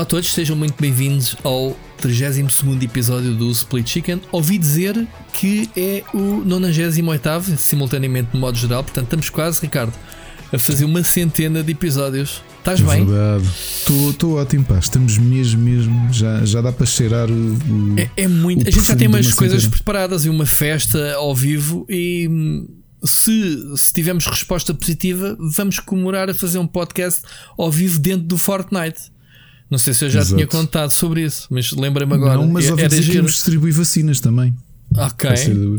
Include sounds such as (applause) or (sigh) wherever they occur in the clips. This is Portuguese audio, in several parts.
Olá a todos, sejam muito bem-vindos ao 32 episódio do Split Chicken. Ouvi dizer que é o 98, simultaneamente no modo geral, portanto estamos quase, Ricardo, a fazer uma centena de episódios. Estás É bem? Verdade. Estou ótimo, pá. Estamos mesmo, mesmo. Já, já dá para cheirar o. o- É, é muito. o A gente já tem umas uma coisas centena. preparadas e uma festa ao vivo e hum, se, se tivermos resposta positiva, vamos comemorar a fazer um podcast ao vivo dentro do Fortnite. Não sei se eu já Exato. tinha contado sobre isso, mas lembra-me agora. Não, mas É- ouvi dizer que giro. íamos distribuir vacinas também. Ok,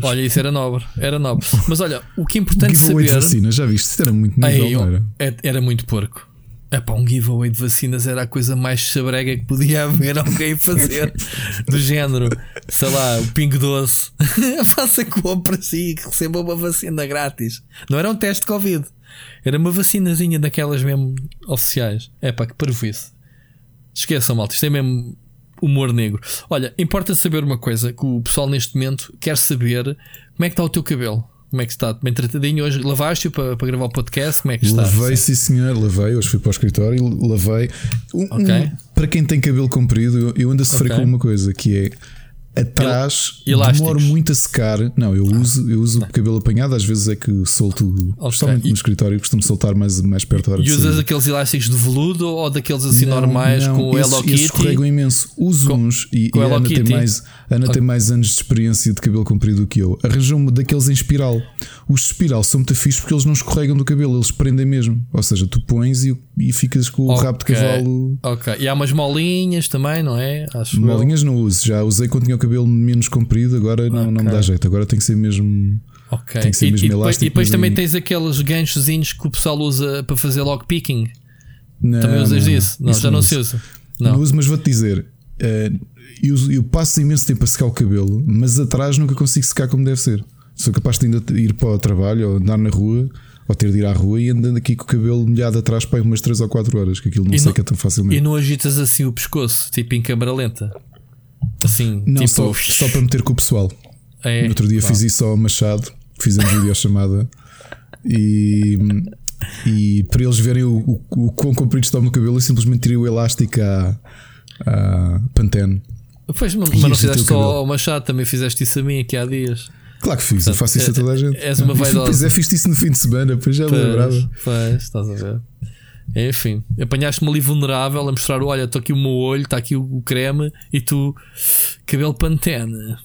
olha, isso era nobre, era nobre. (laughs) Mas olha, o que é Um importante giveaway de saber. vacinas, já viste? Era muito nível, não era? é- era muito porco. Epá, um giveaway de vacinas era a coisa mais sabrega que podia haver alguém fazer. (laughs) do género, sei lá, o Pingo Doce. (laughs) Faça compras e receba uma vacina grátis. Não era um teste de Covid. Era uma vacinazinha daquelas mesmo oficiais. Epá, que parvoíce. Esqueçam, malta. Isto é mesmo humor negro. Olha, importa saber uma coisa: que o pessoal neste momento quer saber como é que está o teu cabelo. Como é que está? Bem tratadinho hoje? Lavaste-o para, para gravar o podcast? Como é que está? Lavei, sim senhor, lavei. Hoje fui para o escritório e lavei. Um- Ok. um- para quem tem cabelo comprido, eu, eu ando a sofrer Ok. com uma coisa que é. Atrás elásticos. demoro muito a secar. Não, eu uso, eu uso o cabelo apanhado, às vezes é que solto, especialmente E- no escritório, costumo soltar mais, mais perto da hora E usas aqueles elásticos de veludo ou daqueles assim Não, normais não, com o esses- Hello Kitty? escorregam imenso. Uso Com- uns e, com e a Ana, tem mais, Ana tem mais anos de experiência de cabelo comprido do que eu. Arranjou-me daqueles em espiral. Os espiral são muito fixos porque eles não escorregam do cabelo, eles prendem mesmo. Ou seja, tu pões e, e ficas com o rabo de cavalo. Ok. E há umas molinhas também, não é? Acho. Molinhas não uso, já usei quando tinha o cabelo menos comprido, agora não, não me dá jeito. Agora tem que ser mesmo. Ok. Tem que ser e, mesmo e depois, elástico, e depois também em- tens aqueles ganchozinhos que o pessoal usa para fazer lockpicking. Não, Também usas não, isso? Não, isso já não uso. se usa. Não. Não. uso, mas vou-te dizer, eh, eu, eu passo imenso tempo a secar o cabelo, mas atrás nunca consigo secar como deve ser. Sou capaz de ainda ir para o trabalho ou andar na rua, ou ter de ir à rua e andando aqui com o cabelo molhado atrás para umas 3 ou 4 horas, que aquilo não E seca não- tão E facilmente. não agitas assim o pescoço, tipo em câmara lenta. Assim, Não, tipo. só, só para meter com o pessoal. é, no outro dia fiz isso ao Machado, fizemos videochamada e, e para eles verem o, o, o quão comprido está o meu cabelo, eu simplesmente tirei o elástico à, à Pantene. Pois, mas, E mas não é fizeste só ao Machado, também fizeste isso a mim aqui há dias. Claro que fiz, eu faço isso a toda a gente. és uma vaidosa. Pois é, fiz isso no fim de semana, depois já Pois, lembrava. pois, estás a ver. Enfim, apanhaste-me ali vulnerável a mostrar: olha, estou aqui o meu olho, está aqui o, creme e tu, cabelo pantene.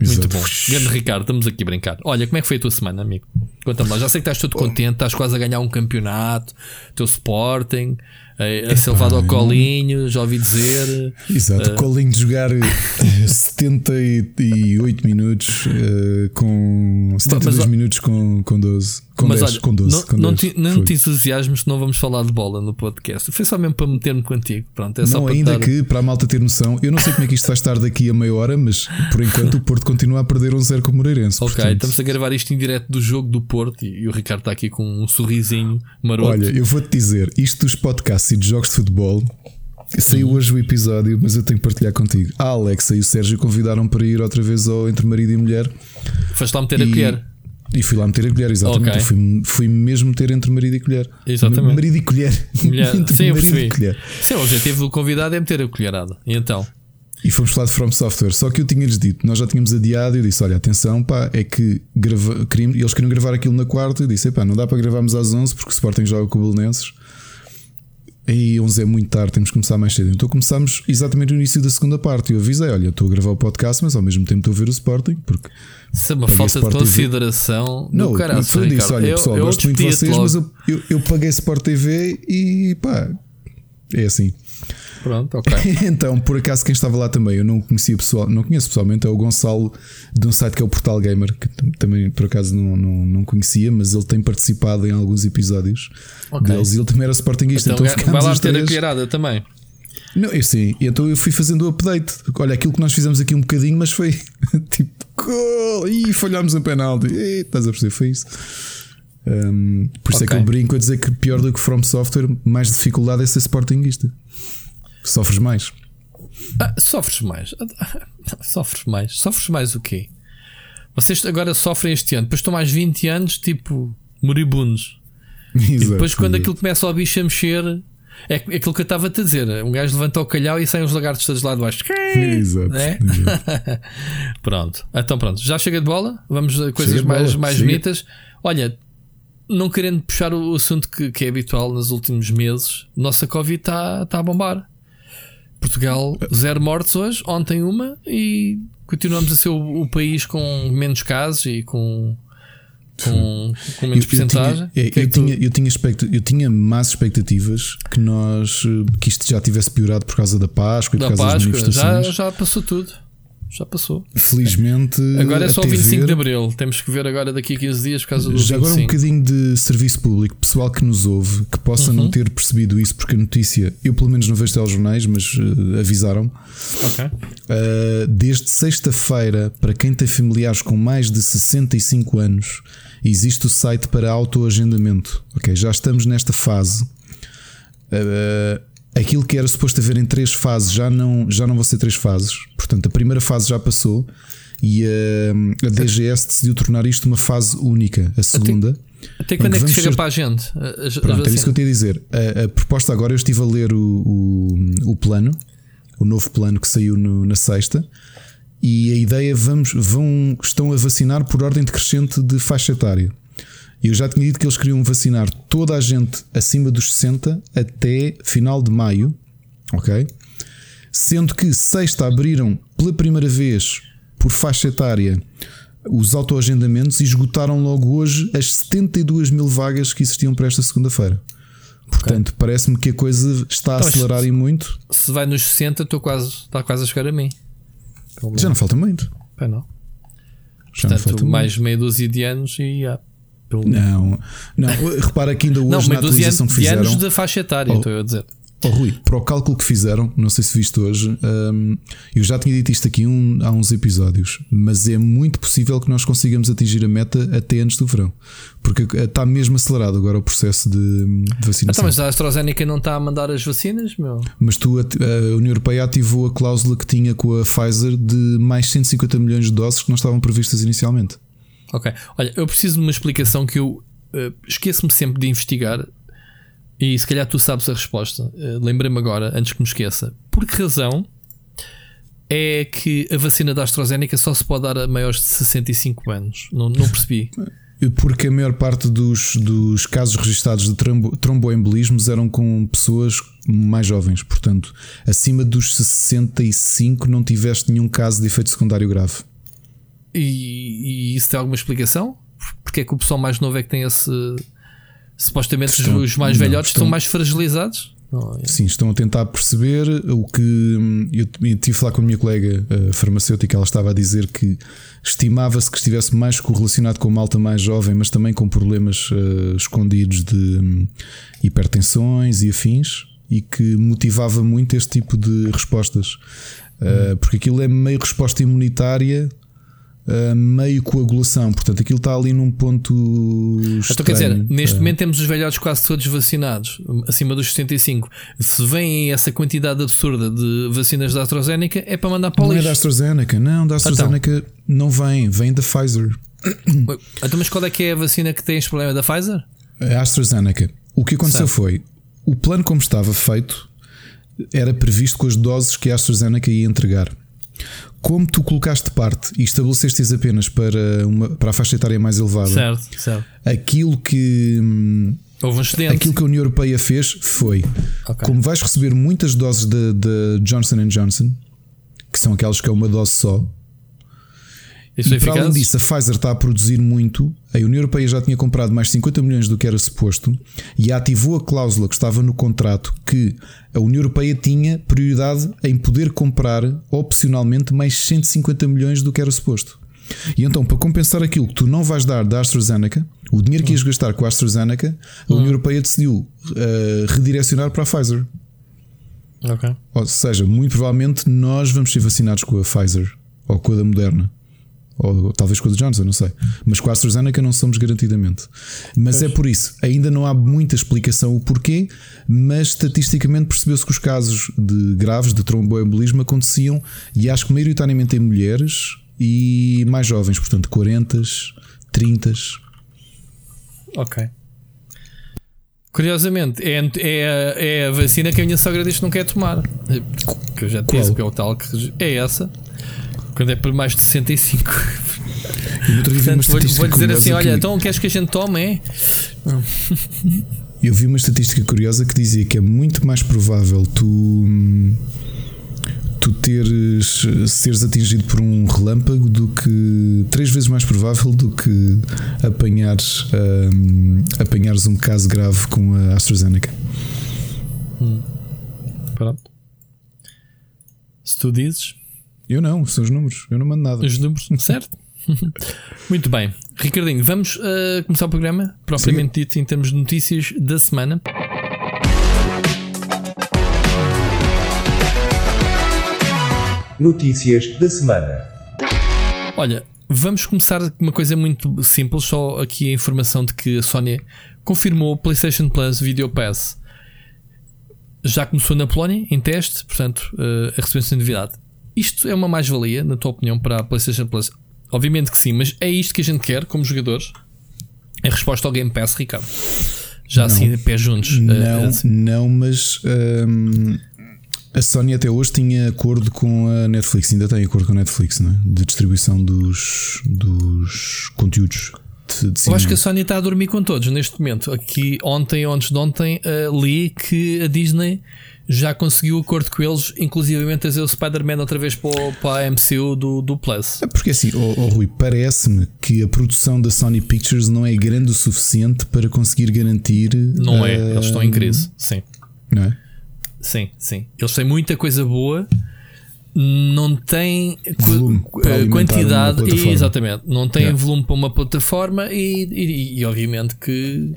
Muito bom. Grande Ricardo, estamos aqui a brincar. Olha, como é que foi a tua semana, amigo? Conta-me lá. Já sei que estás todo contente, estás quase a ganhar um campeonato, teu Sporting, a, a ser levado ao colinho, já ouvi dizer. (laughs) Exato, o colinho de jogar eh, (laughs) 78 minutos eh, com 72 Mas, minutos com, com 12. Com Mas 10, olha, com 12. não, com não, 10. te, não te entusiasmes que não vamos falar de bola no podcast. Foi só mesmo para meter-me contigo. Pronto, é só Não, para ainda dar- que, para a malta ter noção, eu não sei como é que isto vai estar daqui a meia hora, mas por enquanto o Porto continua a perder um zero com o Moreirense. Ok, portanto, estamos a gravar isto em direto do jogo do Porto e, e o Ricardo está aqui com um sorrisinho maroto. Olha, eu vou-te dizer, isto dos podcasts e dos jogos de futebol. Saiu hoje o episódio, mas eu tenho que partilhar contigo. A Alexa e o Sérgio convidaram para ir outra vez ao Entre Marido e Mulher Foste lá meter a e, colher. e fui lá meter a colher, exatamente. Ok. Eu fui, fui mesmo meter entre marido e colher. Exatamente. Marido e colher. Mulher- (laughs) entre Sim, eu marido percebi. e colher. Sim, o objetivo do convidado é meter a colherada. E então? E fomos falar de From Software. Só que eu tinha-lhes dito, nós já tínhamos adiado. E eu disse: Olha, atenção, pá, é que grava, eles queriam gravar aquilo na quarta. Eu disse: Pá, não dá para gravarmos às 11 porque o Sporting joga com o Belenenses. E 11 é muito tarde, temos que começar mais cedo. Então começámos exatamente no início da segunda parte. E eu avisei: Olha, estou a gravar o podcast, mas ao mesmo tempo estou a ver o Sporting. Porque Isso é uma falta de Sport TV. consideração. não, do caralho, eu disse: Olha, pessoal, gosto muito de vocês, mas eu, eu, eu paguei Sport TV e pá, é assim. Pronto, ok. (laughs) Então, por acaso, quem estava lá também, eu não conhecia pessoal, não conheço pessoalmente, é o Gonçalo de um site que é o Portal Gamer, que tam- também por acaso não, não, não conhecia, mas ele tem participado em alguns episódios Ok. deles e ele também era Sportingista. Então, Então, vai lá os meter a três. colherada também. Não, eu sim, e então eu fui fazendo o update. Olha, aquilo que nós fizemos aqui um bocadinho, mas foi (laughs) tipo, gol! Ih, falhámos um penalti. Ih, Estás a perceber? Foi isso. Um, por isso é que eu brinco a dizer que pior do que From Software, mais dificuldade é ser Sportingista. Sofres mais. Ah, sofres mais. (laughs) Sofres mais. Sofres mais o quê? Vocês agora sofrem este ano, depois estão mais 20 anos, tipo, moribundos. (laughs) E Exato, depois, quando exato. aquilo começa ao bicho a mexer, É, é aquilo que eu estava a te dizer. Um gajo levanta o calhau e saem os lagartos todos lá de baixo. Exato. É? (laughs) pronto. Então pronto. Já chega de bola. Vamos a coisas mais, mais chega. bonitas. Olha, não querendo puxar o assunto que, que é habitual nos últimos meses, nossa Covid está tá a bombar. Portugal, zero mortes hoje, ontem uma, e continuamos a ser o, o país com menos casos e com, com, com menos porcentagem. Eu, tinha, é, eu, tu- tinha, eu, tinha expect- eu tinha más expectativas que nós eh, que isto já tivesse piorado por causa da Páscoa e da por causa das Páscoa, já, manifestações. já passou tudo. Já passou. Felizmente, Agora é só o até 25 ver- de Abril. Temos que ver agora daqui a 15 dias por causa do Já agora um 25. bocadinho de serviço público, pessoal que nos ouve, que possa Uhum. não ter percebido isso, porque a notícia, eu pelo menos não vejo telejornais, mas eh, avisaram. Ok. Uh, desde sexta-feira, para quem tem familiares com mais de 65 anos, existe o site para autoagendamento. Ok, já estamos nesta fase. Uh, aquilo que era suposto haver em três fases já não, já não vão ser três fases. Portanto, a primeira fase já passou e uh, a DGS decidiu tornar isto uma fase única. A segunda. Até quando é que chega ser- para a gente? A- a- Pronto, a é isso que eu te ia dizer. A, a proposta agora, eu estive a ler o, o, o plano, o novo plano que saiu no- na sexta, e a ideia vamos, vão, estão a vacinar por ordem decrescente de faixa etária. E Eu já tinha dito que eles queriam vacinar toda a gente acima dos 60 até final de maio, ok? Sendo que sexta abriram pela primeira vez por faixa etária os autoagendamentos e esgotaram logo hoje as 72 mil vagas que existiam para esta segunda-feira. Portanto, parece-me que a coisa está a Então, acelerar e muito. Se vai nos 60, estou quase, está quase a chegar a mim. Já não falta muito. Pá, não. Já não falta Portanto, muito. mais meia dúzia de anos e já. Pelo. Não, não, repara que ainda hoje Não, na atualização de que fizeram. anos da faixa etária, Oh. estou eu a dizer. Oh, Rui, para o cálculo que fizeram, não sei se viste hoje, hum, eu já tinha dito isto aqui um- há uns episódios, mas é muito possível que nós consigamos atingir a meta até antes do verão, porque está mesmo acelerado agora o processo de, de Então, vacinação. mas a AstraZeneca não está a mandar as vacinas, meu? Mas tu, a, a União Europeia ativou a cláusula que tinha com a Pfizer de mais 150 milhões de doses que não estavam previstas inicialmente. Ok. Olha, eu preciso de uma explicação que eu eh, esqueço-me sempre de investigar e se calhar tu sabes a resposta. Eh, Lembrei-me agora, antes que me esqueça. Por que razão é que a vacina da AstraZeneca só se pode dar a maiores de 65 anos? Não, não percebi. (laughs) Porque a maior parte dos, dos casos registados de trombo, tromboembolismos eram com pessoas mais jovens, portanto, acima dos 65 não tiveste nenhum caso de efeito secundário grave. E, e isso tem alguma explicação? Porque é que o pessoal mais novo é que tem esse. Supostamente os- Estão- os mais não, velhotes estão- estão mais fragilizados? Não, é? Sim, estão a tentar perceber o que. hum, Eu eu tive a falar com a minha colega eh, farmacêutica, ela estava a dizer que estimava-se que estivesse mais correlacionado com malta mais jovem, mas também com problemas eh, escondidos de hum, hipertensões e afins, e que motivava muito este tipo de respostas, Eh, porque aquilo é meio resposta imunitária. Eh, meio coagulação, portanto aquilo está ali num ponto. Então, quer dizer, neste Eh, momento temos os velhotes quase todos vacinados, acima dos 75. Se vem essa quantidade absurda de vacinas da AstraZeneca, é para mandar para o Não é da lixo. AstraZeneca, não, da AstraZeneca não vem, vem da Pfizer. Então, mas qual é que é a vacina que tem este problema da Pfizer? A AstraZeneca. O que aconteceu Certo. foi o plano como estava feito era previsto com as doses que a AstraZeneca ia entregar. Como tu colocaste de parte e estabeleceste apenas para, uma, para a faixa etária mais elevada, Certo, certo. aquilo que hum, Houve um excedente. aquilo que a União Europeia fez foi Ok. como vais receber muitas doses da da Johnson Johnson, que são aquelas que é uma dose só, Isso é E para além disso, a Pfizer está a produzir muito. A União Europeia já tinha comprado mais 50 milhões do que era suposto e ativou a cláusula que estava no contrato que a União Europeia tinha prioridade em poder comprar opcionalmente mais 150 milhões do que era suposto. E então, para compensar aquilo que tu não vais dar da AstraZeneca, o dinheiro que ias gastar com a AstraZeneca, a União Europeia decidiu eh, redirecionar para a Pfizer. Ok. Ou seja, muito provavelmente nós vamos ser vacinados com a Pfizer ou com a da Moderna. Ou talvez com a da Johnson, não sei. Mas com a AstraZeneca não somos garantidamente. Mas é por isso, ainda não há muita explicação o porquê, mas estatisticamente percebeu-se que os casos de graves de tromboembolismo aconteciam e acho que maioritariamente em mulheres e mais jovens, portanto 40, 30. Ok. Curiosamente, é, é, é a vacina que a minha sogra diz que não quer tomar. Que eu já te disse que é o tal que é essa. Quando é por mais de 65. Portanto, vou, vou dizer assim: olha, que... então queres que a gente tome? É? Eu vi uma estatística curiosa que dizia que é muito mais provável tu tu teres seres atingido por um relâmpago do que três vezes mais provável do que apanhares um, apanhares um caso grave com a AstraZeneca. Hum. Pronto. Se tu dizes. Eu não, são os números, eu não mando nada. Os números, certo? (laughs) Muito bem, Ricardinho, vamos uh, começar o programa propriamente Sim. dito em termos de notícias da semana. Notícias da semana. Olha, vamos começar com uma coisa muito simples, só aqui a informação de que a Sony confirmou o PlayStation Plus Video Pass. Já começou na Polónia, em teste, portanto, uh, a receber sem novidade. Isto é uma mais-valia, na tua opinião, para a PlayStation Plus? Obviamente que sim, mas é isto que a gente quer como jogadores? A resposta ao Game Pass, Ricardo. Já não, assim, pé juntos. Não, uh, assim. não mas. Um a Sony até hoje tinha acordo com a Netflix, ainda tem acordo com a Netflix, não é? de distribuição dos, dos conteúdos. De, de Eu acho que a Sony está a dormir com todos neste momento. Aqui, ontem antes de ontem, uh, li que a Disney já conseguiu acordo com eles, inclusivamente trazer o Spider-Man outra vez para, para a MCU do, do Plus. É porque assim, oh, oh Rui, parece-me que a produção da Sony Pictures não é grande o suficiente para conseguir garantir. Não é, eles estão em crise, sim. Não é? Sim, sim. Eles têm muita coisa boa, não têm volume eh, quantidade e, exatamente, não têm yeah. volume para uma plataforma e, e, e obviamente que,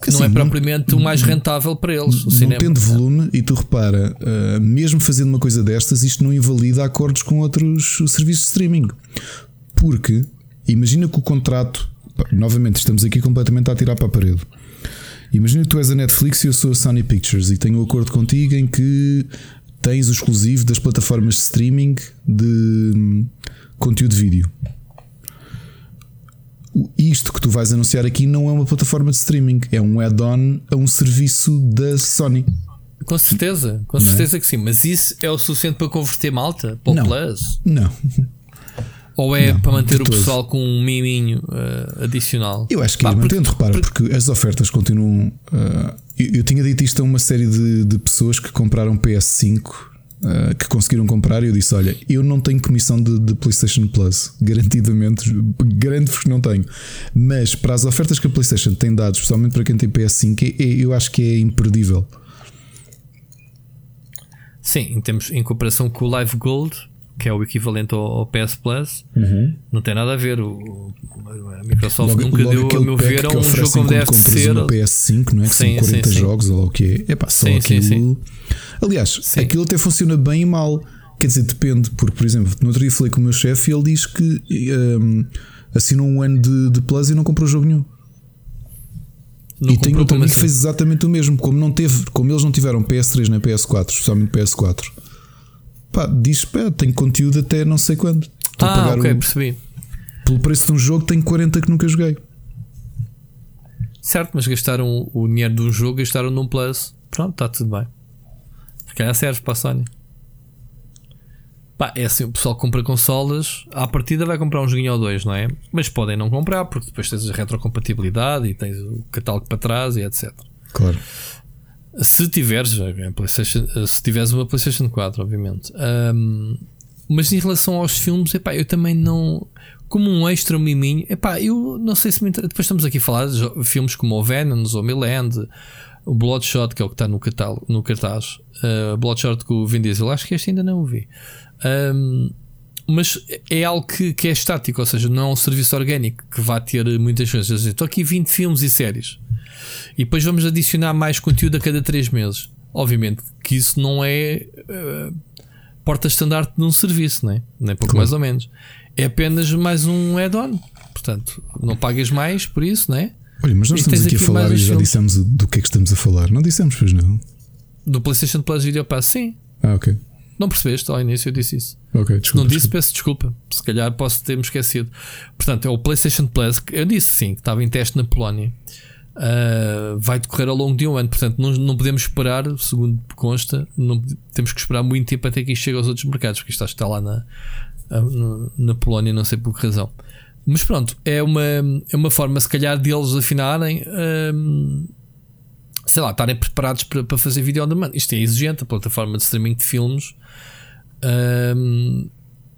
que assim, não é propriamente não, o mais rentável para eles. O não tendo volume, e tu repara, uh, mesmo fazendo uma coisa destas, isto não invalida acordos com outros serviços de streaming. Porque imagina que o contrato, novamente, estamos aqui completamente a tirar para a parede. Imagina que tu és a Netflix e eu sou a Sony Pictures e tenho um acordo contigo em que tens o exclusivo das plataformas de streaming de hum, conteúdo de vídeo. Isto que tu vais anunciar aqui não é uma plataforma de streaming, é um add-on a um serviço da Sony. Com certeza, com certeza é? que sim, mas isso é o suficiente para converter malta para o não, Plus? Não. Ou é não, para manter o pessoal com um miminho uh, adicional? Eu acho que Pá, é mantendo, repara, porque... porque as ofertas continuam. Uh, eu, eu, tinha dito isto a uma série de, de pessoas que compraram PS5 eh, que conseguiram comprar e eu disse: Olha, eu não tenho comissão de, de PlayStation Plus, garantidamente, (laughs) garanto-vos que não tenho. Mas para as ofertas que a PlayStation tem dado, especialmente para quem tem PS5, é, é, eu acho que é imperdível. Sim, em, termos, em comparação com o Live Gold, que é o equivalente ao, ao PS Plus, uhum. não tem nada a ver. O, a Microsoft logo, nunca logo deu, a meu ver, um jogo como deve ser. No PS5, não é? Que sim, são 40 sim, jogos ou o que é. Epá, só sim, aquilo. Sim, Aliás, aquilo até funciona bem e mal. Quer dizer, depende, porque, por exemplo, no outro dia falei com o meu chefe e ele diz que um, assinou um ano de, de Plus e não comprou jogo nenhum. Não e tem outro amigo que fez exatamente o mesmo. Como, não teve, como eles não tiveram PS3 nem PS4, especialmente PS4 pá, diz pá, tenho conteúdo até não sei quando. Estou ah, ok, o, percebi. Pelo preço de um jogo, tenho 40 que nunca joguei. Certo, mas gastaram o dinheiro de um jogo, gastaram num Plus. Pronto, está tudo bem. Se calhar serve para a Sony. Pá, é assim, o pessoal compra consolas, à partida vai comprar um joguinho ou dois, não é? Mas podem não comprar, porque depois tens a retrocompatibilidade e tens o catálogo para trás e etc. Claro. Se tiveres, se tiveres uma PlayStation 4, obviamente. Um, mas em relação aos filmes, epá, eu também não. Como um extra miminho, epá, eu não sei se me Depois estamos aqui a falar de filmes como o Venoms ou Milland, o Bloodshot, que é o que está no, catálogo, no cartaz. Uh, Bloodshot com o Vin Diesel, acho que este ainda não o vi. Um, mas é algo que, que, é estático, ou seja, não é um serviço orgânico que vai ter muitas coisas. Estou aqui 20 filmes e séries. E depois vamos adicionar mais conteúdo a cada 3 meses. Obviamente que isso não é uh, porta-estandarte de um serviço, né? nem pouco claro. mais ou menos. É apenas mais um add-on. Portanto, não pagas mais por isso, né? Olha, mas nós estamos aqui a falar e já filmes. dissemos do que é que estamos a falar. Não dissemos, pois não? Do PlayStation Plus Video Pass, sim. Ah, ok. Não percebeste? Ao início eu disse isso. Desculpa. Não disse, peço desculpa. Se calhar posso ter-me esquecido. Portanto, é o PlayStation Plus. Eu disse sim, que estava em teste na Polónia. uh, vai decorrer ao longo de um ano. Portanto, não, não podemos esperar, segundo consta, não, temos que esperar muito tempo até que isto chegue aos outros mercados, porque isto está lá na, na Polónia, não sei por que razão. Mas pronto, é uma, é uma forma, se calhar, deles afinarem. Um, sei lá, estarem preparados para, para fazer vídeo on demand. Isto é exigente, a plataforma de streaming de filmes. Um,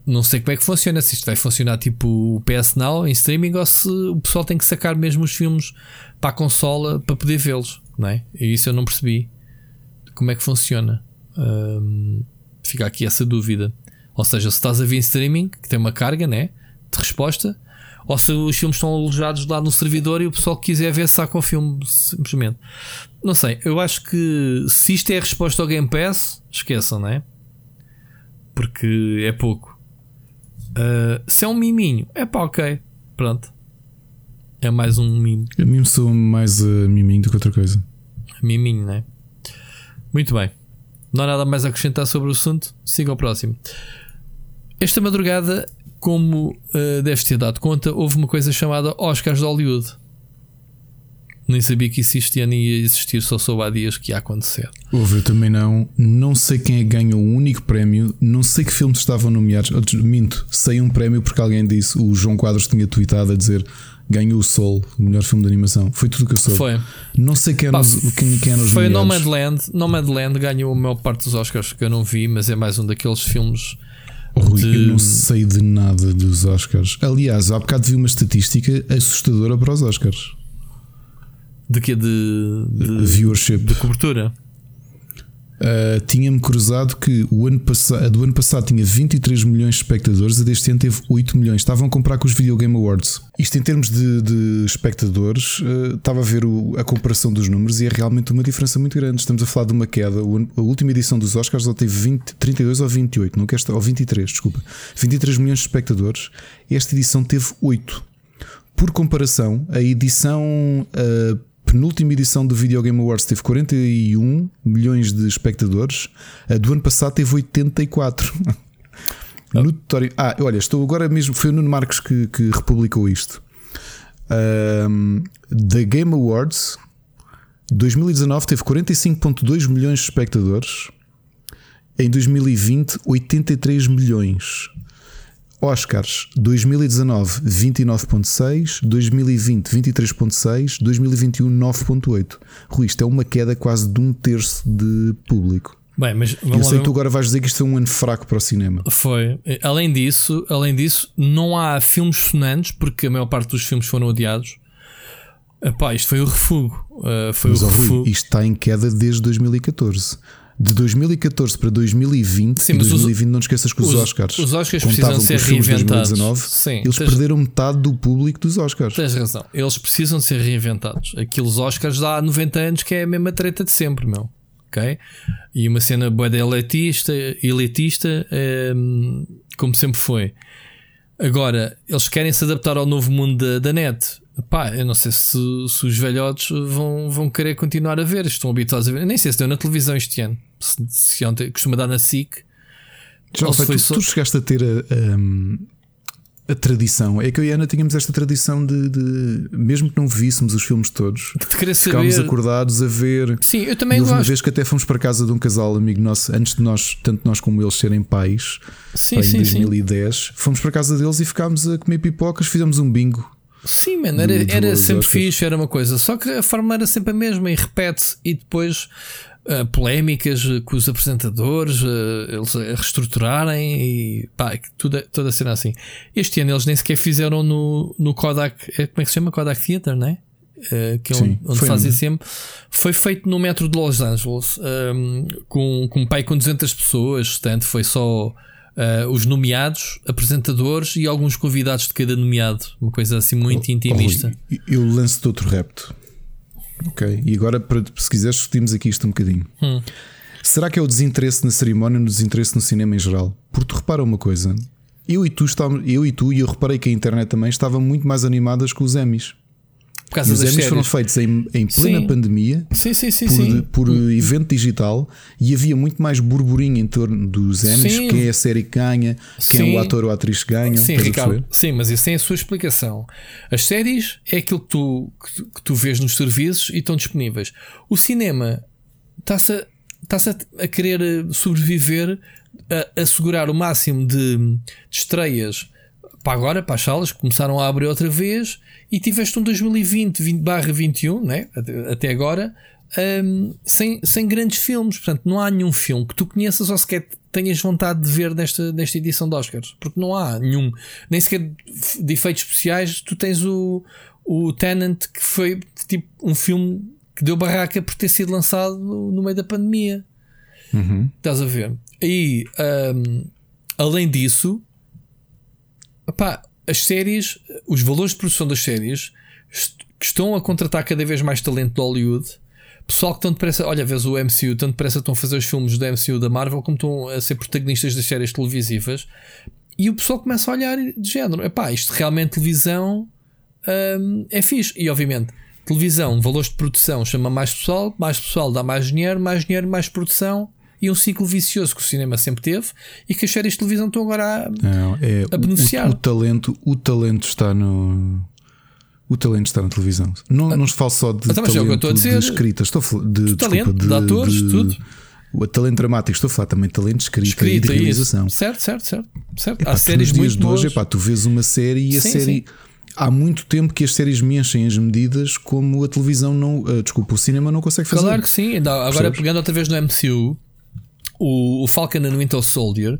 não sei como é que funciona, se isto vai funcionar tipo o PS Now em streaming ou se o pessoal tem que sacar mesmo os filmes para a consola para poder vê-los, não é? E isso eu não percebi. Como é que funciona? Um, fica aqui essa dúvida. Ou seja, se estás a ver em streaming, que tem uma carga né, de resposta, ou se os filmes estão alojados lá no servidor e o pessoal que quiser ver saca o filme simplesmente. Não sei, eu acho que se isto é a resposta ao Game Pass, esqueçam, não é? Porque é pouco. Uh, se é um miminho, é pá, ok. Pronto. É mais um mimo. A mim sou mais uh, miminho do que outra coisa. Miminho, né? Muito bem. Não há nada mais a acrescentar sobre o assunto. Siga ao próximo. Esta madrugada, como uh, deves ter dado conta, houve uma coisa chamada Oscars de Hollywood. Nem sabia que isso este ano ia existir, só soube há dias que ia acontecer. Houve, eu também não. Não sei quem é que ganhou o único prémio, não sei que filmes estavam nomeados. Minto, sei um prémio porque alguém disse, o João Quadros tinha tweetado a dizer ganhou o Soul, o melhor filme de animação. Foi tudo que eu soube. Foi. Não sei quem, nos, quem, quem nos Foi Nomadland. Nomadland ganhou a maior parte dos Oscars que eu não vi, mas é mais um daqueles filmes. Rui, de... eu não sei de nada dos Oscars. Aliás, há bocado vi uma estatística assustadora para os Oscars. De que? De, de, viewership. De cobertura. Uh, Tinha-me cruzado que o ano a do ano passado tinha 23 milhões de espectadores, a deste ano teve 8 milhões. Estavam a comprar com os Video Game Awards. Isto em termos de, de espectadores, uh, estava a ver o, a comparação dos números e é realmente uma diferença muito grande. Estamos a falar de uma queda. A última edição dos Oscars só teve 20, 32 ou 28, não quer ou 23, desculpa. 23 milhões de espectadores. Esta edição teve 8. Por comparação, a edição uh, penúltima edição do Video Game Awards teve 41 milhões de espectadores, a do ano passado teve 84. Oh. Notório. Ah, olha, estou agora mesmo. Foi o Nuno Marques que, que republicou isto. Um, The Game Awards 2019 teve 45,2 milhões de espectadores. Em 2020, 83 milhões. Oscars 2019 29.6, 2020 23.6, 2021 9.8. Rui, isto é uma queda quase de um terço de público. Bem, mas eu sei que tu agora vais dizer que isto é um ano fraco para o cinema. Foi. Além disso, além disso, não há filmes sonantes, porque a maior parte dos filmes foram odiados. Epá, isto foi o refugo. Uh, foi mas, o refugo. Rui, isto está em queda desde 2014 de 2014 para 2020, Sim, e 2020 os, não esqueças que os, os Oscars, os Oscars precisam ser reinventados. 2019, Sim, eles tens, perderam metade do público dos Oscars. Tens razão, eles precisam ser reinventados. Aqueles Oscars há 90 anos que é a mesma treta de sempre, meu. Ok? E uma cena boa elitista, elitista é, como sempre foi. Agora, eles querem se adaptar ao novo mundo da, da net. Pá, eu não sei se, se, os velhotes vão, vão querer continuar a ver, estão habituados a ver. Nem sei se deu na televisão este ano se, se ontem costuma dar na SIC. Já sei, tu, só... tu chegaste a ter a, a, a, tradição. É que eu e a Ana tínhamos esta tradição de, de mesmo que não víssemos os filmes todos, (laughs) de querer ficámos saber... acordados a ver. Sim, eu também e houve uma vez que até fomos para casa de um casal amigo nosso, antes de nós, tanto nós como eles serem pais, sim, sim, em 2010, sim. fomos para casa deles e ficámos a comer pipocas, fizemos um bingo. Sim, mano, era, era sempre fixe, era uma coisa. Só que a forma era sempre a mesma e repete-se. E depois uh, polémicas com os apresentadores, uh, eles a reestruturarem e pá, tudo, toda a cena assim. Este ano eles nem sequer fizeram no, no Kodak, como é que se chama? Kodak Theater, não é? Uh, que é Sim, onde, onde fazem sempre. Foi feito no metro de Los Angeles um, com, com um pai com 200 pessoas, portanto, foi só. Uh, os nomeados, apresentadores e alguns convidados de cada nomeado. Uma coisa assim muito oh, intimista. Oh, eu lanço-te outro repto. Ok, e agora, se quiseres, discutimos aqui isto um bocadinho. Hum. Será que é o desinteresse na cerimónia ou o desinteresse no cinema em geral? Porque tu repara uma coisa, eu e tu, estávamos, eu e tu, e eu reparei que a internet também estava muito mais animadas com os Emmys. Por causa os séries. foram feitos em, em plena Sim. pandemia Sim, sim, por, por evento digital e havia muito mais burburinho em torno dos Sim. quem é a série que ganha, quem é o ator ou a atriz que ganham. Sim, Ricardo. Sim, mas isso tem a sua explicação. As séries é aquilo que tu, que que tu vês nos serviços e estão disponíveis. O cinema está-se a, está-se a, a querer sobreviver, a, a assegurar o máximo de, de estreias para agora, para as salas, começaram a abrir outra vez e tiveste um 2020 20 barra 21, né? até, agora, hum, sem, sem grandes filmes. Portanto, não há nenhum filme que tu conheças ou sequer tenhas vontade de ver nesta, nesta edição de Oscars. Porque não há nenhum, nem sequer de efeitos especiais. Tu tens o, o Tenant, que foi tipo um filme que deu barraca por ter sido lançado no, meio da pandemia. Estás a ver? E hum, além disso, Epá, as séries, os valores de produção das séries que estão a contratar cada vez mais talento de Hollywood. Pessoal que tanto depressa, olha, vês o MCU, tanto depressa estão a fazer os filmes da MCU da Marvel como estão a ser protagonistas das séries televisivas. E o pessoal começa a olhar de género: epá, isto realmente televisão hum, é fixe. E obviamente, televisão, valores de produção chama mais pessoal, mais pessoal dá mais dinheiro, mais dinheiro, mais produção. E um ciclo vicioso que o cinema sempre teve e que as séries de televisão estão agora a, Não, é A o- beneficiar. O, o talento, o talento está no. O talento está na televisão. Não, não se fala só de Então, é eu talento estou a dizer. de escrita, estou a falar de, desculpa, talento, de atores, tudo. O talento dramático, estou a falar também de talento de escrita, e escrita de isso. realização. Certo, certo, certo. certo. Epá, Há séries muito de hoje, epá, tu vês uma série e a Sim, série. sim. Há muito tempo que as séries me enchem as medidas como a televisão não. ah, desculpa, o cinema não consegue fazer. Claro que sim. Agora, Percebes? pegando outra vez no MCU, o, o Falcon and Winter Soldier,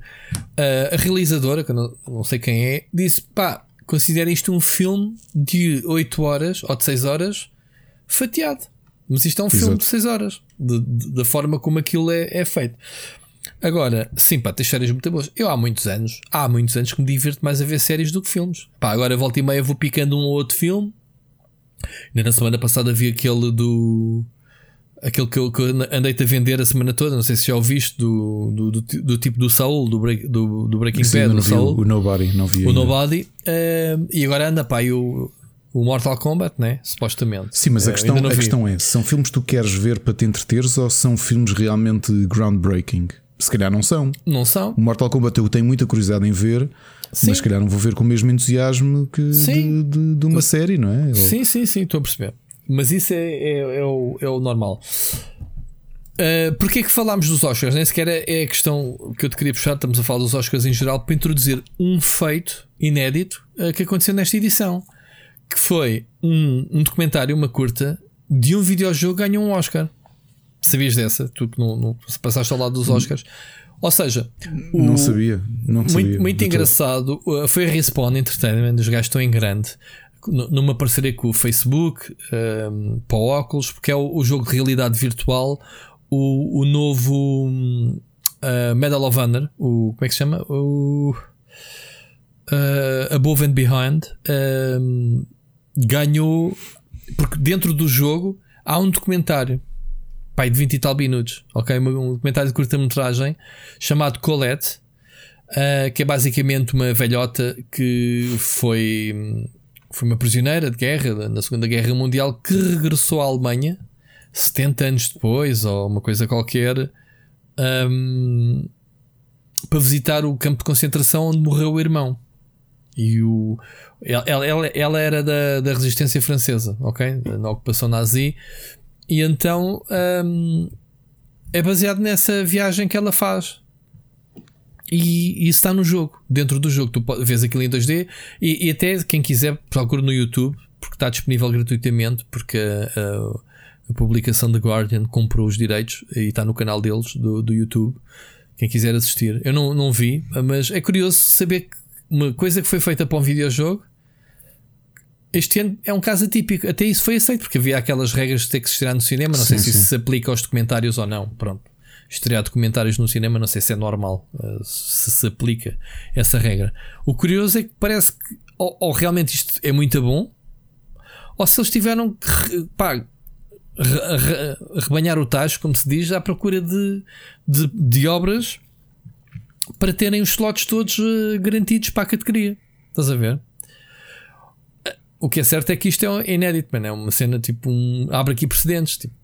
a, a realizadora, que eu não, não sei quem é, disse: pá, considera isto um filme de 8 horas ou de 6 horas fatiado. Mas isto é um filme Exato. de 6 horas, de- de- da forma como aquilo é, é feito. Agora, sim, pá, tens séries muito boas. Eu há muitos anos, há muitos anos que me divirto mais a ver séries do que filmes. Pá, agora volta e meia vou picando um ou outro filme. Ainda na semana passada vi aquele do. Aquele que eu, que andei-te a vender a semana toda. Não sei se já ouviste do, do, do, do tipo do Saul, do, break, do, do Breaking Sim, Bad, do Saul, o, Nobody, não vi o ainda. Nobody. eh, e agora anda, pá, o, o Mortal Kombat, né? Supostamente. Sim, mas a Eh, questão, a vi. questão é: são filmes que tu queres ver para te entreteres ou são filmes realmente groundbreaking? Se calhar não são. Não são? O Mortal Kombat eu tenho muita curiosidade em ver, Sim. mas se calhar não vou ver com o mesmo entusiasmo que de, de- de uma série, não é? Sim, sim, sim, estou a perceber. Mas isso é, é, é o, é o normal. Uh, Porquê é que falámos dos Oscars? Nem sequer é é a questão que eu te queria puxar. Estamos a falar dos Oscars em geral para introduzir um feito inédito uh, que aconteceu nesta edição, que foi um, um documentário, uma curta, de um videojogo ganhou um Oscar. Sabias dessa? Tu que não, não passaste ao lado dos Oscars. Ou seja, o- Não sabia. Não sabia. muito, muito engraçado. Uh, Foi a Respawn Entertainment, os gajos estão em grande, numa parceria com o Facebook, um, para o óculos, porque é o, o jogo de realidade virtual, o, o novo hum, uh, Medal of Honor, o, como é que se chama? O uh, Above and Behind, um, ganhou, porque dentro do jogo há um documentário pai, de 20 e tal minutos, ok? Um documentário de curta-metragem chamado Colette, uh, que é basicamente uma velhota que foi, foi uma prisioneira de guerra na Segunda Guerra Mundial que regressou à Alemanha 70 anos depois, ou uma coisa qualquer, um, para visitar o campo de concentração onde morreu o irmão. E o, ela, ela, ela era da, da resistência francesa, ok? Na ocupação nazi. E então hum, é baseado nessa viagem que ela faz. E, e isso está no jogo, dentro do jogo. Tu vês aquilo em 2D e, e até quem quiser procura no YouTube, porque está disponível gratuitamente, porque a, a- a publicação da Guardian comprou os direitos e está no canal deles, do, do YouTube. Quem quiser assistir, eu não, não vi, mas é curioso saber que uma coisa que foi feita para um videojogo este ano é um caso atípico. Até isso foi aceito, porque havia aquelas regras de ter que se estrear no cinema. Não sei Sim, se isso se aplica aos documentários ou não. Pronto. Estrear documentários no cinema, não sei se é normal, eh, se se aplica essa regra. O curioso é que parece que ou, ou realmente isto é muito bom, ou se eles tiveram que pá, re- re- rebanhar o tacho, como se diz, à procura de, de, de obras para terem os slots todos eh, garantidos para a categoria. Estás a ver? o que é certo é que isto é inédito, man. é uma cena tipo um. abre aqui precedentes. Tipo,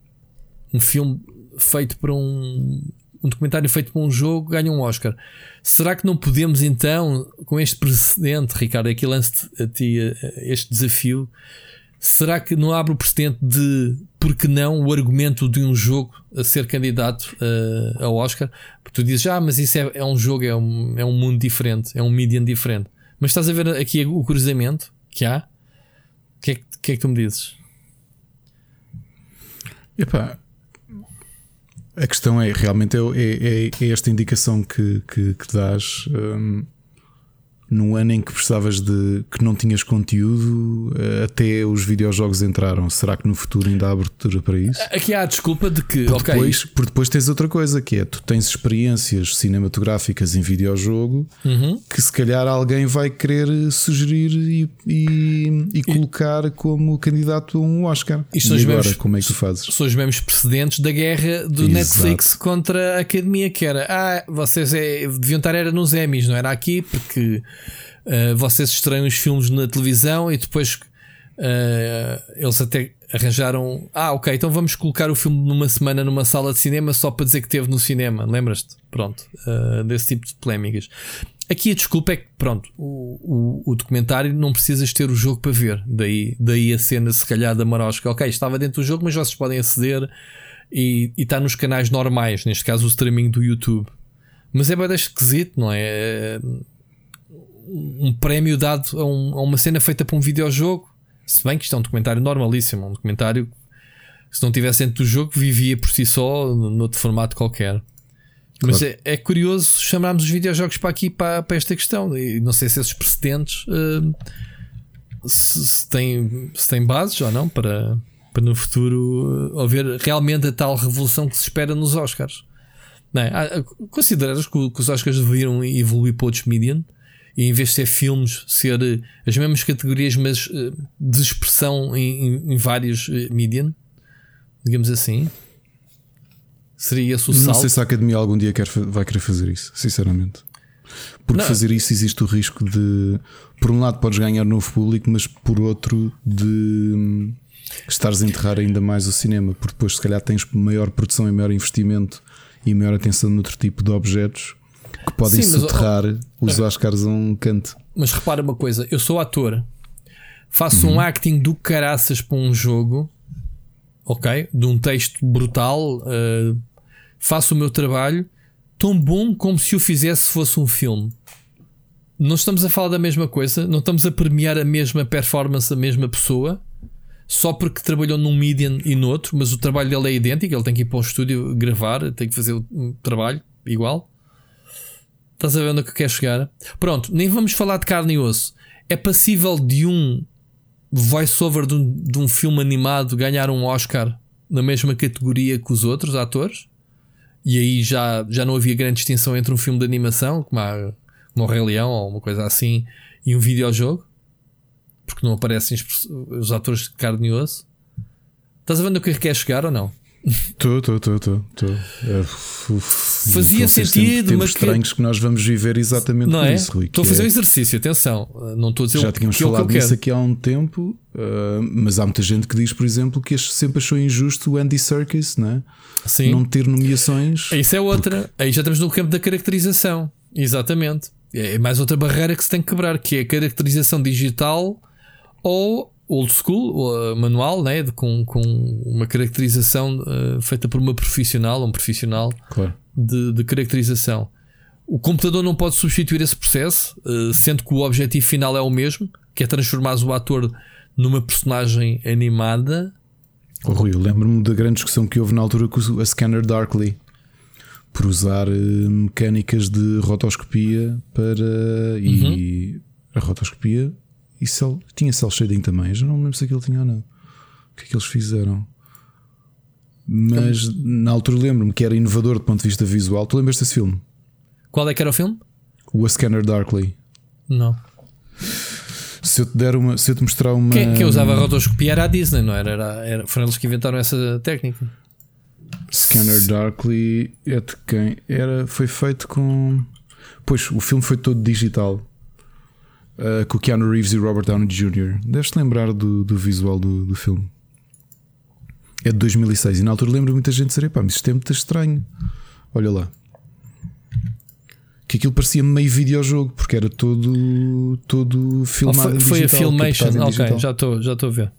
um filme feito para um. um documentário feito para um jogo ganha um Oscar. Será que não podemos então, com este precedente, Ricardo, aqui lance a ti este desafio, será que não abre o precedente de, por que não, o argumento de um jogo a ser candidato uh, ao Oscar? Porque tu dizes, ah, mas isso é, é um jogo, é um, é um mundo diferente, é um medium diferente. Mas estás a ver aqui o cruzamento que há? O que, é, que é que tu me dizes? Epá, a questão é realmente é, é, é esta indicação que, que, que dás. Um, no ano em que precisavas de que não tinhas conteúdo, eh, até os videojogos entraram. Será que no futuro ainda há abertura para isso? Aqui há a desculpa de que. Por, okay. depois, por depois tens outra coisa que é tu tens experiências cinematográficas em videojogo uhum. que se calhar alguém vai querer sugerir e, e, e colocar como candidato a um Oscar. Isto e agora, mesmos, como é que tu fazes? São os mesmos precedentes da guerra do Exato. Netflix contra a academia, que era ah, vocês é, deviam estar era nos Emmys, não era aqui, porque uh, vocês estreiam os filmes na televisão e depois uh, eles até arranjaram. Ah, ok, então vamos colocar o filme numa semana numa sala de cinema só para dizer que teve no cinema. Lembras-te? Pronto, uh, desse tipo de polémicas. Aqui a desculpa é que, pronto, o, o, o, documentário não precisas ter o jogo para ver. Daí, daí a cena, se calhar, da Marosca. Ok, estava dentro do jogo, mas vocês podem aceder e, e está nos canais normais, neste caso o streaming do YouTube. Mas é bem esquisito, não é? Um prémio dado a, um, a, uma cena feita para um videojogo. Se bem que isto é um documentário normalíssimo, um documentário que se não tivesse dentro do jogo vivia por si só noutro formato qualquer. Mas é, é, curioso chamarmos os videojogos para aqui para, para esta questão. E não sei se esses precedentes uh, se, se, têm, se têm bases ou não para, para no futuro uh, haver realmente a tal revolução que se espera nos Oscars. Não é? Consideras que, que os Oscars deveriam evoluir para outros median? E em vez de ser filmes, ser eh, as mesmas categorias, mas eh, de expressão em, em, em vários eh, median, digamos assim. Seria esse o Não salto? sei se a academia algum dia quer, vai querer fazer isso, sinceramente. Porque Não. fazer isso existe o risco de, por um lado, podes ganhar novo público, mas por outro, de hum, estares a enterrar ainda mais o cinema, porque depois, se calhar, tens maior produção e maior investimento e maior atenção noutro tipo de objetos que podem Sim, soterrar mas, os Oscars a um canto. Mas repara uma coisa: eu sou ator, faço uhum. um acting do caraças para um jogo, ok? De um texto brutal, uh, faço o meu trabalho tão bom como se o fizesse fosse um filme. Não estamos a falar da mesma coisa, não estamos a premiar a mesma performance, a mesma pessoa, só porque trabalhou num medium e noutro, mas o trabalho dele é idêntico, ele tem que ir para o estúdio gravar, tem que fazer o trabalho igual. Estás a ver onde é que quer chegar? Pronto, nem vamos falar de carne e osso. É passível de um voice-over de, um, de um filme animado ganhar um Oscar na mesma categoria que os outros atores? E aí já, já não havia grande distinção entre um filme de animação, como, a, como o Rei Leão ou uma coisa assim, e um videojogo? Porque não aparecem os atores de carne e osso? Estás a ver onde é que quer chegar ou não? Estou, estou, estou, estou. Fazia sentido, mas estranhos que... que nós vamos viver exatamente não é? isso, Rui. Estou a fazer é... um exercício, atenção. Não estou a dizer Já tínhamos que falado é nisso aqui há um tempo, uh, mas há muita gente que diz, por exemplo, que sempre achou injusto o Andy Serkis, não é? Sim. Não ter nomeações. Isso é outra. Porque... Aí já estamos no campo da caracterização. Exatamente. É mais outra barreira que se tem que quebrar, que é a caracterização digital ou old school, uh, manual, né? De, com, com uma caracterização uh, feita por uma profissional, um profissional claro. de, de, caracterização. O computador não pode substituir esse processo, uh, sendo que o objetivo final é o mesmo, que é transformar o ator numa personagem animada. Oh, Rui, eu lembro-me da grande discussão que houve na altura com a Scanner Darkly por usar mecânicas de rotoscopia para. Uhum. E a rotoscopia e cel, tinha cel shading também. Já não me lembro se aquilo tinha ou não. O que é que eles fizeram? Mas na altura lembro-me que era inovador do ponto de vista visual. Tu lembras desse filme? Qual é que era o filme? O A Scanner Darkly. Não. Se eu te der uma, se eu te mostrar uma. Quem, quem usava a rotoscopia era a Disney, não era? era, era foram eles que inventaram essa técnica. Scanner Darkly é de quem? Era, foi feito com. Pois, o filme foi todo digital. Uh, com o Keanu Reeves e Robert Downey Jr. Deves-te lembrar do, do visual do, do filme. É de 2006 e na altura lembro muita gente dizer: pá, mas isto é muito estranho. Olha lá. Que aquilo parecia meio videojogo, porque era todo, todo filmado. Oh, foi, foi a Filmation, ok, já estou já a ver.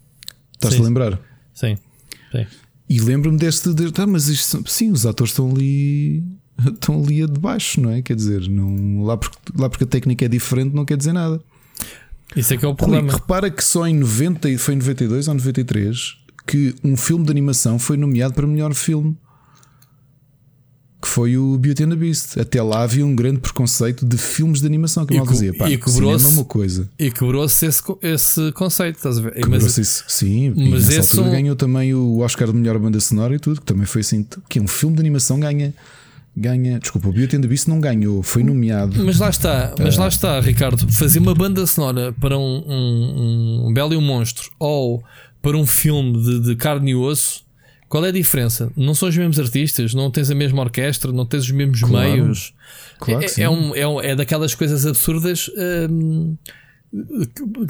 Estás-te a lembrar? Sim, sim. E lembro-me deste. De, ah, mas isto, sim, os atores estão ali. Estão ali a debaixo, não é? Quer dizer, não, lá, porque, lá porque a técnica é diferente, não quer dizer nada. Isso é que é o problema. repara que só em 90, foi em 92 ou 93 que um filme de animação foi nomeado para melhor filme. Que foi o Beauty and the Beast. Até lá havia um grande preconceito de filmes de animação que eu dizia. Pá, e quebrou-se é uma coisa. E quebrou-se esse, esse conceito, estás a ver? Mas, isso, sim, mas esse altura um... ganhou também o Oscar de melhor banda sonora e tudo, que também foi assim. Que um filme de animação ganha ganha. Desculpa, o Beauty and the Beast não ganhou, foi nomeado. Mas lá está, mas lá está, Ricardo. Fazer uma banda sonora para um, um, um Belo e um Monstro ou para um filme de, de, carne e osso, qual é a diferença? Não são os mesmos artistas, não tens a mesma orquestra, não tens os mesmos claro, meios. Claro é, é, um, é, é, daquelas coisas absurdas. Hum,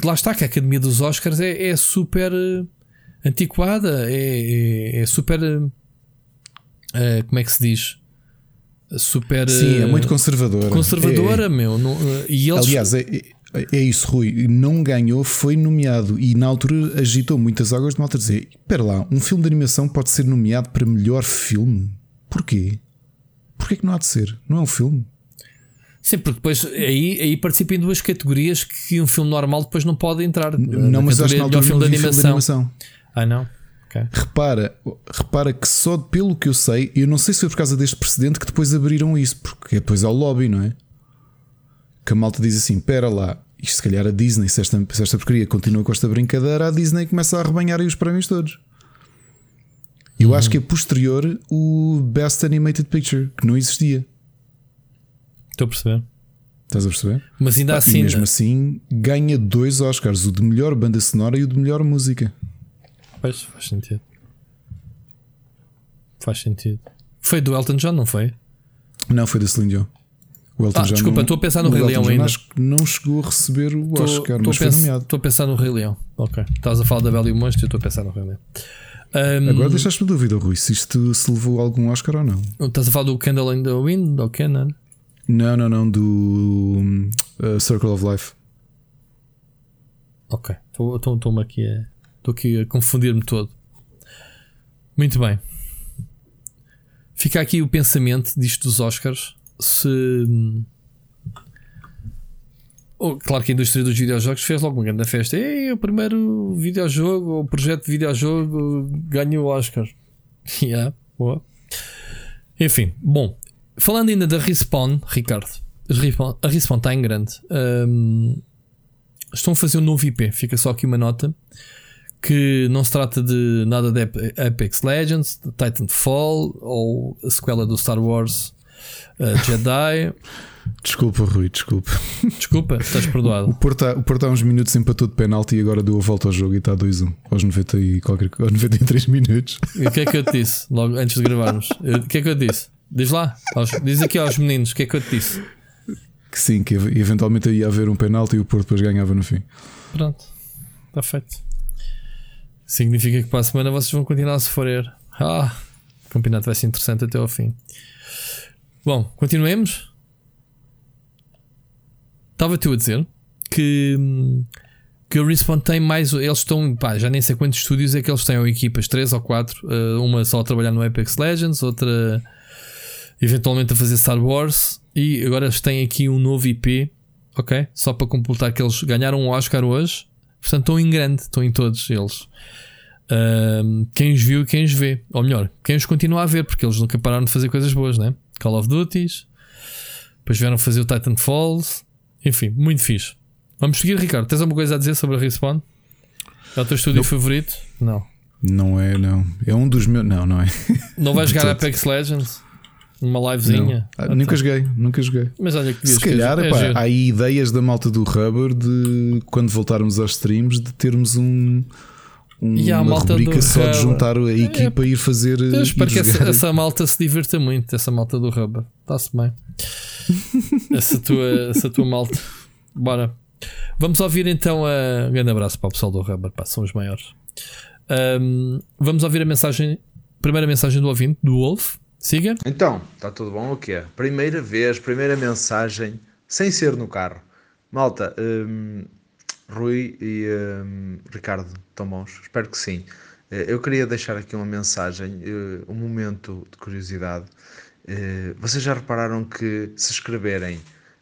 lá está, que a Academia dos Oscars é, é super eh, antiquada, é, é, é super. Uh, como é que se diz? Super. Sim, é muito conservadora. Conservadora, é, meu. Não, e eles... Aliás, é, é isso, Rui. Não ganhou, foi nomeado e na altura agitou muitas águas de malta dizer: Espera lá, um filme de animação pode ser nomeado para melhor filme? Porquê? Porquê que não há de ser? Não é um filme? Sim, porque depois aí, aí participa em duas categorias que um filme normal depois não pode entrar. Não, mas acho que na altura filme, de filme de animação. Ah, não? Okay. Repara, repara que só pelo que eu sei, eu não sei se foi por causa deste precedente que depois abriram isso, porque depois é o lobby, não é? que a malta diz assim: pera lá, isto se calhar a Disney, se esta, se esta porcaria continua com esta brincadeira, a Disney começa a arrebanhar aí os prémios todos. Eu uhum. acho que é posterior o Best Animated Picture, que não existia. Estou a perceber. Estás a perceber? Mas ainda assim. mesmo assim, ganha dois Oscars: o de melhor banda sonora e o de melhor música. Pois, faz sentido. Faz sentido. Foi do Elton John, não foi? Não, foi da Celine Dion. O Elton ah, John desculpa, estou a pensar no Rei Leão ainda. Acho que não chegou a receber o tô, Oscar, tô mas foi nomeado. Estou a pensar no Rei Leão. Ok. Estás a falar da Bela e o Monstro e estou a pensar no Rei Leão. Um, Agora deixaste-me dúvida, Rui, se isto se levou algum Oscar ou não. Estás a falar do Candle in the Wind ou Canon? Não, não, não, do uh, Circle of Life. Ok, estou-me aqui a. Estou aqui a confundir-me todo. Muito bem. Fica aqui o pensamento disto dos Oscars se. Oh, claro que a indústria dos videojogos fez logo uma grande festa. Ei, o primeiro videojogo, o projeto de videojogo ganhou o Oscar. (laughs) yeah, boa. Enfim, bom, falando ainda da Respawn, Ricardo, a Respawn está em grande. Um, estão a fazer um novo IP. Fica só aqui uma nota que não se trata de nada de Apex Legends, de Titanfall ou a sequela do Star Wars uh, Jedi. (laughs) Desculpa, Rui, desculpa. Desculpa, estás perdoado. O Porto, há, o Porto há uns minutos empatou de penalti e agora deu a volta ao jogo e está 2-1 aos, 90 e qualquer, aos 93 (laughs) minutos. E o que é que eu te disse logo antes de gravarmos? O que é que eu te disse? Diz lá, aos, diz aqui aos meninos, o que é que eu te disse? Que sim, que eventualmente ia haver um penalti e o Porto depois ganhava no fim. Pronto, está feito. Significa que para a semana vocês vão continuar a sofrer. Ah, o campeonato vai ser interessante até ao fim. Bom, continuemos. Estava-te a dizer que, que o Respawn tem mais. Eles estão. Pá, já nem sei quantos estúdios é que eles têm, ou equipas, três ou quatro. Eh, uma só a trabalhar no Apex Legends, outra eventualmente a fazer Star Wars. E agora eles têm aqui um novo IP, ok? Só para completar que eles ganharam um Oscar hoje. Portanto, estão em grande, estão em todos eles. Uh, quem os viu e quem os vê. Ou melhor, quem os continua a ver, porque eles nunca pararam de fazer coisas boas, né? Call of Duties. Depois vieram fazer o Titan Falls. Enfim, muito fixe. Vamos seguir, Ricardo. Tens alguma coisa a dizer sobre a Respawn? É o teu estúdio favorito? Não. Não é, não. É um dos meus. Não, não é. Não vais (laughs) jogar Apex Legends? Uma livezinha? Ah, nunca joguei, nunca joguei. Mas olha que Se calhar, é pá, há aí ideias da malta do Rubber de quando voltarmos aos streams de termos um um, e uma rubrica só de juntar a equipa é, e ir fazer. Eu espero que essa, essa, malta se divirta muito, essa malta do Rubber. Está-se bem. (laughs) essa, tua, essa tua malta. Bora. Vamos ouvir então a. Um grande abraço para o pessoal do Rubber, pá, são os maiores. Um, vamos ouvir a mensagem, primeira mensagem do ouvinte, do Wolf. Siga. Então, está tudo bom o que é? Primeira vez, primeira mensagem, sem ser no carro. Malta, hum, Rui e hum, Ricardo, estão bons? Espero que sim. Eh, eu queria deixar aqui uma mensagem, eh, um momento de curiosidade. Eh, vocês já repararam que se escreverem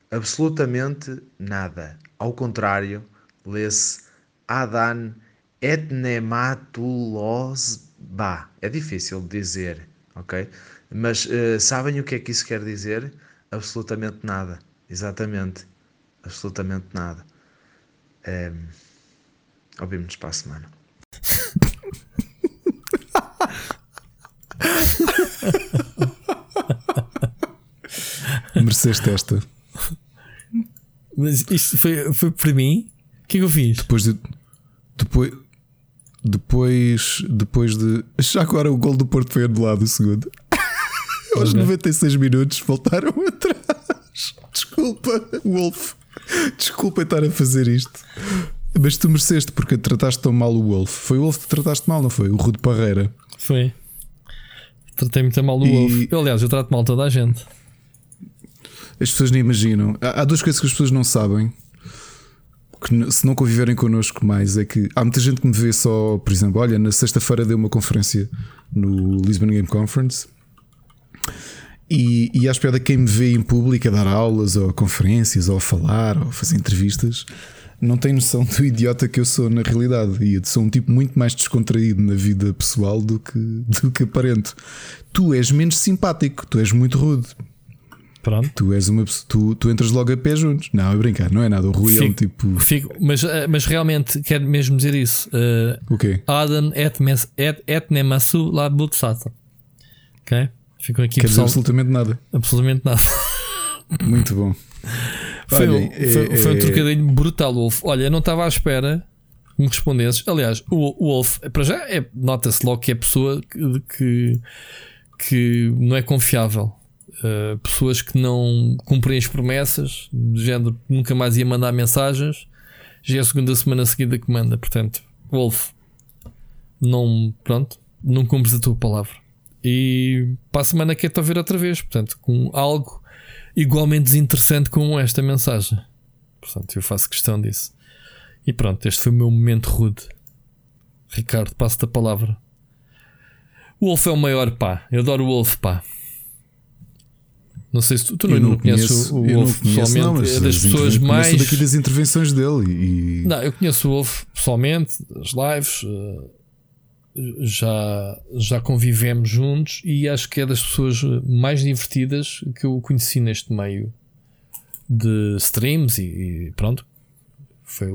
absolutamente nada, ao contrário, lê-se Adan etnematulosba. É difícil de dizer, ok? Mas uh, sabem o que é que isso quer dizer? Absolutamente nada. Exatamente. Absolutamente nada. Um, ehm, Ouvimos-nos para a semana. (laughs) Mereceste esta. Mas isto foi, foi para mim? O que é que eu fiz? Depois de. Depois. Depois, depois de. Já agora o gol do Porto foi anulado o segundo. Aos 96 minutos voltaram (laughs) atrás. Desculpa, Wolf. Desculpa estar a fazer isto. Mas tu mereceste porque trataste tão mal o Wolf. Foi o Wolf que trataste mal, não foi? O Rude Parreira. Foi. Tratei muito mal o e... Wolf. Eu, aliás, eu trato mal toda a gente. As pessoas nem imaginam. Há, há duas coisas que as pessoas não sabem. Que se não conviverem connosco mais, é que há muita gente que me vê só, por exemplo, olha, na sexta-feira deu uma conferência no Lisbon Game Conference e, e acho piada quem me vê em público a dar aulas ou conferências ou a falar ou a fazer entrevistas não tem noção do idiota que eu sou na realidade. E eu sou um tipo muito mais descontraído na vida pessoal do que, do que aparento. Tu és menos simpático, tu és muito rude. Pronto. Tu és uma tu, tu entras logo a pé juntos. Não, é brincar, não é nada. O Rui fico, é um tipo. Fico, mas, eh, mas realmente quero mesmo dizer isso. Uh, o quê? Adam etnemasu la butsata. Ok? Ficam aqui Quer pessoal... dizer absolutamente nada. Absolutamente nada. Muito bom. (laughs) Foi, Olha, um, foi, é, foi, um trocadilho brutal, Wolf. Olha, não estava à espera que me respondesses. Aliás, o, o Wolf, para já, é, nota-se logo que é pessoa que, que, que não é confiável. Uh, pessoas que não cumprem as promessas, do género nunca mais ia mandar mensagens, já é a segunda semana seguida que manda. Portanto, Wolf, não, pronto, não cumpres a tua palavra. E para a semana quero-te ouvir outra vez, portanto, com algo igualmente desinteressante como esta mensagem. Portanto, eu faço questão disso. E pronto, este foi o meu momento rude. Ricardo, passo-te a palavra. O Wolf é o maior, pá. Eu adoro o Wolf, pá. Não sei se tu, tu não, não, conheces o Wolf pessoalmente. Não, é das pessoas mais. daqui das intervenções dele. E... Não, eu conheço o Wolf pessoalmente, as lives. Uh, já, já convivemos juntos e acho que é das pessoas mais divertidas que eu conheci neste meio de streams e, e pronto. Foi,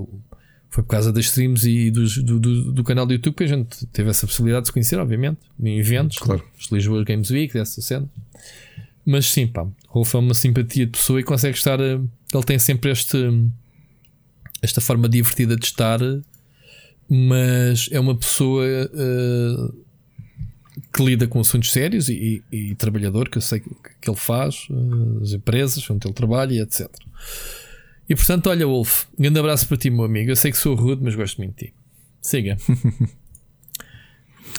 foi por causa das streams e do, do, do, canal do YouTube que a gente teve essa possibilidade de se conhecer, obviamente, em eventos, claro. os Lisboa Games Week, dessa cena. Mas sim, pá, Rolf é uma simpatia de pessoa e consegue estar. Eh, ele tem sempre este, esta forma divertida de estar mas é uma pessoa uh, que lida com assuntos sérios e, e, e, trabalhador, que eu sei que, que ele faz, uh, as empresas onde ele trabalha e etc. E portanto, olha, Wolf, um grande abraço para ti, meu amigo. Eu sei que sou rude, mas gosto muito de ti. Siga. (laughs)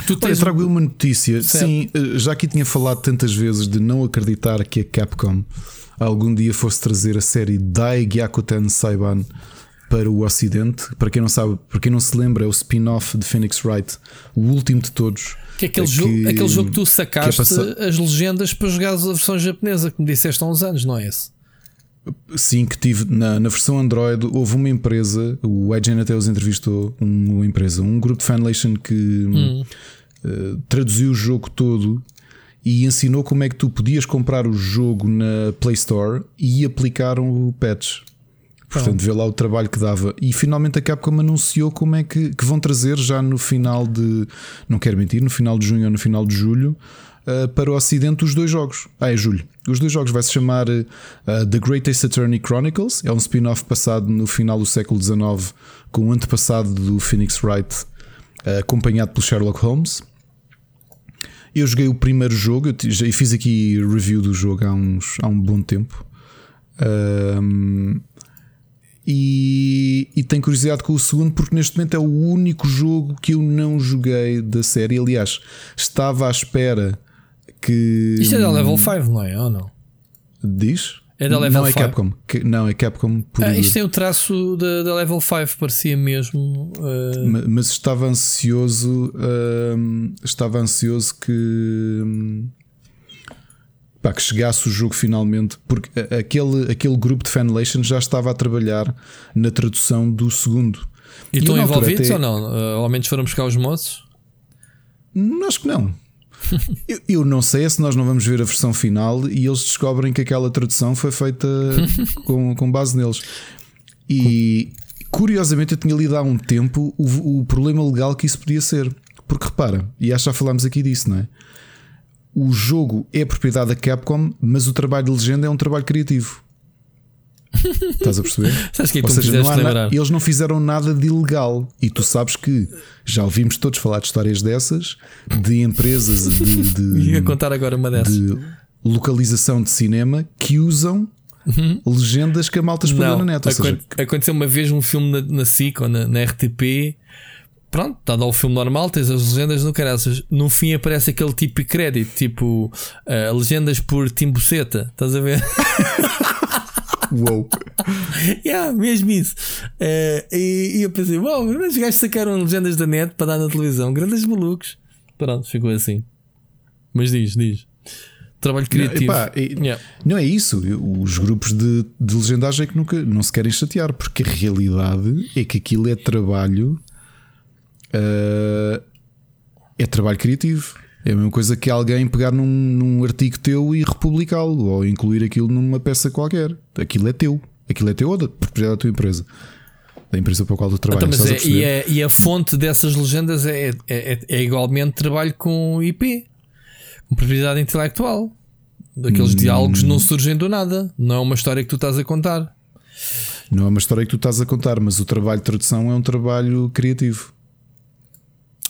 Tu tens... Olha, trago uma notícia. Certo. Sim, eh, já aqui tinha falado tantas vezes de não acreditar que a Capcom algum dia fosse trazer a série Dai Gyakuten Saiban para o Ocidente. Para quem não sabe, para quem não se lembra, é o spin-off de Phoenix Wright, o último de todos. Que é aquele, é que, jogo, aquele jogo que tu sacaste que é as legendas para jogar a versão japonesa, que me disseste há uns anos, não é esse? Sim, que tive na, na versão Android. Houve uma empresa, o IGN até os entrevistou, uma empresa, um grupo de fanlation que hum. uh, traduziu o jogo todo e ensinou como é que tu podias comprar o jogo na Play Store e aplicaram o patch. Portanto, vê lá o trabalho que dava. E finalmente a Capcom anunciou como é que, que vão trazer já no final de. Não quero mentir, no final de junho ou no final de julho. Uh, para o Ocidente, os dois jogos. Ah, é julho. Os dois jogos vai se chamar uh, The Greatest Attorney Chronicles. É um spin-off passado no final do século XIX com o antepassado do Phoenix Wright, uh, acompanhado pelo Sherlock Holmes. Eu joguei o primeiro jogo e já fiz aqui review do jogo há, uns, há um bom tempo. E, e tenho curiosidade com o segundo, porque neste momento é o único jogo que eu não joguei da série. Aliás, estava à espera que. Isto é da Level 5, não é? Ou não? Diz? É da Level não 5. é Capcom. Não, é Capcom por Ah, isto tem o traço da, da Level 5, parecia mesmo. ah, Ma- Mas estava ansioso, hum, estava ansioso que, hum, pá, que chegasse o jogo finalmente, porque aquele, aquele grupo de Fanlation já estava a trabalhar na tradução do segundo. e eu, estão envolvidos até- ou não? Ah, ao menos foram buscar os moços? Hum, Acho que não. (laughs) Eu, eu não sei é se nós não vamos ver a versão final e eles descobrem que aquela tradução foi feita (laughs) com, com base neles. E curiosamente eu tinha lido há um tempo o, o problema legal que isso podia ser. Porque repara, e acho que já falámos aqui disso, não é? O jogo é propriedade da Capcom, mas o trabalho de legenda é um trabalho criativo. (laughs) Estás a perceber? Sabes que é Ou seja, não na- eles não fizeram nada de ilegal. E tu sabes que já ouvimos todos falar de histórias dessas, de empresas de, (laughs) de- Ia contar agora uma dessas. de localização de cinema que usam legendas que a malta espalhou na net. Ou seja, aconte- aconteceu uma vez um filme na, na SIC ou na, na RTP. Pronto, está a dar o filme normal, tens as legendas no caraças. No fim aparece aquele tipo de crédito, tipo ah, legendas por Timbuceta, estás a ver? (laughs) uou. yeah, mesmo isso. Eh, e, e eu pensei, bom, mas os gajos sacaram legendas da net para dar na televisão, grandes malucos. Pronto, ficou assim. Mas diz, diz. Trabalho criativo. epá, e- Yeah. Não é isso. Os grupos de, de legendagem é que nunca não se querem chatear, porque a realidade é que aquilo é trabalho. Ah, é trabalho criativo. É a mesma coisa que alguém pegar num, num artigo teu e republicá-lo ou incluir aquilo numa peça qualquer. Aquilo é teu. Aquilo é teu ou da propriedade da tua empresa. Da empresa para a qual tu trabalhas. Então, mas a é- e, é- e a fonte dessas legendas é, é, é- é igualmente trabalho com IP, com propriedade intelectual. Daqueles Hum. diálogos não surgem do nada, não é uma história que tu estás a contar. Não é uma história que tu estás a contar, mas o trabalho de tradução é um trabalho criativo.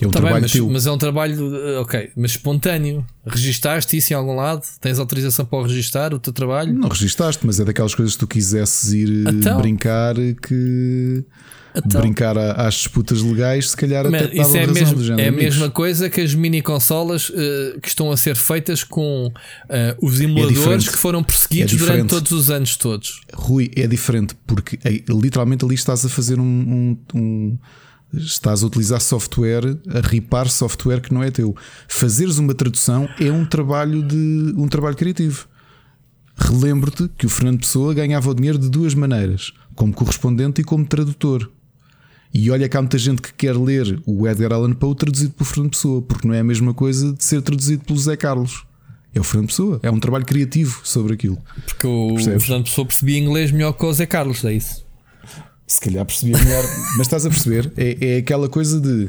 É um Tá bem, trabalho mas, teu. mas é um trabalho, eh, ok, mas espontâneo. Registaste isso em algum lado? Tens autorização para registar, o teu trabalho? Não registaste, mas é daquelas coisas que tu quisesses ir eh, Então. brincar que. Então. Brincar a- às disputas legais, se calhar até dava isso é, razão mesmo, género. é a mesma coisa que as mini consolas eh, que estão a ser feitas com eh, os emuladores diferente. que foram perseguidos É durante todos os anos todos. Rui, é diferente porque literalmente ali estás a fazer um, um- um- Estás a utilizar software, a ripar software que não é teu. Fazeres uma tradução é um trabalho de um trabalho criativo. Relembro-te que o Fernando Pessoa ganhava o dinheiro de duas maneiras: como correspondente e como tradutor. E olha que há muita gente que quer ler o Edgar Allan Poe traduzido por Fernando Pessoa, porque não é a mesma coisa de ser traduzido pelo Zé Carlos. É o Fernando Pessoa, é um trabalho criativo sobre aquilo. Porque o Percebes? Fernando Pessoa percebia inglês melhor que o Zé Carlos, é isso. Se calhar percebia melhor, mas estás a perceber? É, é aquela coisa de.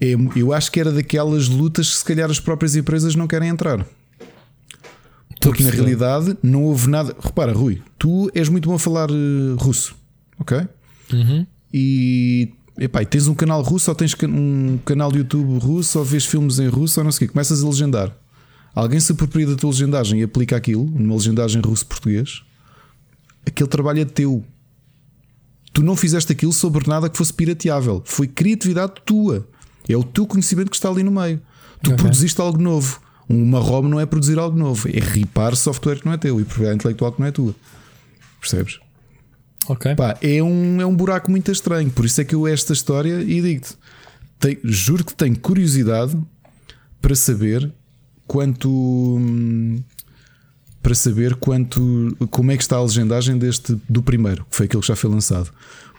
é- eu acho que era daquelas lutas que se calhar as próprias empresas não querem entrar. Porque na realidade não houve nada. Repara, Rui, tu és muito bom a falar eh, russo, ok? E epá, tens um canal russo ou tens um canal de YouTube russo ou vês filmes em russo ou não sei o quê, começas a legendar. Alguém se apropria da tua legendagem e aplica aquilo numa legendagem russo-português, aquele trabalho é teu. Tu não fizeste aquilo sobre nada que fosse pirateável. Foi criatividade tua. É o teu conhecimento que está ali no meio. Tu Ok. produziste algo novo. Uma ROM não é produzir algo novo, é ripar software que não é teu e propriedade intelectual que não é tua. Percebes? Ok. Pá, é um, é um buraco muito estranho. Por isso é que eu esta história e digo-te: tenho- juro que tenho curiosidade para saber quanto. Para saber quanto. Como é que está a legendagem deste do primeiro, que foi aquele que já foi lançado.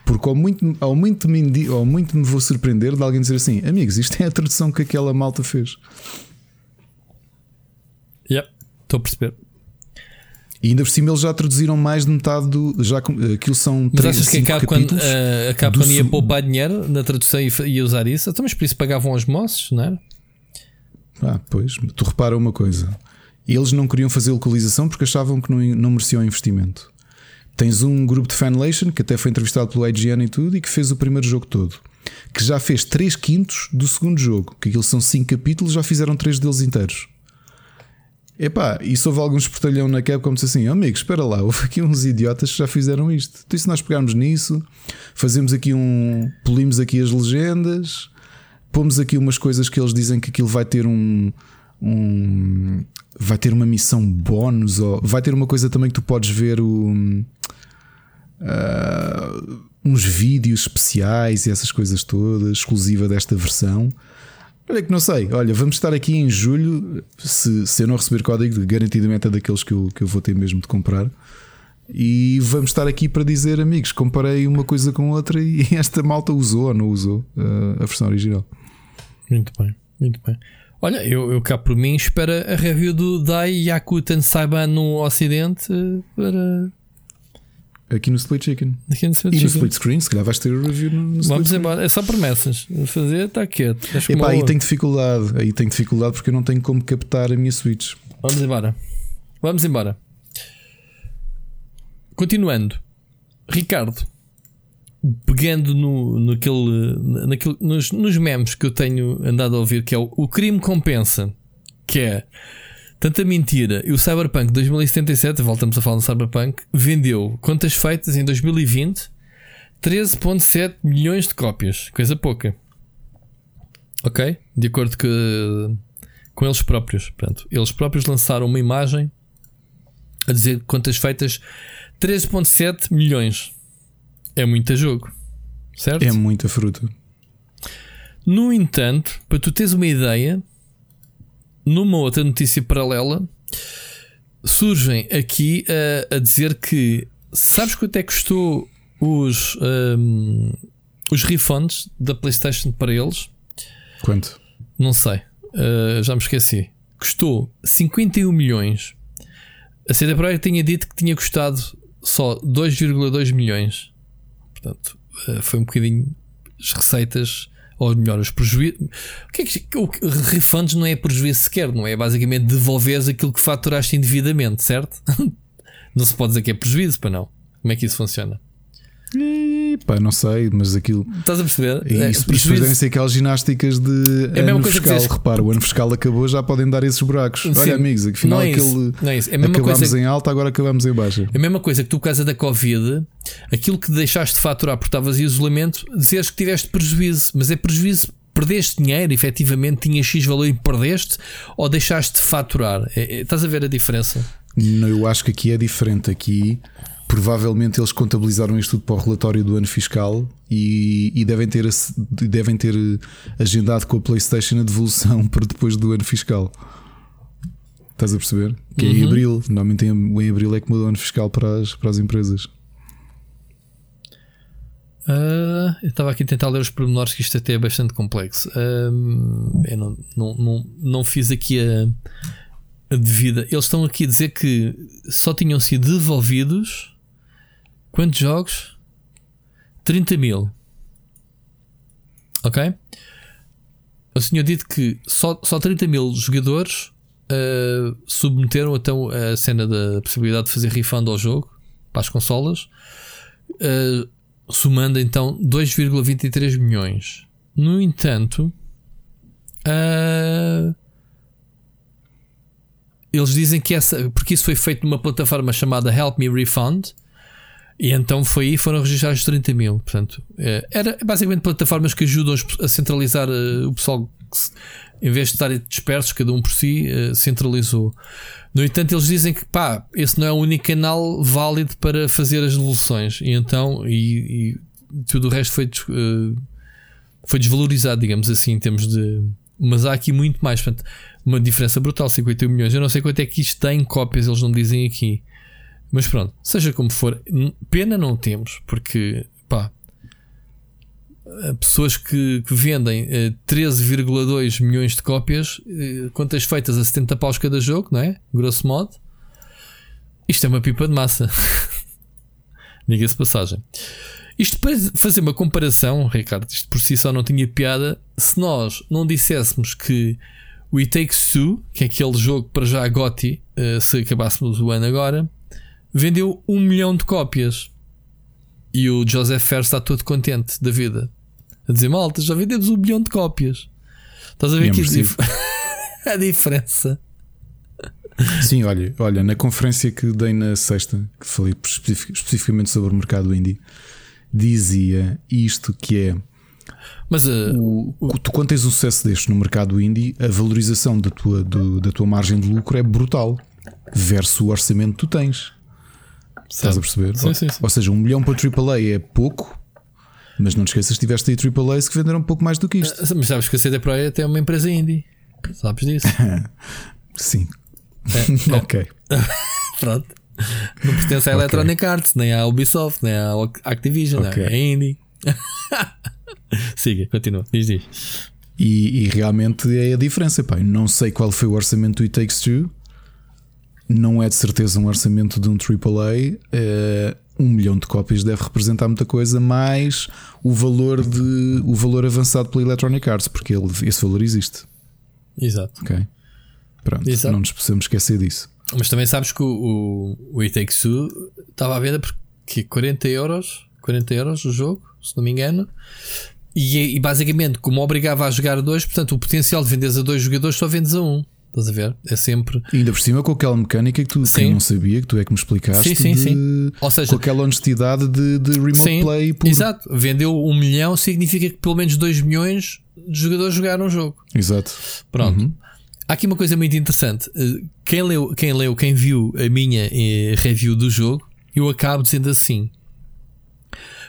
Porque ao muito, ao muito, me, ao muito me vou surpreender de alguém dizer assim: Amigos, isto é a tradução que aquela malta fez. Yep, estou a perceber. E ainda por cima eles já traduziram mais de metade do. Já, aquilo são Mas três, achas que a cinco Capcom, capítulos eh, a Capcom ia poupar dinheiro na tradução e ia usar isso? Então, mas por isso pagavam aos moços, não era? Ah, pois, tu repara uma coisa. Eles não queriam fazer localização porque achavam que não, não mereciam investimento. Tens um grupo de fanlation que até foi entrevistado pelo IGN e tudo e que fez o primeiro jogo todo. Que já fez 3 quintos do segundo jogo. Que aquilo são 5 capítulos, já fizeram 3 deles inteiros. Epá, e se houve algum espertalhão na Capcom como disse assim: amigo, espera lá, (laughs) houve aqui uns idiotas que já fizeram isto. Então, e se nós pegarmos nisso, fazemos aqui um. polimos aqui as legendas, pomos aqui umas coisas que eles dizem que aquilo vai ter um. um vai ter uma missão bónus, ou vai ter uma coisa também que tu podes ver o. Uh, uns vídeos especiais e essas coisas todas, exclusiva desta versão. Olha que não sei, olha, vamos estar aqui em julho. Se, se eu não receber código, garantidamente é daqueles que eu, que eu vou ter mesmo de comprar. E vamos estar aqui para dizer, amigos, comparei uma coisa com outra e (laughs) esta malta usou ou não usou uh, a versão original. Muito bem, muito bem. Olha, eu, eu cá por mim espero a review do Dai Yakuten Saiban no Ocidente uh, para Aqui no Split Chicken. Aqui no Split e Chicken. no Split Screen, se calhar vais ter review no, no Vamos embora, é só promessas. Fazer, está quieto. Epá, aí tem dificuldade, aí tem dificuldade porque eu não tenho como captar a minha Switch. Vamos embora. Vamos embora. Continuando, Ricardo, pegando no, naquele, naquele, nos, nos memes que eu tenho andado a ouvir, que é o, o crime compensa, que é Tanta mentira. E o Cyberpunk 2077, voltamos a falar do Cyberpunk, vendeu contas feitas em 2020 13,7 milhões de cópias. Coisa pouca. Ok? De acordo com, com eles próprios. Portanto, eles próprios lançaram uma imagem a dizer contas feitas 13,7 milhões. É muito jogo. Certo? É muita fruta. No entanto, para tu teres uma ideia, numa outra notícia paralela, surgem aqui a, a dizer que sabes quanto é que custou os, um, os refunds da PlayStation para eles? Quanto? Não sei, uh, já me esqueci. Custou 51 milhões. A CD Projekt tinha dito que tinha custado só 2,2 milhões. Portanto, uh, foi um bocadinho as receitas ou melhor, os prejuízos. O que é que o refunds não é prejuízo sequer, não é? Basicamente devolveres aquilo que faturaste indevidamente, certo? (laughs) não se pode dizer que é prejuízo, para não. Como é que isso funciona? E, pá, não sei, mas aquilo. Estás a perceber? E isso, é, isso devem ser aquelas ginásticas de é ano fiscal. Que Repara, o ano fiscal acabou, já podem dar esses buracos. Sim, Olha, amigos, afinal não é aquele. Não é isso. É a mesma acabamos coisa em alta, agora acabamos em baixa. É a mesma coisa que tu, por causa da Covid, aquilo que deixaste de faturar porque estavas em isolamento, dizeres que tiveste prejuízo, mas é prejuízo perdeste dinheiro, efetivamente tinha X valor e perdeste, ou deixaste de faturar? É, é, estás a ver a diferença? Não, eu acho que aqui é diferente. Aqui provavelmente eles contabilizaram isto tudo para o relatório do ano fiscal e, e, devem, ter, devem ter agendado com a PlayStation a devolução (laughs) para depois do ano fiscal. Estás a perceber? Que uhum. é em uhum. abril. Normalmente em abril é que muda o ano fiscal para as, para as empresas. Uh, eu estava aqui a tentar ler os pormenores, que isto até é bastante complexo. Uh, eu não, não, não, não fiz aqui a, a devida. Eles estão aqui a dizer que só tinham sido devolvidos Quantos jogos? 30 mil. Ok? O senhor dito que só, só 30 mil jogadores uh, submeteram então a cena da possibilidade de fazer refund ao jogo para as consolas, uh, somando então 2,23 milhões. No entanto, uh, eles dizem que essa, porque isso foi feito numa plataforma chamada Help Me Refund, e então foi aí foram registrados 30 mil. Portanto, é, era basicamente plataformas que ajudam a centralizar uh, o pessoal que, se, em vez de estarem dispersos, cada um por si, uh, centralizou. No entanto, eles dizem que pá, esse não é o único canal válido para fazer as devoluções. E então, e, e tudo o resto foi, uh, foi desvalorizado, digamos assim, em termos de. Mas há aqui muito mais. Portanto, uma diferença brutal, 51 milhões. Eu não sei quanto é que isto tem cópias, eles não dizem aqui. Mas pronto, seja como for, pena não temos, porque pá, pessoas que, que vendem 13,2 eh, milhões de cópias, eh, feitas a 70 paus cada jogo, não é? Grosso modo, isto é uma pipa de massa. (laughs) Diga-se passagem. Isto para fazer uma comparação, Ricardo, isto por si só não tinha piada se nós não disséssemos que o It Takes Two, que é aquele jogo para já a Gotti, eh, se acabássemos o ano agora, vendeu um milhão de cópias. E o Joseph Ferro está todo contente da vida. A dizer, malta, já vendemos um milhão de cópias. Estás a ver que dif... (laughs) a diferença. Sim, olha, olha, na conferência que dei na sexta, que falei especificamente sobre o mercado indie, dizia isto que é. Mas uh, o, o, tu, quando tens um sucesso deste no mercado indie, a valorização da tua, do, da tua margem de lucro é brutal versus o orçamento que tu tens. Estás a perceber? Sim, sim, sim. Ou seja, um milhão para AAA é pouco, mas não te esqueças que tiveste aí AAAs que venderam um pouco mais do que isto. Mas sabes que a CD Projekt é uma empresa indie. Sabes disso? (laughs) sim. É, (laughs) ok. (laughs) Pronto. Não pertence à Electronic Arts, nem à Ubisoft, nem à Activision, okay. é indie. Siga, continua. Diz, diz. E, e, realmente é a diferença. Pá. Não sei qual foi o orçamento do It Takes Two. Não é de certeza um orçamento de um AAA. Uh, um milhão de cópias deve representar muita coisa, mais o valor, de, o valor avançado pela Electronic Arts, porque ele, esse valor existe. Exato. Ok. Pronto, Exato. não nos precisamos esquecer disso. Mas também sabes que o, o, o It Takes Two estava à venda por 40 euros, 40 euros o jogo, se não me engano. E, e, basicamente, como obrigava a jogar a dois, portanto, o potencial de venderes a dois jogadores só vendes a um. Estás a ver? É sempre. E ainda por cima com aquela mecânica que tu que não sabia, que tu é que me explicaste. Sim, sim, de, sim. Ou seja, com aquela honestidade de, de remote sim, play. Puro. Exato. Vendeu um milhão significa que pelo menos 2 milhões de jogadores jogaram o jogo. Exato. Pronto. Uhum. Há aqui uma coisa muito interessante. Eh, quem leu, quem leu, quem viu a minha eh, review do jogo, eu acabo dizendo assim: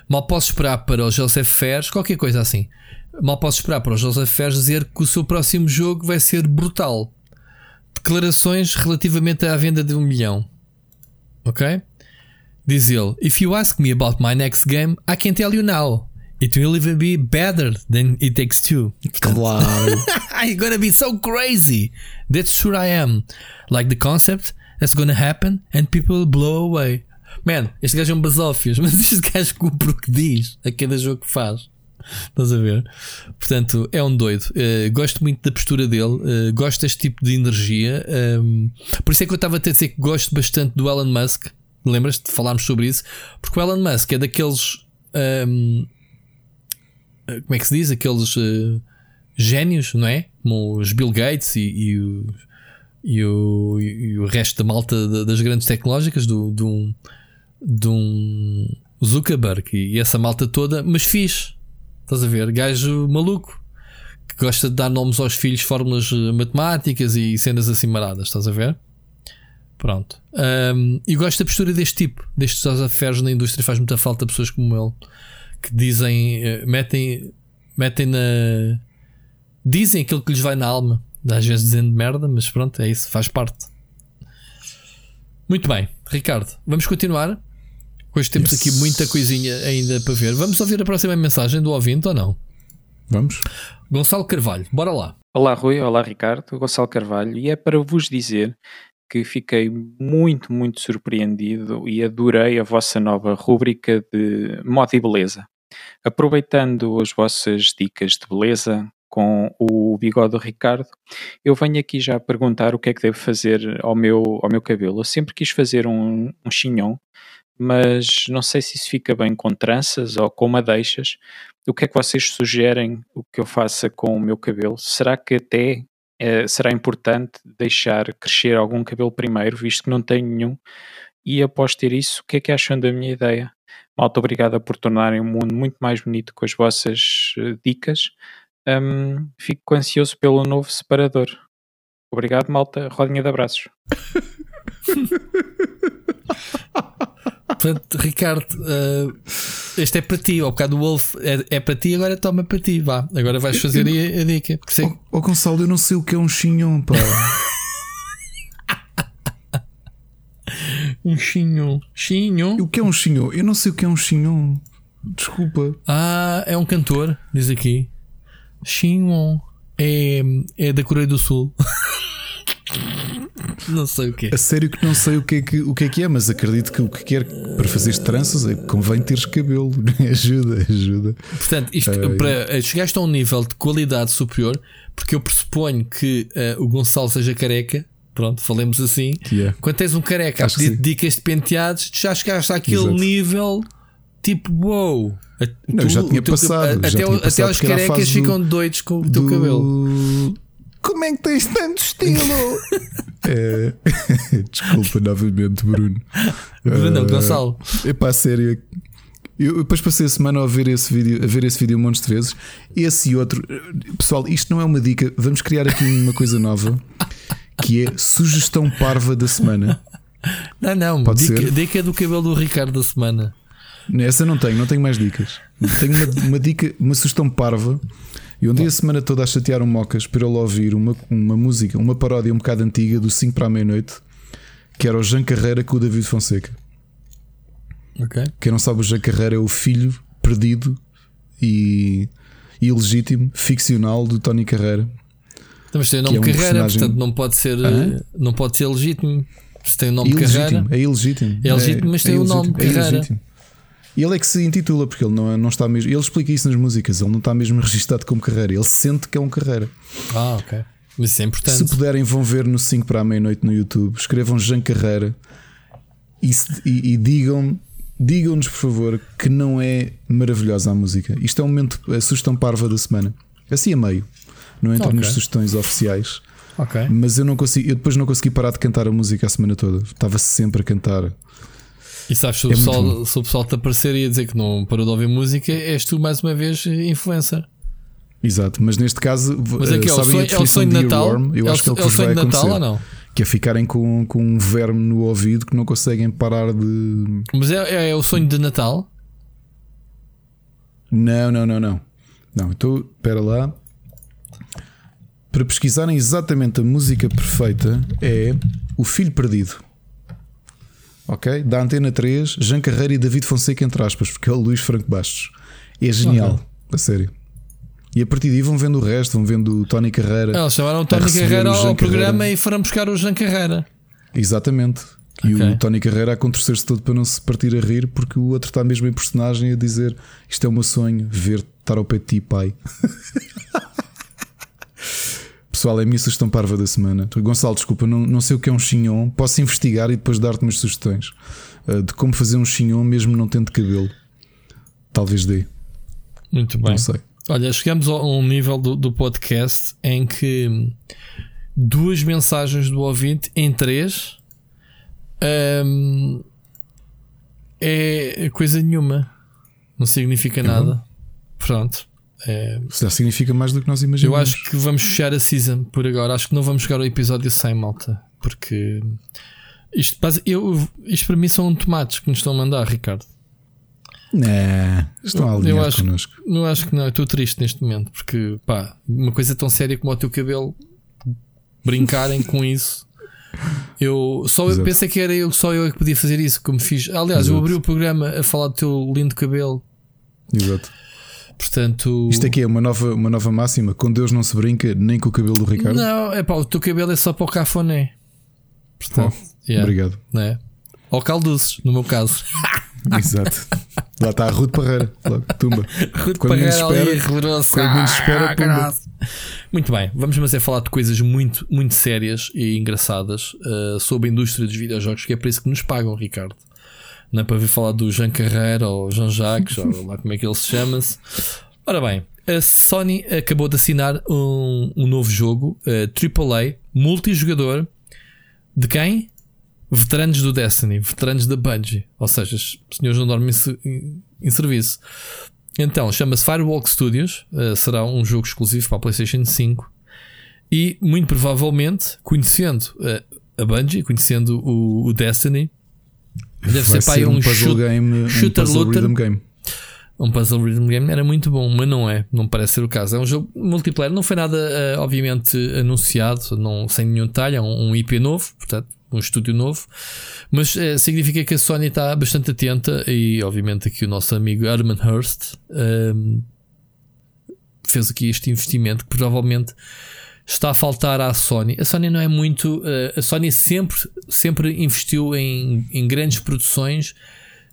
mal posso esperar para o Joseph Fers, qualquer coisa assim. Mal posso esperar para o Joseph Fers dizer que o seu próximo jogo vai ser brutal declarações relativamente à venda de um milhão. Ok? Diz ele: If you ask me about my next game, I can tell you now. It will even be better than It Takes Two. Claro. (laughs) I'm gonna be so crazy. That's sure I am. Like the concept, that's gonna happen and people will blow away. Man, este gajo é um basófios, (laughs) mas este gajo cumpre o que diz a cada jogo que faz. Estás a ver? Portanto, é um doido. Uh, gosto muito da postura dele, uh, gosto deste tipo de energia. Um, ehm, por isso é que eu estava a dizer que gosto bastante do Elon Musk. Lembras-te de falarmos sobre isso? Porque o Elon Musk é daqueles. Um, ehm, como é que se diz? Aqueles uh, génios, não é? Como os Bill Gates e, e, o, e, o, e o resto da malta das grandes tecnológicas, do, de um Zuckerberg e essa malta toda, mas fiz Estás a ver? Gajo maluco que gosta de dar nomes aos filhos, fórmulas eh, matemáticas e cenas assim maradas. Estás a ver? Pronto. Um, e gosto da postura deste tipo, destes afers na indústria. Faz muita falta pessoas como ele que dizem, eh, metem, metem na. Dizem aquilo que lhes vai na alma. Às vezes dizendo merda, mas pronto, é isso, faz parte. Muito bem, Ricardo, vamos continuar. Hoje temos yes. aqui muita coisinha ainda para ver. Vamos ouvir a próxima mensagem do ouvinte ou não? Vamos. Gonçalo Carvalho, bora lá. Olá Rui, olá Ricardo, Gonçalo Carvalho, e é para vos dizer que fiquei muito, muito surpreendido e adorei a vossa nova rúbrica de moda e beleza. Aproveitando as vossas dicas de beleza com o bigode do Ricardo, eu venho aqui já perguntar o que é que devo fazer ao meu, ao meu cabelo. Eu sempre quis fazer um, um chignon, mas não sei se isso fica bem com tranças ou com madeixas. O que é que vocês sugerem o que eu faça com o meu cabelo? Será que até é, será importante deixar crescer algum cabelo primeiro, visto que não tenho nenhum? E após ter isso, o que é que acham da minha ideia? Malta, obrigada por tornarem o mundo muito mais bonito com as vossas uh, dicas. Um, fico ansioso pelo novo separador. Obrigado, malta. Rodinha de abraços. (laughs) Portanto, Ricardo, uh, este é para ti. Ao bocado o Wolf é, é, para ti, agora toma para ti. Vá, agora vais fazer a, a dica. Ó oh, oh, Gonçalo, eu não sei o que é um chinhão, pá. (laughs) um chinhão. Chinhão? O que é um chinhão? Eu não sei o que é um chinhão. Desculpa. Ah, é um cantor, diz aqui. Chinhon. É, é da Coreia do Sul. (laughs) não sei o que A sério que não sei o que, é que, o que é que é, mas acredito que o que quer para fazer tranças é convém teres cabelo. (laughs) ajuda, ajuda. Portanto, isto, uh, para, chegaste a um nível de qualidade superior, porque eu pressuponho que uh, o Gonçalo seja careca. Pronto, falemos assim. Yeah. Quando tens um careca a pedir dicas de penteados, já chegaste àquele Exato. nível tipo, wow. Não, tu, já tinha passado. até, já tinha até os carecas ficam doidos com o teu cabelo como é que tens tanto estilo? (laughs) é... (laughs) Desculpa novamente, Bruno. Bruno, uh... Gonçalo. É para a sério. Eu depois passei a semana a ver esse vídeo, a ver esse vídeo um monte de vezes. Esse e outro, pessoal, isto não é uma dica. Vamos criar aqui uma coisa nova que é sugestão parva da semana. Não, não, Pode dica, ser? dica do cabelo do Ricardo da semana. Essa não tenho, não tenho mais dicas. Tenho uma, uma dica, uma sugestão parva. Eu andei a semana toda a chatear um mocas para ele ouvir uma, uma música, uma paródia um bocado antiga do 5 para a meia-noite, que era o Jean Carreira com o David Fonseca. Ok. Quem não sabe, o Jean Carreira é o filho perdido e ilegítimo, ficcional do Tony Carreira. Então, Mas tem nome é um Carreira, personagem- portanto não pode ser, Hã? não pode ser legítimo. Se tem o nome Ilegítimo, Carreira. é ilegítimo. É legítimo, mas tem o nome ilegítimo, é Carreira. E ele é que se intitula, porque ele não, é- não está mesmo. Ele explica isso nas músicas, ele não está mesmo registado como carreira, ele sente que é um carreira. Ah, ok. Mas isso é Se importante. puderem, vão ver no 5 para a meia-noite no YouTube, escrevam Jean Carreira e, se- e- e digam. Digam-nos, por favor, que não é maravilhosa a música. Isto é um momento, a sugestão parva da semana. Assim a meio. Não entra Ok. nas sugestões oficiais. Ok. Mas eu não consigo, eu depois não consegui parar de cantar a música a semana toda. Estava sempre a cantar. E sabes, se o, É pessoal, se o pessoal te aparecer e a dizer que não parou de ouvir música, és tu mais uma vez influencer. Exato, mas neste caso, Mas eh, aqui é o sonho, é o sonho de Natal. earworm? Eu é acho que é o que é o vos vai sonho de Natal acontecer. ou não? Que é ficarem com, com um verme no ouvido que não conseguem parar de. Mas é, é, é o sonho de Natal. Não, não, não, não. Não, então, espera lá. Para pesquisarem exatamente a música perfeita é O Filho Perdido. Ok? Da Antena 3, Jean Carreira e David Fonseca, entre aspas, porque é o Luís Franco Bastos. É genial, a sério. E a partir daí vão vendo o resto, vão vendo o Tony Carreira. Eles chamaram o Tony Carreira ao Jean programa Carreira. e foram buscar o Jean Carreira. Exatamente. E Ok. o Tony Carreira a contorcer-se todo para não se partir a rir, porque o outro está mesmo em personagem a dizer: Isto é o meu sonho, ver estar ao pé de ti, pai. (laughs) Pessoal, é a minha sugestão parva da semana. Gonçalo, desculpa, não, não sei o que é um chignon. Posso investigar e depois dar-te umas sugestões uh, de como fazer um chignon mesmo não tendo cabelo. Talvez dê, Muito bem. não sei. Olha, chegamos a um nível do, do podcast em que duas mensagens do ouvinte em três hum, é coisa nenhuma. Não significa nada. Pronto. É, Se já significa mais do que nós eu imaginamos. acho que vamos fechar a season por agora. Acho que não vamos chegar ao episódio 100, malta. Porque isto, eu, isto para mim são tomates que nos estão a mandar, Ricardo. Não, estão a Eu alinhar acho- connosco. Não acho que não, eu estou triste neste momento porque pá, uma coisa tão séria como o teu cabelo brincarem com isso. Eu só eu pensei que era eu, só eu é que podia fazer isso, como fiz. Aliás, eu Exato. abri o programa a falar do teu lindo cabelo. Exato. Portanto, Isto aqui é uma nova, uma nova máxima. Com Deus não se brinca, nem com o cabelo do Ricardo. não, é pá, o teu cabelo é só para o cafoné. Portanto, Oh, yeah, Obrigado. né? Ou calduces, no meu caso. (laughs) Exato. Lá está a Rude Parreira. Logo, tumba. Rude Quando Parreira ali, espera, menos espera, Ah, pumba. caralho. Muito bem, vamos mas é falar de coisas muito, muito sérias e engraçadas uh, sobre a indústria dos videojogos, que é para isso que nos pagam, Ricardo. Não é para vir falar do Jean Carreira ou Jean Jacques, ou lá como é que ele se chama-se. Ora bem, a Sony acabou de assinar um, um novo jogo, uh, AAA, multijogador, de quem? Veteranos do Destiny, veteranos da Bungie, ou seja, os senhores não dormem em, em serviço. Então, chama-se Firewalk Studios, uh, será um jogo exclusivo para a PlayStation 5 e, muito provavelmente, conhecendo uh, a Bungie, conhecendo o, o Destiny, deve ser para aí um, puzzle shoot- game, um shooter puzzle looter. rhythm game. um puzzle rhythm game era muito bom, mas não é, não parece ser o caso. É um jogo multiplayer, não foi nada, eh, obviamente, anunciado, não, sem nenhum detalhe, é um, um IP novo, portanto, um estúdio novo, mas eh, significa que a Sony está bastante atenta e, obviamente, aqui o nosso amigo Herman Hurst ehm, fez aqui este investimento que provavelmente está a faltar à Sony. A Sony não é muito. eh, a Sony sempre, sempre investiu em, em grandes produções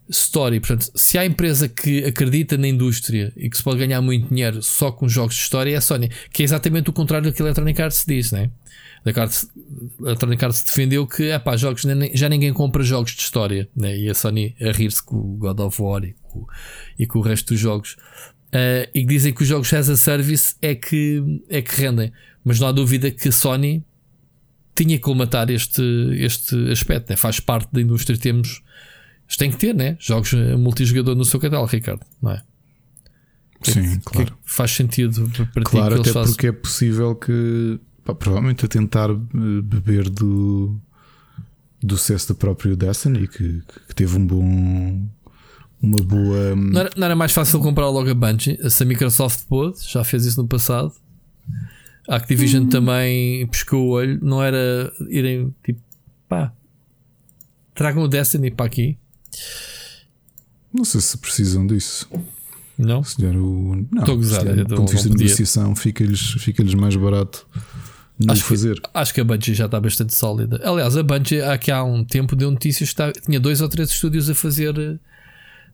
story. Portanto, se há empresa que acredita na indústria e que se pode ganhar muito dinheiro só com jogos de história, é a Sony, que é exatamente o contrário do que a Electronic Arts diz, né? A Electronic Arts defendeu que epá, jogos, nem- já ninguém compra jogos de história, né? e a Sony a rir-se com o God of War e com, e com o resto dos jogos. Uh, e dizem que os jogos as a service é que, é que rendem. Mas não há dúvida que a Sony tinha que colmatar este, este aspecto, né? faz parte da indústria. Temos, tem que ter né? jogos multijogador no seu catálogo, Ricardo, não é? Sim, que, claro. Que faz sentido para claro, ti que até porque é possível que pá, provavelmente a tentar eh, beber do, do sucesso do próprio Destiny que, que teve um bom uma boa. Hum, não era, não era, mais fácil comprar logo a Bungie? Se a Microsoft pôde, já fez isso no passado. A Activision hum. também pescou o olho. Não era irem tipo, pá, tragam o Destiny para aqui. Não sei se precisam disso. Não? Senhor, o, não, Estou a gozar. do ponto de vista de negociação, fica-lhes fica mais barato não acho fazer. Que, acho que a Bungie já está bastante sólida. Aliás, a Bungie, aqui há um tempo, deu notícias que tinha dois ou três estúdios a fazer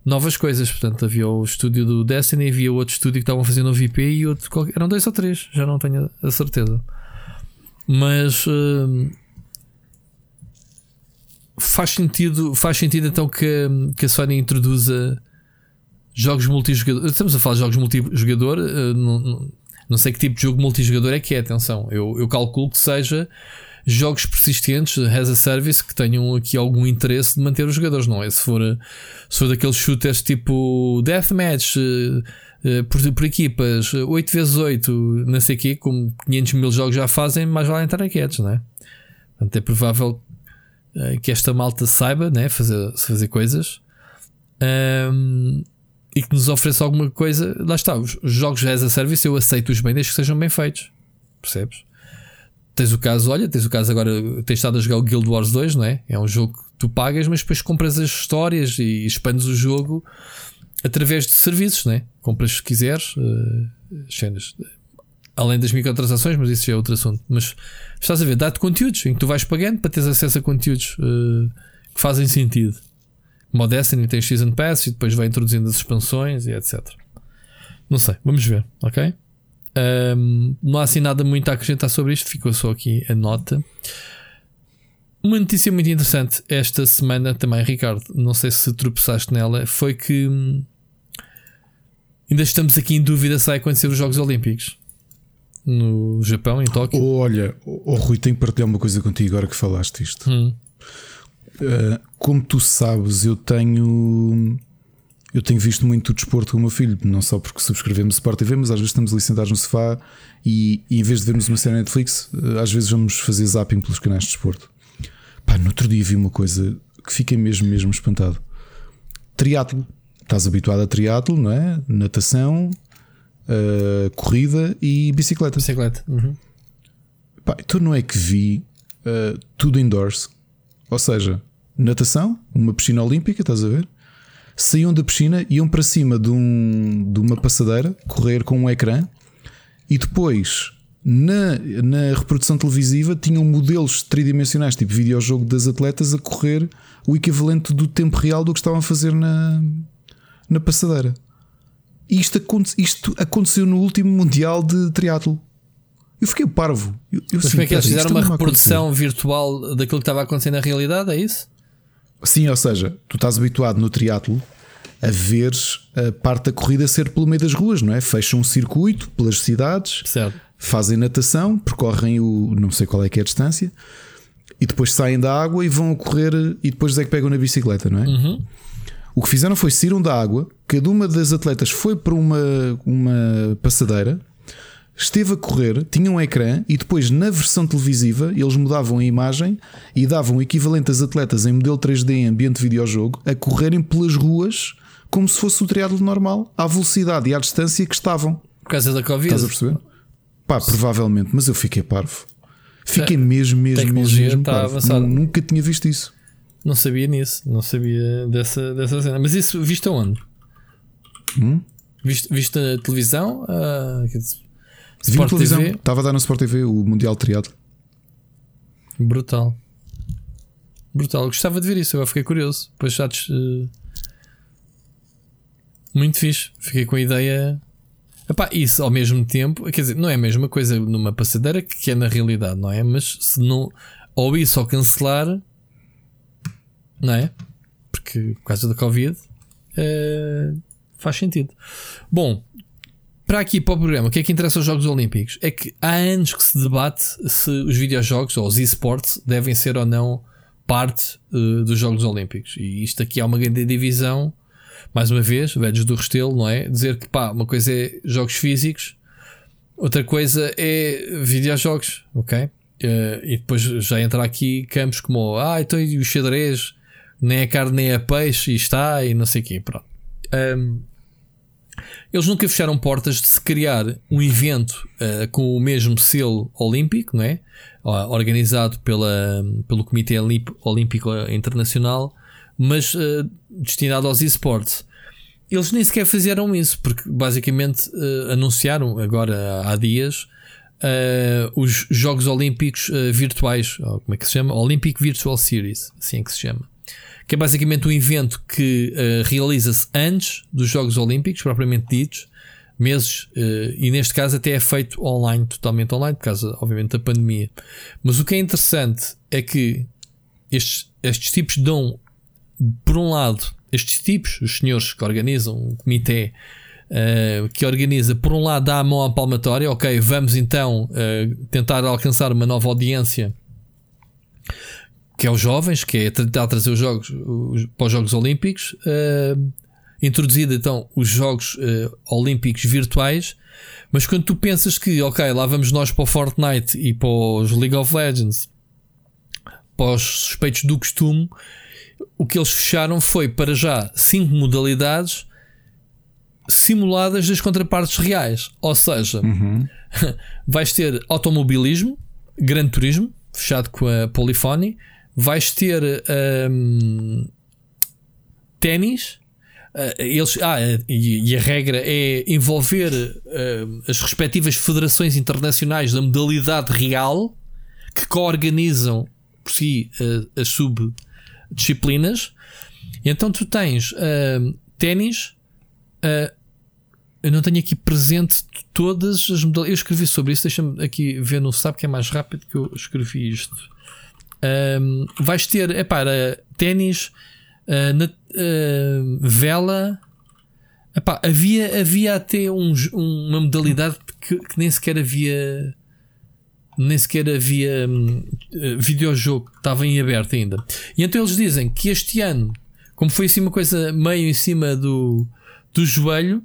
novas coisas. Portanto, havia o estúdio do Destiny, havia outro estúdio que estavam fazendo o VP e outro. Eram dois ou três, já não tenho a certeza. Mas. Uh, faz sentido, faz sentido então que, que a Sony introduza jogos multijogador. Estamos a falar de jogos multijogador. Uh, não, não, não, sei que tipo de jogo multijogador é que é, atenção. Eu, eu calculo que seja jogos persistentes, as a service, que tenham aqui algum interesse de manter os jogadores, não é? Se for, se for daqueles shooters tipo Deathmatch. Uh, uh, por, por, equipas 8x8, não sei o quê, como 500 mil jogos já fazem, mais vale entrar quietos, não é? Portanto, é provável que esta malta saiba né, fazer, fazer coisas. Um, e que nos ofereça alguma coisa. Lá está, os jogos as a service eu aceito-os bem desde que sejam bem feitos. Percebes? Tens o caso, olha, tens o caso agora, tens estado a jogar o Guild Wars 2, não é? É um jogo que tu pagas, mas depois compras as histórias e expandes o jogo através de serviços, não é? Compras se quiseres, uh, cenas. Além das microtransações, mas isso já é outro assunto. Mas estás a ver, dá-te conteúdos em que tu vais pagando para teres acesso a conteúdos uh, que fazem sentido. Como o Destiny tem Season Pass e depois vai introduzindo as expansões e etc. Não sei, vamos ver, ok? Um, não há assim nada muito a acrescentar sobre isto, ficou só aqui a nota. Uma notícia muito interessante esta semana também, Ricardo. Não sei se tropeçaste nela. Foi que hum, ainda estamos aqui em dúvida se vai acontecer os Jogos Olímpicos no Japão, em Tóquio. olha, o oh, Rui, tenho que partilhar uma coisa contigo agora que falaste isto. Hum. Uh, como tu sabes, eu tenho eu tenho visto muito o desporto com o meu filho, não só porque subscrevemos Sport TV, mas às vezes estamos ali sentados no sofá e, e em vez de vermos uma série Netflix, eh, às vezes vamos fazer zapping pelos canais de desporto. Pá, no outro dia vi uma coisa que fiquei mesmo, mesmo espantado. Triatlo. Estás habituado a triatlo, não é? Natação, uh, corrida e bicicleta. Bicicleta. Uhum. Pá, então não é que vi uh, tudo indoors. Ou seja, natação, uma piscina olímpica, estás a ver? Saíam da piscina, iam para cima de, um, de uma passadeira, correr com um ecrã e depois na, na reprodução televisiva tinham modelos tridimensionais, tipo videojogo das atletas, a correr o equivalente do tempo real do que estavam a fazer na, na passadeira. Isto, isto aconteceu no último Mundial de Triatlo. Eu fiquei parvo. Eu, eu Mas como é que eles fizeram uma reprodução virtual daquilo que estava acontecendo na realidade? É isso? Sim, ou seja, tu estás habituado no triatlo a ver a parte da corrida ser pelo meio das ruas, não é? Fecham um circuito pelas cidades, certo. fazem natação, percorrem o não sei qual é que é a distância e depois saem da água e vão a correr e depois é que pegam na bicicleta, não é? Uhum. O que fizeram foi saíram da água, cada uma das atletas foi para uma, uma passadeira, esteve a correr, tinha um ecrã e depois na versão televisiva eles mudavam a imagem e davam o equivalente às atletas em modelo 3D em ambiente de videojogo a correrem pelas ruas como se fosse o triângulo normal, à velocidade e à distância que estavam. Por causa da Covid. Estás a perceber? Pá, provavelmente, mas eu fiquei parvo. Fiquei mesmo, mesmo, mesmo, mesmo tá parvo. Nunca tinha visto isso. Não sabia nisso, não sabia dessa, dessa cena. Mas isso visto aonde? Hum? Visto, visto na televisão? Uh, Vi na televisão, TV? estava a dar no Sport TV o Mundial Triado. Brutal. Brutal. Gostava de ver isso, agora fiquei curioso. Depois já uh... Muito fixe. Fiquei com a ideia. Epá, isso ao mesmo tempo, quer dizer, não é a mesma coisa numa passadeira que é na realidade, não é? Mas se não, ou isso ou cancelar, não é? Porque por causa da Covid uh, faz sentido. Bom, para aqui para o programa, o que é que interessa aos Jogos Olímpicos? É que há anos que se debate se os videojogos ou os esportes devem ser ou não parte uh, dos Jogos Olímpicos. E isto aqui é uma grande divisão, mais uma vez, velhos do Restelo, não é? Dizer que pá, uma coisa é jogos físicos, outra coisa é videojogos, ok? Uh, e depois já entra aqui campos como ah, então e o xadrez, nem é carne nem é peixe, e está, e não sei o quê, pronto. Um, eles nunca fecharam portas de se criar um evento uh, com o mesmo selo olímpico, não é? organizado pela, pelo Comitê Olímpico Internacional, mas uh, destinado aos esportes. Eles nem sequer fizeram isso, porque basicamente uh, anunciaram agora há dias os Jogos Olímpicos virtuais, como é que se chama? Olympic Virtual Series, assim é que se chama que é basicamente um evento que uh, realiza-se antes dos Jogos Olímpicos, propriamente ditos, meses, uh, e neste caso até é feito online, totalmente online, por causa, obviamente, da pandemia. Mas o que é interessante é que estes, estes tipos dão, por um lado, estes tipos, os senhores que organizam o comitê. Uh, que organiza, por um lado, dá a mão à palmatória, ok, vamos então tentar alcançar uma nova audiência que é os jovens, que é tentar trazer os jogos os, para os Jogos Olímpicos, uh, introduzido então os Jogos uh, Olímpicos virtuais. Mas quando tu pensas que, ok, lá vamos nós para o Fortnite e para os League of Legends, para os suspeitos do costume, o que eles fecharam foi para já cinco modalidades simuladas das contrapartes reais. Ou seja, uhum. (laughs) vais ter automobilismo, grande turismo, fechado com a Polyphony vais ter um, ténis. Uh, eles, ah, e, e, a regra é envolver uh, as respectivas federações internacionais da modalidade real que coorganizam por si uh, as subdisciplinas. Então tu tens uh, ténis. eu não tenho aqui presente todas as modalidades. Eu escrevi sobre isso. Deixa-me aqui ver no SAP que é mais rápido que eu escrevi isto. Um, vais ter, é para ténis, uh, na, uh, vela. Epá, havia, havia até um, uma modalidade que, que, nem sequer havia. Nem sequer havia um, videojogo, estava em aberto ainda. E então eles dizem que este ano, como foi assim uma coisa meio em cima do, do joelho,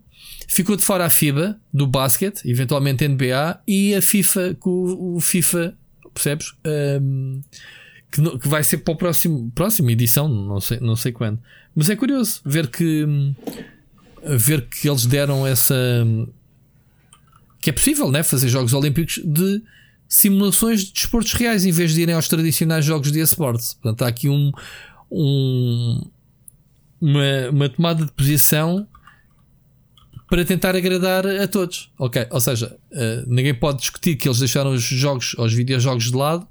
ficou de fora a FIBA do basquete, eventualmente NBA, e a FIFA com o, FIFA, percebes? Que, que vai ser para o próximo próxima edição, não sei, não sei quando. Mas é curioso ver que ver que eles deram essa que é possível, né, fazer jogos olímpicos de simulações de desportos reais em vez de irem aos tradicionais jogos de esportes. Portanto, há aqui um, um uma, uma tomada de posição para tentar agradar a todos. Ok, ou seja, uh, ninguém pode discutir que eles deixaram os jogos, os videojogos de lado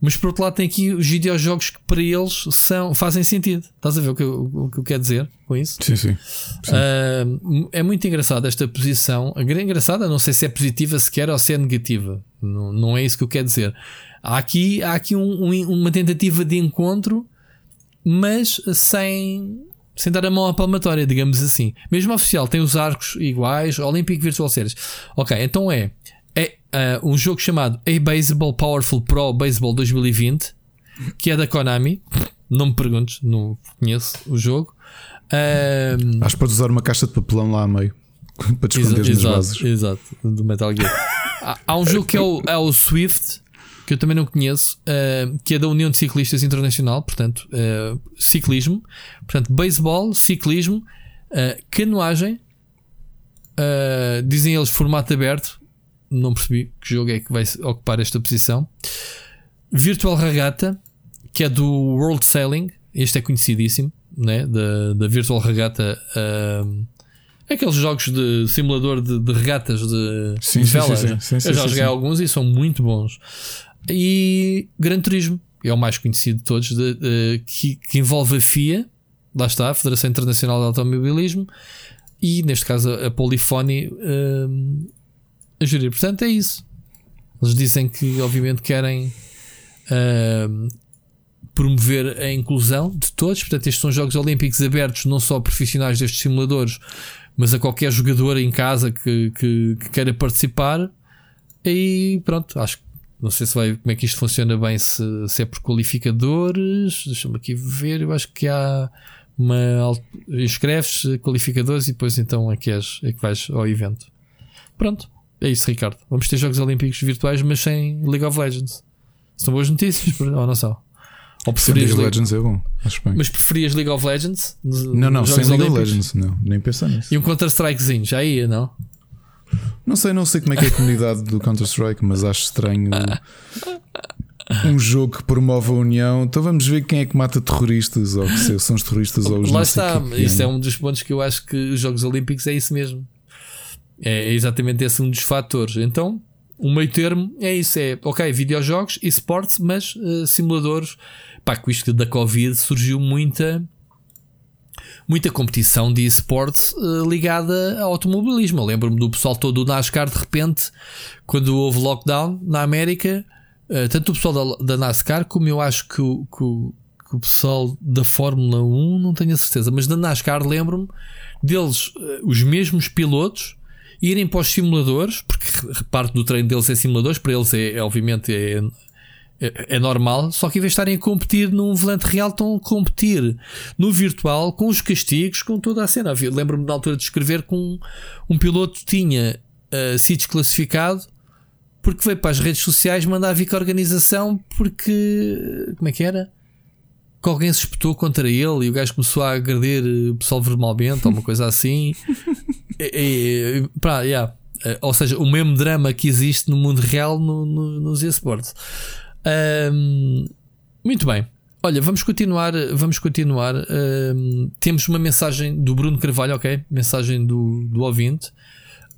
mas por outro lado, tem aqui os videojogos que para eles são, fazem sentido. Estás a ver o que, eu, o que eu quero dizer com isso? Sim, sim. sim. Uh, é muito engraçado esta posição. Engraçada, não sei se é positiva sequer ou se é negativa. Não, não é isso que eu quero dizer. Há aqui, há aqui um, um, uma tentativa de encontro, mas sem, sem dar a mão à palmatória, digamos assim. Mesmo oficial, tem os arcos iguais, Olympic Virtual Series. Ok, então é é uh, um jogo chamado A Baseball Powerful Pro Baseball 2020, que é da Konami. Não me perguntes, não conheço o jogo. Um, Acho que podes usar uma caixa de papelão lá a meio (laughs) para te esconder nas bases. Exato, do Metal Gear. há, há, um jogo que é o, é o Swift, que eu também não conheço, uh, que é da União de Ciclistas Internacional, portanto, uh, ciclismo, portanto, beisebol, ciclismo, uh, canoagem, dizem eles formato aberto, não percebi que jogo é que vai ocupar esta posição. Virtual Regata, que é do World Sailing, este é conhecidíssimo, né? da, da Virtual Regata. Uh, aqueles jogos de simulador de, de regatas de, sim, de vela. Sim, sim, sim, Eu já joguei alguns e são muito bons. E Gran Turismo é o mais conhecido de todos, de, de, que, que, envolve a FIA, lá está, a Federação Internacional de Automobilismo, e neste caso a uh, a gerir. Portanto, é isso. Eles dizem que, obviamente, querem uh, promover a inclusão de todos. Portanto, estes são Jogos Olímpicos abertos não só a profissionais destes simuladores, mas a qualquer jogador em casa que, que, que queira participar. E pronto, acho que não sei se vai, como é que isto funciona bem, se, se é por qualificadores. Deixa-me aqui ver. Eu acho que há uma. Inscreves qualificadores e depois então é que, és, é que vais ao evento. Pronto, é isso, Ricardo. Vamos ter Jogos Olímpicos virtuais, mas sem League of Legends. São boas notícias, ou não são? Ou preferias League of Legends é bom, acho bem. Mas preferias League of Legends? Não, não, sem League of Legends, não, nem pensar nisso. E um Counter-Strikezinho, já ia, não? Não sei, não sei como é que é a comunidade do Counter-Strike, mas acho estranho um jogo que promove a união. Então vamos ver quem é que mata terroristas, ou que são os terroristas ou os Lá está, que isso é um dos pontos que eu acho que os Jogos Olímpicos é isso mesmo. É exatamente esse um dos fatores. Então, o meio termo é isso: é ok, videojogos esportes, mas uh, simuladores. Pá, com isto da Covid surgiu muita muita competição de esportes uh, ligada ao automobilismo. Lembro-me do pessoal todo do NASCAR, de repente, quando houve lockdown na América, uh, tanto o pessoal da, da, NASCAR como eu acho que o, que, que o, pessoal da Fórmula 1, não tenho a certeza, mas da NASCAR lembro-me deles, uh, os mesmos pilotos, irem para os simuladores, porque parte do treino deles é simuladores, para eles é, é obviamente é é, é, normal, só que em vez de estarem a competir num volante real, estão a competir no virtual com os castigos, com toda a cena. Lembro-me na altura de escrever que um, um piloto tinha uh, sido desclassificado porque veio para as redes sociais mandar vir com a organização porque. Como é que era? Que alguém se espetou contra ele e o gajo começou a agredir o pessoal verbalmente ou uma coisa assim. (laughs) e, e, yeah. Eh, ou seja, o mesmo drama que existe no mundo real no, no, nos esportes. Um, muito bem. Olha, vamos continuar. Vamos continuar. Um, temos uma mensagem do Bruno Carvalho, ok? Mensagem do, do ouvinte.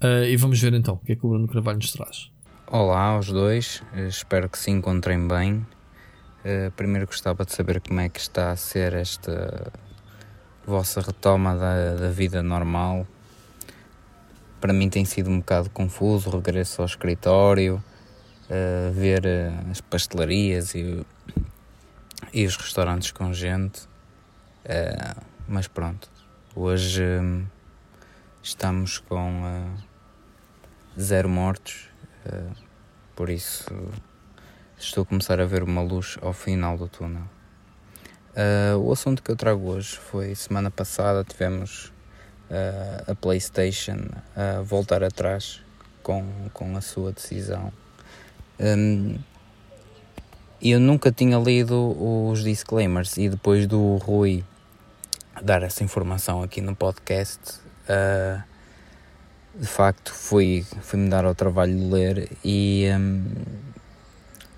Uh, e vamos ver então o que é que o Bruno Carvalho nos traz. Olá aos dois, espero que se encontrem bem. Uh, primeiro gostava de saber como é que está a ser esta vossa retoma da, da vida normal. Para mim tem sido um bocado confuso, regresso ao escritório, uh, ver uh, as pastelarias e, e, os restaurantes com gente. Uh, mas pronto, hoje estamos com zero mortos, por isso estou a começar a ver uma luz ao final do túnel. o assunto que eu trago hoje foi semana passada tivemos a PlayStation a voltar atrás com, com a sua decisão um, eu nunca tinha lido os disclaimers e depois do Rui dar essa informação aqui no podcast, uh, de facto fui, fui me dar ao trabalho de ler e um,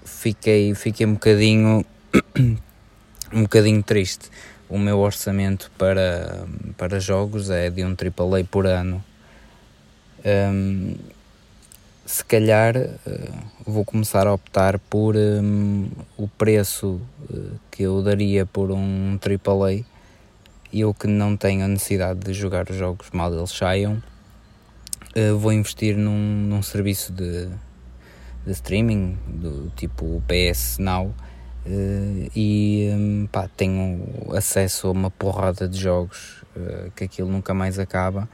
fiquei, fiquei um bocadinho (coughs) um bocadinho triste. O meu orçamento para, para jogos é de um AAA por ano. Um, se calhar uh, vou começar a optar por um, o preço uh, que eu daria por um AAA e eu que não tenho a necessidade de jogar os jogos mal eles saiam, uh, vou investir num, num serviço de, de streaming do tipo PS Now e um, pá, tenho acesso a uma porrada de jogos que aquilo nunca mais acaba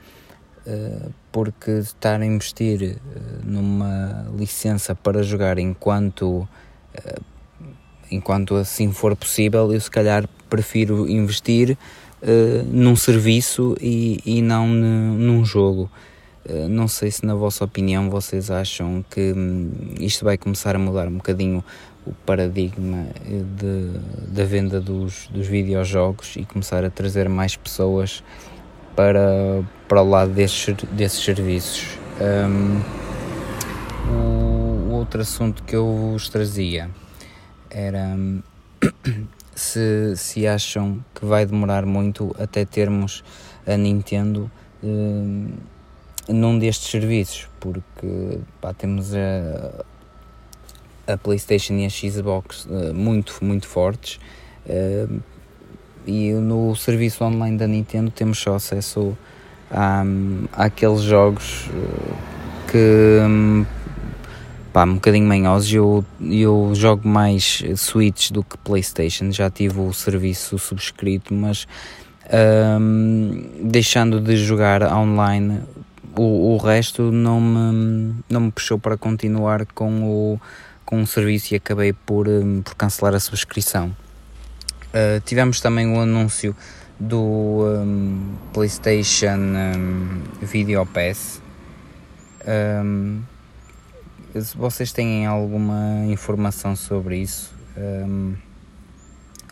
eh, porque estar a investir numa licença para jogar enquanto enquanto assim for possível, eu se calhar prefiro investir num serviço e, e não num jogo. não sei se na vossa opinião vocês acham que hum, isto vai começar a mudar um bocadinho o paradigma de, da venda dos, dos videojogos e começar a trazer mais pessoas para, para o lado desses, desses serviços. Um, o, o, outro assunto que eu vos trazia era (coughs) se, se acham que vai demorar muito até termos a Nintendo um, num destes serviços, porque pá, temos a, a PlayStation e a Xbox uh, muito, muito fortes. Uh, e no serviço online da Nintendo temos só acesso a, àqueles jogos eh, que hum, pá, um bocadinho manhosos. Eu, eu jogo mais Switch do que PlayStation, já tive o serviço subscrito, mas Um, deixando de jogar online, o, o resto não me, não me puxou para continuar com o, com o serviço e acabei por, um, por cancelar a subscrição. Uh, tivemos também o anúncio do um, PlayStation Video Pass. se vocês têm alguma informação sobre isso,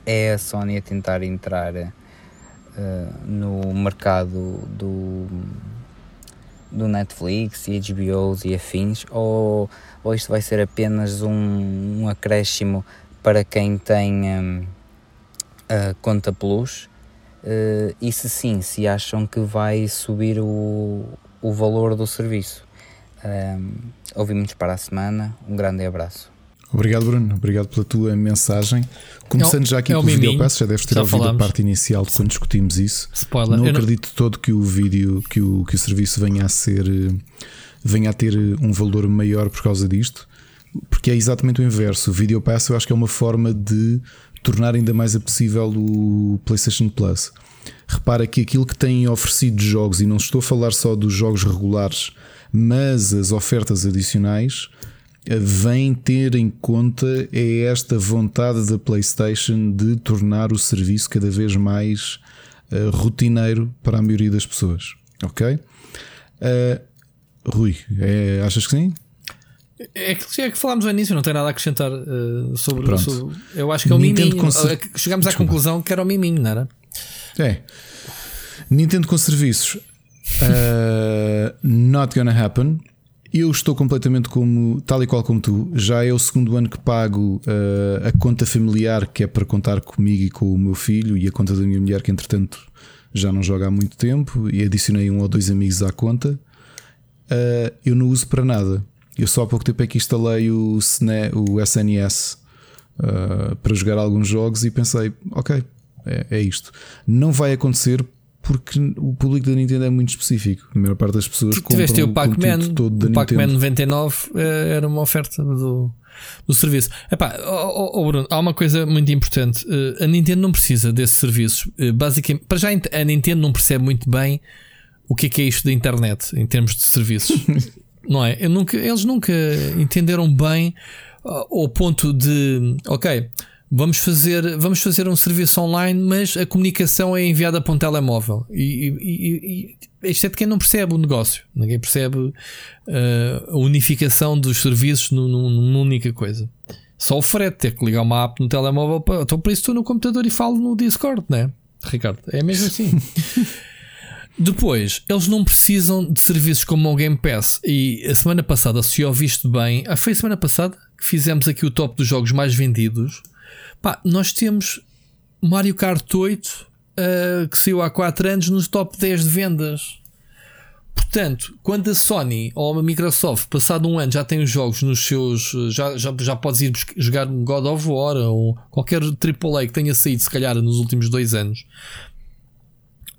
é a Sony a tentar entrar uh, no mercado do, do Netflix e HBOs e afins, ou, ou isto vai ser apenas um, um acréscimo para quem tem um, a conta Plus? Uh, e se sim, se acham que vai subir o, o valor do serviço. Um, ouvimos para a semana. Um grande abraço. Obrigado, Bruno. Obrigado pela tua mensagem. Começando é já aqui é pelo vídeo pass, já deves ter já ouvido a parte inicial de quando discutimos isso. Spoiler. Não Eu acredito não... todo que o vídeo, que o, que o serviço venha a ser, venha a ter um valor maior por causa disto, porque é exatamente o inverso. O vídeo pass eu acho que é uma forma de tornar ainda mais apetecível o PlayStation Plus. Repara que aquilo que têm oferecido jogos, e não estou a falar só dos jogos regulares, mas as ofertas adicionais vem ter em conta é esta vontade da PlayStation de tornar o serviço cada vez mais uh, rotineiro para a maioria das pessoas. Ok? Uh, Rui, é, achas que sim? É que, é que falámos no início, não tem nada a acrescentar uh, sobre, sobre, Eu acho que é o Nintendo miminho. Cons... Chegámos à Desculpa. conclusão que era o miminho, não era? É. Nintendo com serviços. Uh, not gonna happen. Eu estou completamente como, tal e qual como tu. Já é o segundo ano que pago uh, a conta familiar que é para contar comigo e com o meu filho e a conta da minha mulher, que entretanto já não joga há muito tempo, e adicionei um ou dois amigos à conta. Uh, eu não uso para nada. Eu só há pouco tempo é que instalei o, o SNS uh, para jogar alguns jogos e pensei, ok, é, é isto. Não vai acontecer porque o público da Nintendo é muito específico. A maior parte das pessoas compram tiveste o Pac-Man, o Pac-Man 99 eh, era uma oferta do, do serviço. Epá, oh, oh, Bruno, há uma coisa muito importante. Eh, a Nintendo não precisa desses serviços. Eh, basicamente, para já a Nintendo não percebe muito bem o que é, que é isto da internet em termos de serviços. (laughs) não é? Nunca, eles nunca entenderam bem ao ponto de, ok, Vamos fazer, vamos fazer um serviço online, mas a comunicação é enviada para um telemóvel. E, e, e exceto quem não percebe o negócio, ninguém percebe uh, a unificação dos serviços numa única coisa. Só o frete ter que ligar uma app no telemóvel. Para, então, por isso, estou no computador e falo no Discord, né? Ricardo? É mesmo assim. (laughs) Depois, eles não precisam de serviços como o Game Pass. E a semana passada, se ouviste bem, ah, foi a semana passada que fizemos aqui o top dos jogos mais vendidos. Pá, nós temos Mario Kart 8 uh, eh, que saiu há 4 anos nos top 10 de vendas. Portanto, quando a Sony ou a Microsoft, passado um ano, já tem os jogos nos seus. Já, já, já podes ir jogar God of War ou qualquer AAA que tenha saído, se calhar, nos últimos dois anos,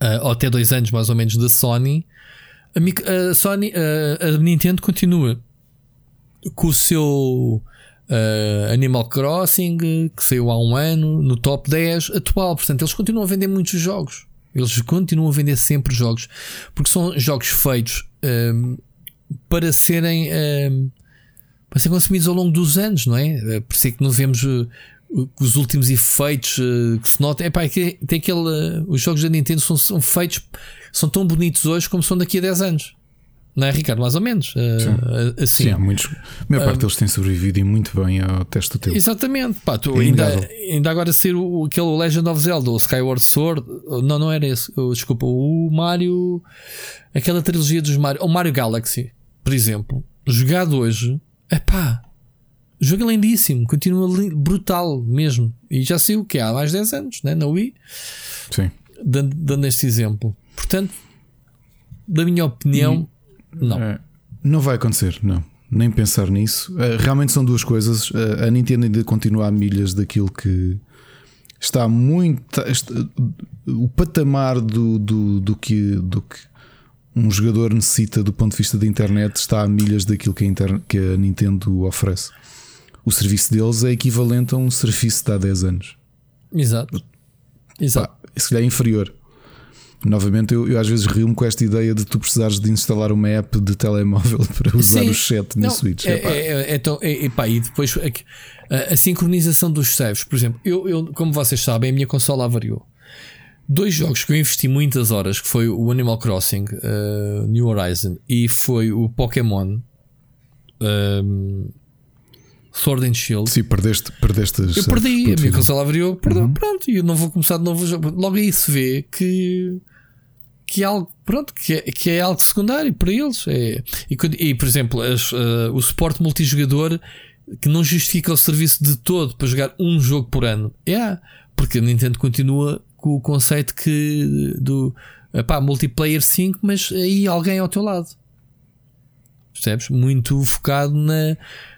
uh, ou até dois anos mais ou menos, da Sony, a, Sony, a Nintendo continua com o seu Uh, Animal Crossing, que saiu há um ano, no top 10 atual. Portanto, eles continuam a vender muitos jogos. Eles continuam a vender sempre jogos, porque são jogos feitos uh, para serem uh, para serem consumidos ao longo dos anos, não é? Por isso é que não vemos os últimos efeitos que se nota. É pá, tem aquele. os jogos da Nintendo são, são feitos, são tão bonitos hoje como são daqui a 10 anos. Não é, Ricardo? Mais ou menos. Eh, Sim, uh, assim. Sim há muitos. A maior parte deles tem sobrevivido e muito bem ao teste do tempo. Exatamente. Pá, tu, é ainda, ainda agora ser o, aquele Legend of Zelda, o Skyward Sword. Não, não era esse. Desculpa, o Mario. Aquela trilogia dos Mario. O Mario Galaxy, por exemplo. Jogado hoje. É pá. Jogo lindíssimo. Continua brutal mesmo. E já sei o que há mais 10 anos, né? na Wii. Sim. Dando, dando este exemplo. Portanto, da minha opinião. Não. É, não vai acontecer, não. Nem pensar nisso. Uh, realmente são duas coisas. Uh, a Nintendo ainda continua a milhas daquilo que está muito. Está, o patamar do, do, do, que, do que um jogador necessita do ponto de vista da internet está a milhas daquilo que a, que a Nintendo oferece. O serviço deles é equivalente a um serviço de há 10 anos. Exato. Exato. Pá, se calhar é inferior. Novamente, eu, eu às vezes rio-me com esta ideia de tu precisares de instalar uma app de telemóvel (laughs) para usar Sim. o chat na Não, Switch. É, Epá. é, é, é, é, pá, e depois a, a- a sincronização dos saves. Por exemplo, eu, eu, como vocês sabem, a minha consola avariou. Dois jogos que eu investi muitas horas, que foi o Animal Crossing uh, New Horizon e foi o Pokémon um, Sword and Shield. Sim, perdeste, perdeste Eu perdi, a minha final. consola abriu, perdeu, pronto, e eu não vou começar de novo. Logo aí se vê que, que é algo, pronto, que é, que é algo secundário para eles. É, e, e, por exemplo, as, eh, o suporte multijogador que não justifica o serviço de todo para jogar um jogo por ano. É, porque a Nintendo continua com o conceito que do epá, multiplayer 5, mas aí alguém ao teu lado. Percebes? Muito focado na,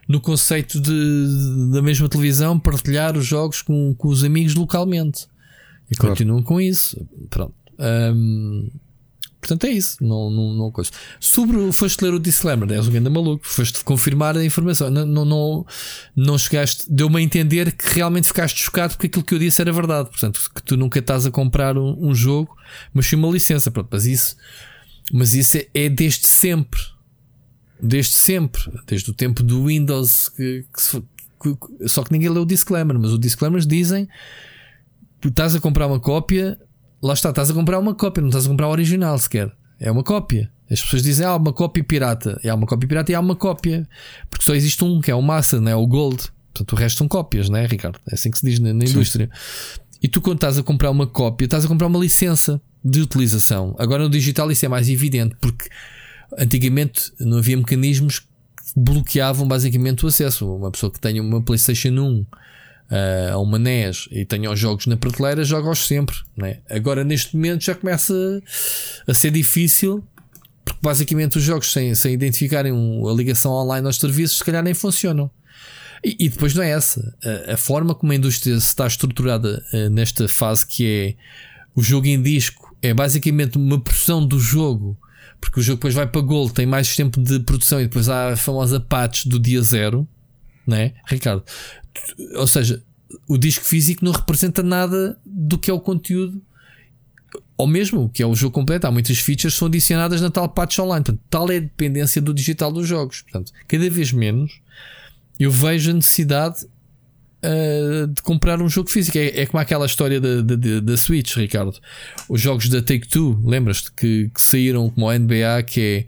no conceito de, da mesma televisão, partilhar os jogos com, com os amigos localmente. E Claro. continuam com isso. Pronto. Hum, portanto, é isso. Não, não, não coisa. Sobre o foste ler o disclaimer, és um grande maluco. Foste confirmar a informação. Não, não, não, não chegaste, deu-me a entender que realmente ficaste chocado porque aquilo que eu disse era verdade. Portanto, que tu nunca estás a comprar um, um jogo, mas foi uma licença. Pronto, mas isso, mas isso é, é desde sempre. Desde sempre, desde o tempo do Windows, que, que se- que- só que ninguém leu o disclaimer, mas os disclaimers dizem tu estás a comprar uma cópia, lá está, estás a comprar uma cópia, não estás a comprar o original sequer, é uma cópia. As pessoas dizem, ah, uma cópia pirata, e há uma cópia pirata e há uma cópia, porque só existe um, que é o Massa, não é o Gold, portanto o resto são cópias, não é, Ricardo? É assim que se diz na, na indústria. E tu, quando estás a comprar uma cópia, estás a comprar uma licença de utilização. Agora no digital isso é mais evidente, porque antigamente não havia mecanismos que bloqueavam basicamente o acesso. Uma pessoa que tenha uma PlayStation 1 ah, a uma NES e tenha os jogos na prateleira, joga-os sempre. Né? Agora, neste momento, já começa a ser difícil. Porque basicamente os jogos sem, sem identificarem a ligação online aos serviços, se calhar nem funcionam. E, e depois não é essa. A, a forma como a indústria está estruturada eh, nesta fase que é o jogo em disco é basicamente uma porção do jogo, porque o jogo depois vai para Gold, tem mais tempo de produção e depois há a famosa patch do dia zero, né, Ricardo? Ou seja, o disco físico não representa nada do que é o conteúdo. Ou mesmo que é o jogo completo, há muitas features que são adicionadas na tal patch online. Portanto, tal é a dependência do digital dos jogos. Portanto, cada vez menos eu vejo a necessidade uh, de comprar um jogo físico. É, é como aquela história da, da, Switch, Ricardo. Os jogos da Take Two, lembras-te que, que saíram como o NBA, que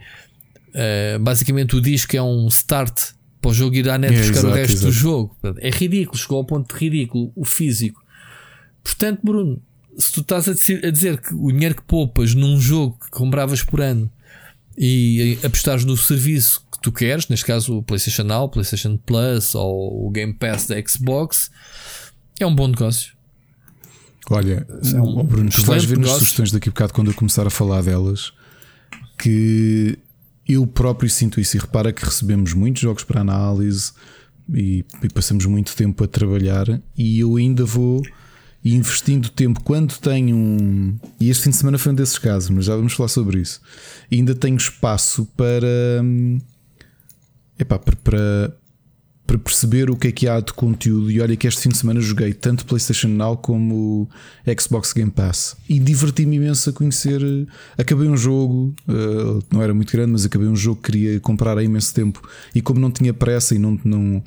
é uh, basicamente o disco é um start para o jogo ir à net É, buscar o exato, resto do exato. jogo. Portanto, É ridículo, chegou ao ponto de ridículo o físico. Portanto, Bruno, se tu estás a dizer, a dizer que o dinheiro que poupas num jogo que compravas por ano e apostares no serviço tu queres, neste caso o PlayStation Now, o PlayStation Plus ou o Game Pass da Xbox, é um bom negócio. Olha, um Bruno, tu vais ver nas negócio. sugestões daqui a bocado quando eu começar a falar delas que eu próprio sinto isso e repara que recebemos muitos jogos para análise e, e passamos muito tempo a trabalhar e eu ainda vou investindo tempo quando tenho um. E este fim de semana foi um desses casos, mas já vamos falar sobre isso. Ainda tenho espaço para. hum, Epá, para, para, perceber o que é que há de conteúdo. E olha que este fim de semana joguei tanto PlayStation Now como Xbox Game Pass e diverti-me imenso a conhecer. Acabei um jogo, eh, não era muito grande, mas acabei um jogo que queria comprar há imenso tempo. E como não tinha pressa e não. não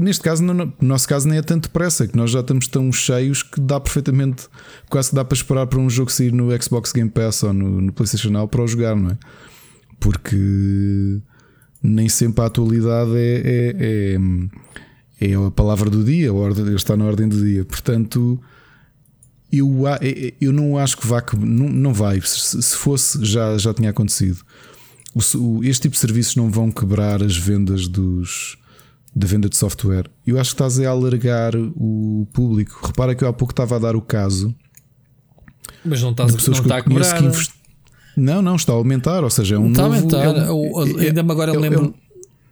Neste caso, no nosso caso, nem é tanto pressa, que nós já estamos tão cheios que dá perfeitamente, quase que dá para esperar para um jogo sair no Xbox Game Pass ou no, no PlayStation Now para o jogar, não é? Porque nem sempre a atualidade é, é, é, é a palavra do dia, a ordem, está na ordem do dia. Portanto, eu, a- é- eu não acho que vá que não, não vai. Se, se fosse, já, já tinha acontecido. Este tipo de serviços não vão quebrar as vendas dos da venda de software. Eu acho que estás a alargar o público. Repara que eu há pouco estava a dar o caso Mas não, estás, não pessoas que está eu a conheço cobrar. que. Não, não, está a aumentar. Ou seja, é um Está a novo. aumentar. é um- é- ainda me agora é- lembro. é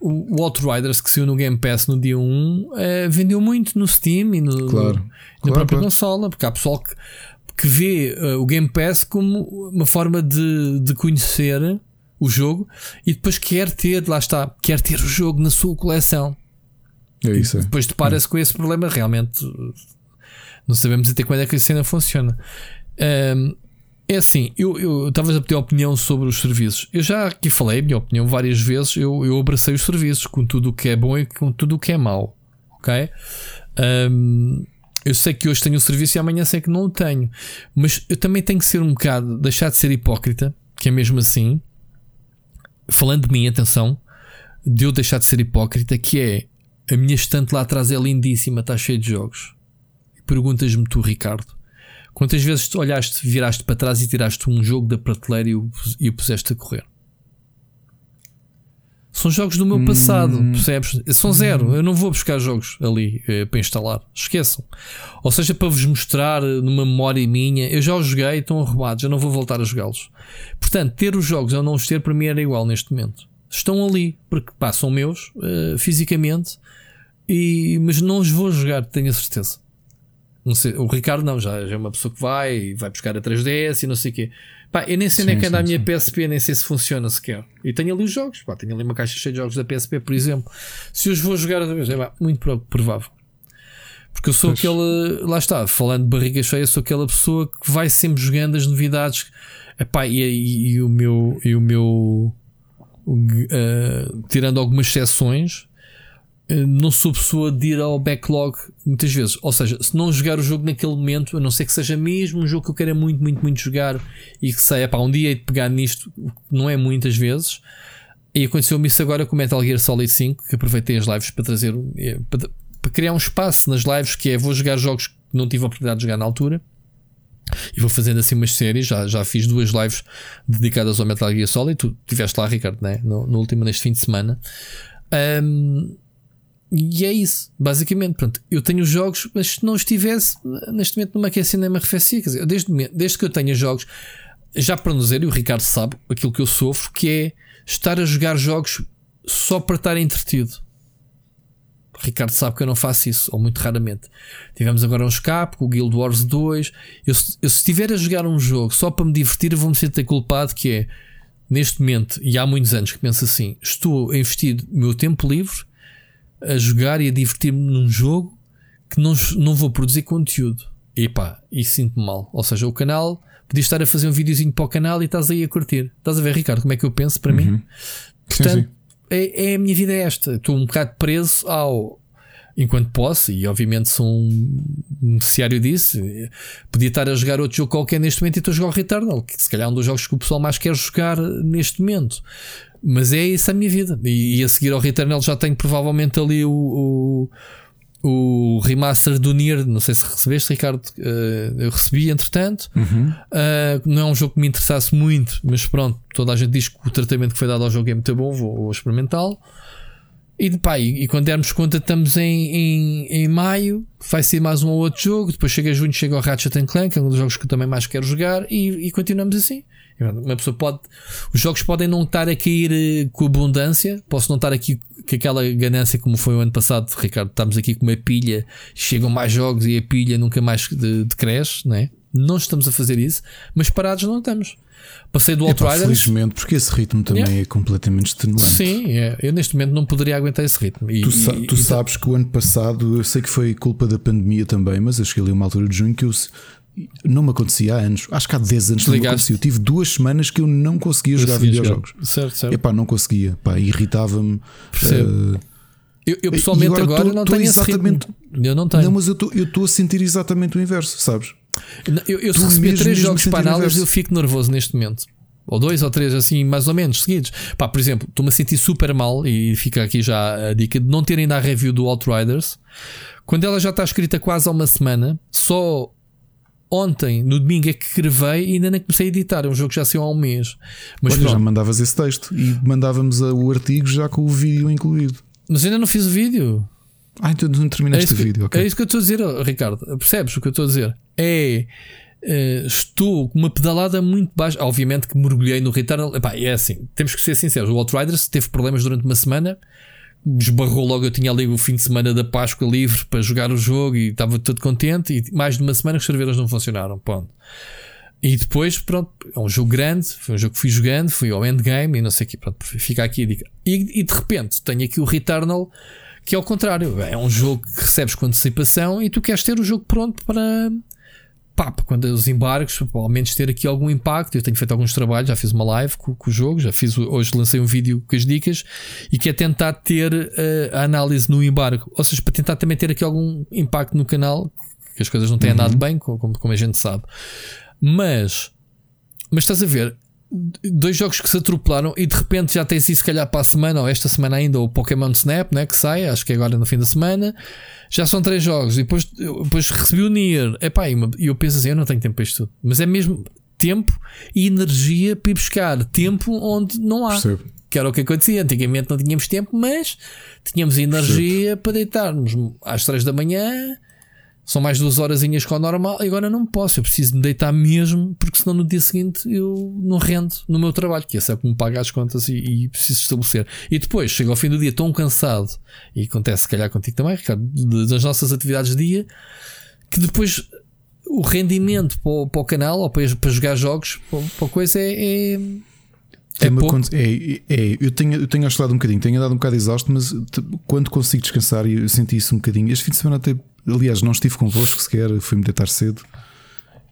O o Outriders que saiu no Game Pass no dia 1 eh, vendeu muito no Steam e no, Claro. na Claro, própria claro. consola, porque há pessoal que, que vê eh, o Game Pass como uma forma de, de conhecer o jogo e depois quer ter, lá está, quer ter o jogo na sua coleção. É isso. é. Depois depara-se com esse problema, realmente uh, não sabemos até quando é que a cena funciona. Um, É assim, eu estava a pedir opinião sobre os serviços. Eu já aqui falei a minha opinião várias vezes. Eu, eu abracei os serviços com tudo o que é bom e com tudo o que é mau. Ok? Um, eu sei que hoje tenho o serviço e amanhã sei que não o tenho. Mas eu também tenho que ser um bocado, deixar de ser hipócrita, que é mesmo assim. Falando de mim, atenção, de eu deixar de ser hipócrita, que é a minha estante lá atrás é lindíssima, está cheia de jogos. Perguntas-me tu, Ricardo Quantas vezes olhaste, viraste para trás e tiraste um jogo da prateleira e o, puseste a correr? São jogos do meu passado, hum. percebes? São zero. Eu não vou buscar jogos ali eh, para instalar. Esqueçam. Ou seja, para vos mostrar eh, numa memória minha, eu já os joguei, estão arrumados, eu não vou voltar a jogá-los. Portanto, ter os jogos ou não os ter, para mim era igual neste momento. Estão ali, porque pá, são meus, uh, fisicamente, e, mas não os vou jogar, tenho a certeza. O Ricardo não, já, já, é uma pessoa que vai vai buscar a 3DS e não sei o quê. Pá, eu nem sei sim, nem que anda a minha sim. PSP, nem sei se funciona sequer. E tenho ali os jogos, pá, tenho ali uma caixa cheia de jogos da PSP, por exemplo. Se os vou jogar outra vez, é pá, muito provável. Porque eu sou pois. aquele, lá está, falando de barriga cheia, sou aquela pessoa que vai sempre jogando as novidades. Epá, e, e, e o meu, e o meu uh, tirando algumas exceções, não sou pessoa de ir ao backlog muitas vezes. Ou seja, se não jogar o jogo naquele momento, a não ser que seja mesmo um jogo que eu queira muito, muito, muito jogar e que saia para um dia e de pegar nisto, não é muitas vezes. E aconteceu-me isso agora com Metal Gear Solid 5, que aproveitei as lives para trazer eh, para, para criar um espaço nas lives que é vou jogar jogos que não tive a oportunidade de jogar na altura. E vou fazendo assim umas séries. Já, já fiz duas lives dedicadas ao Metal Gear Solid. Tu estiveste lá, Ricardo, né? no, no último, neste fim de semana. Um, e é isso, basicamente. Pronto, eu tenho jogos, mas se não estivesse neste momento numa que é cinema arrefecia, quer dizer, desde, desde que eu tenha jogos, já para nos dizer, e o Ricardo sabe aquilo que eu sofro, que é estar a jogar jogos só para estar entretido. O Ricardo sabe que eu não faço isso, ou muito raramente. Tivemos agora um escape com o Guild Wars 2. Eu, eu se estiver a jogar um jogo só para me divertir, vou-me sentir culpado que é neste momento, e há muitos anos que penso assim, estou a investir o meu tempo livre a jogar e a divertir-me num jogo que não, não vou produzir conteúdo. E pá, e sinto-me mal. Ou seja, o canal, podias estar a fazer um videozinho para o canal e estás aí a curtir. Estás a ver, Ricardo, como é que eu penso para uhum. mim? Portanto, sim, sim. É, é, a minha vida é esta. Estou um bocado preso ao. Enquanto posso, e obviamente sou um beneficiário disso, podia estar a jogar outro jogo qualquer neste momento e estou a jogar o Returnal, que se calhar é um dos jogos que o pessoal mais quer jogar neste momento. Mas é isso a minha vida. E, e a seguir ao Returnal já tenho provavelmente ali o, o, o remaster do Nier. Não sei se recebeste, Ricardo. Uh, eu recebi, entretanto. Uhum. Uh, não é um jogo que me interessasse muito, mas pronto, toda a gente diz que o tratamento que foi dado ao jogo é muito bom. Vou, vou experimentá-lo. E, pá, e, e, quando dermos conta, estamos em, em, em maio. Vai ser mais um ou outro jogo. Depois chega junho, chega o Ratchet Clank, é um dos jogos que eu também mais quero jogar. E, e continuamos assim. Uma pessoa pode. Os jogos podem não estar a cair eh, com abundância. Posso não estar aqui com aquela ganância como foi o ano passado, Ricardo. Estamos aqui com uma pilha, chegam mais jogos e a pilha nunca mais decresce, não é? Não estamos a fazer isso, mas parados não estamos. Passei do Outriders. Felizmente, porque esse ritmo também é, é completamente extenuante. Sim, é. eu neste momento não poderia aguentar esse ritmo. E, tu, sa e, tu e, sabes que o ano passado, eu sei que foi culpa da pandemia também, mas eu cheguei ali uma altura de junho que eu não me acontecia há anos. Acho que há 10 anos que não me acontecia. Eu tive duas semanas que eu não conseguia jogar videojogos. Certo, certo. Epá, não conseguia. irritava-me. Uh, eu, eu, pessoalmente agora, agora tô, não tô tenho exatamente, Eu não tenho. Não, mas eu estou a sentir exatamente o inverso, sabes? Eu, eu se receber três jogos para análise, eu fico nervoso neste momento. Ou dois ou três, assim, mais ou menos, seguidos. Pá, por exemplo, estou-me a sentir super mal e fica aqui já a dica de não ter ainda a review do Outriders. Quando ela já está escrita quase há uma semana, só ontem, no domingo, é que gravei e ainda nem comecei a editar. É um jogo que já saiu há um mês. Mas Olha, já mandavas esse texto e mandávamos o artigo já com o vídeo incluído. Mas ainda não fiz o vídeo. Ah, então não terminaste é o vídeo. Okay. É isso que eu estou a dizer, Ricardo. Percebes o que eu estou a dizer? É. Uh, estou com uma pedalada muito baixa. Obviamente que mergulhei no Returnal. Epá, é assim, temos que ser sinceros. O Outriders teve problemas durante uma semana esbarrou logo. Eu tinha ali o fim de semana da Páscoa livre para jogar o jogo e estava todo contente. E mais de uma semana que os servidores não funcionaram. Ponto. E depois, pronto, é um jogo grande. Foi um jogo que fui jogando, fui ao endgame e não sei o que. Pronto, fica aqui a dica. E, e de repente tenho aqui o Returnal, que é o contrário. É um jogo que recebes com antecipação e tu queres ter o jogo pronto para pá, quando os embargos, ao menos ter aqui algum impacto. Eu tenho feito alguns trabalhos, já fiz uma live com, com o jogo, já fiz hoje lancei um vídeo com as dicas e que é tentar ter uh, a análise no embargo, ou seja, para tentar também ter aqui algum impacto no canal, que as coisas não têm uhum. andado bem, como, como a gente sabe. Mas, mas estás a ver, dois jogos que se atropelaram e de repente já tem sido se calhar para a semana ou esta semana ainda o Pokémon Snap, né, que sai, acho que é agora no fim da semana. Já são três jogos e depois, depois recebi o Nier. Epá, e eu penso assim, eu não tenho tempo para isto tudo. Mas é mesmo tempo e energia para ir buscar tempo onde não há. Percebo. Que era o que acontecia. Antigamente não tínhamos tempo, mas tínhamos energia Percebo. para deitarmos às três da manhã são mais duas horazinhas com o normal e agora não posso, eu preciso me deitar mesmo, porque senão no dia seguinte eu não rendo no meu trabalho, que esse é o que me paga as contas e, e preciso estabelecer. E depois chego ao fim do dia tão cansado, e acontece se calhar contigo também, Ricardo, das nossas atividades de dia, que depois o rendimento para o, para o canal ou para, para jogar jogos, para, para a coisa é, é é, é, é, eu tenho, eu tenho oscilado um bocadinho, tenho andado um bocado exausto, mas quando consigo descansar, e eu senti isso um bocadinho. Este fim de semana até Aliás, não estive convosco sequer, fui-me deitar cedo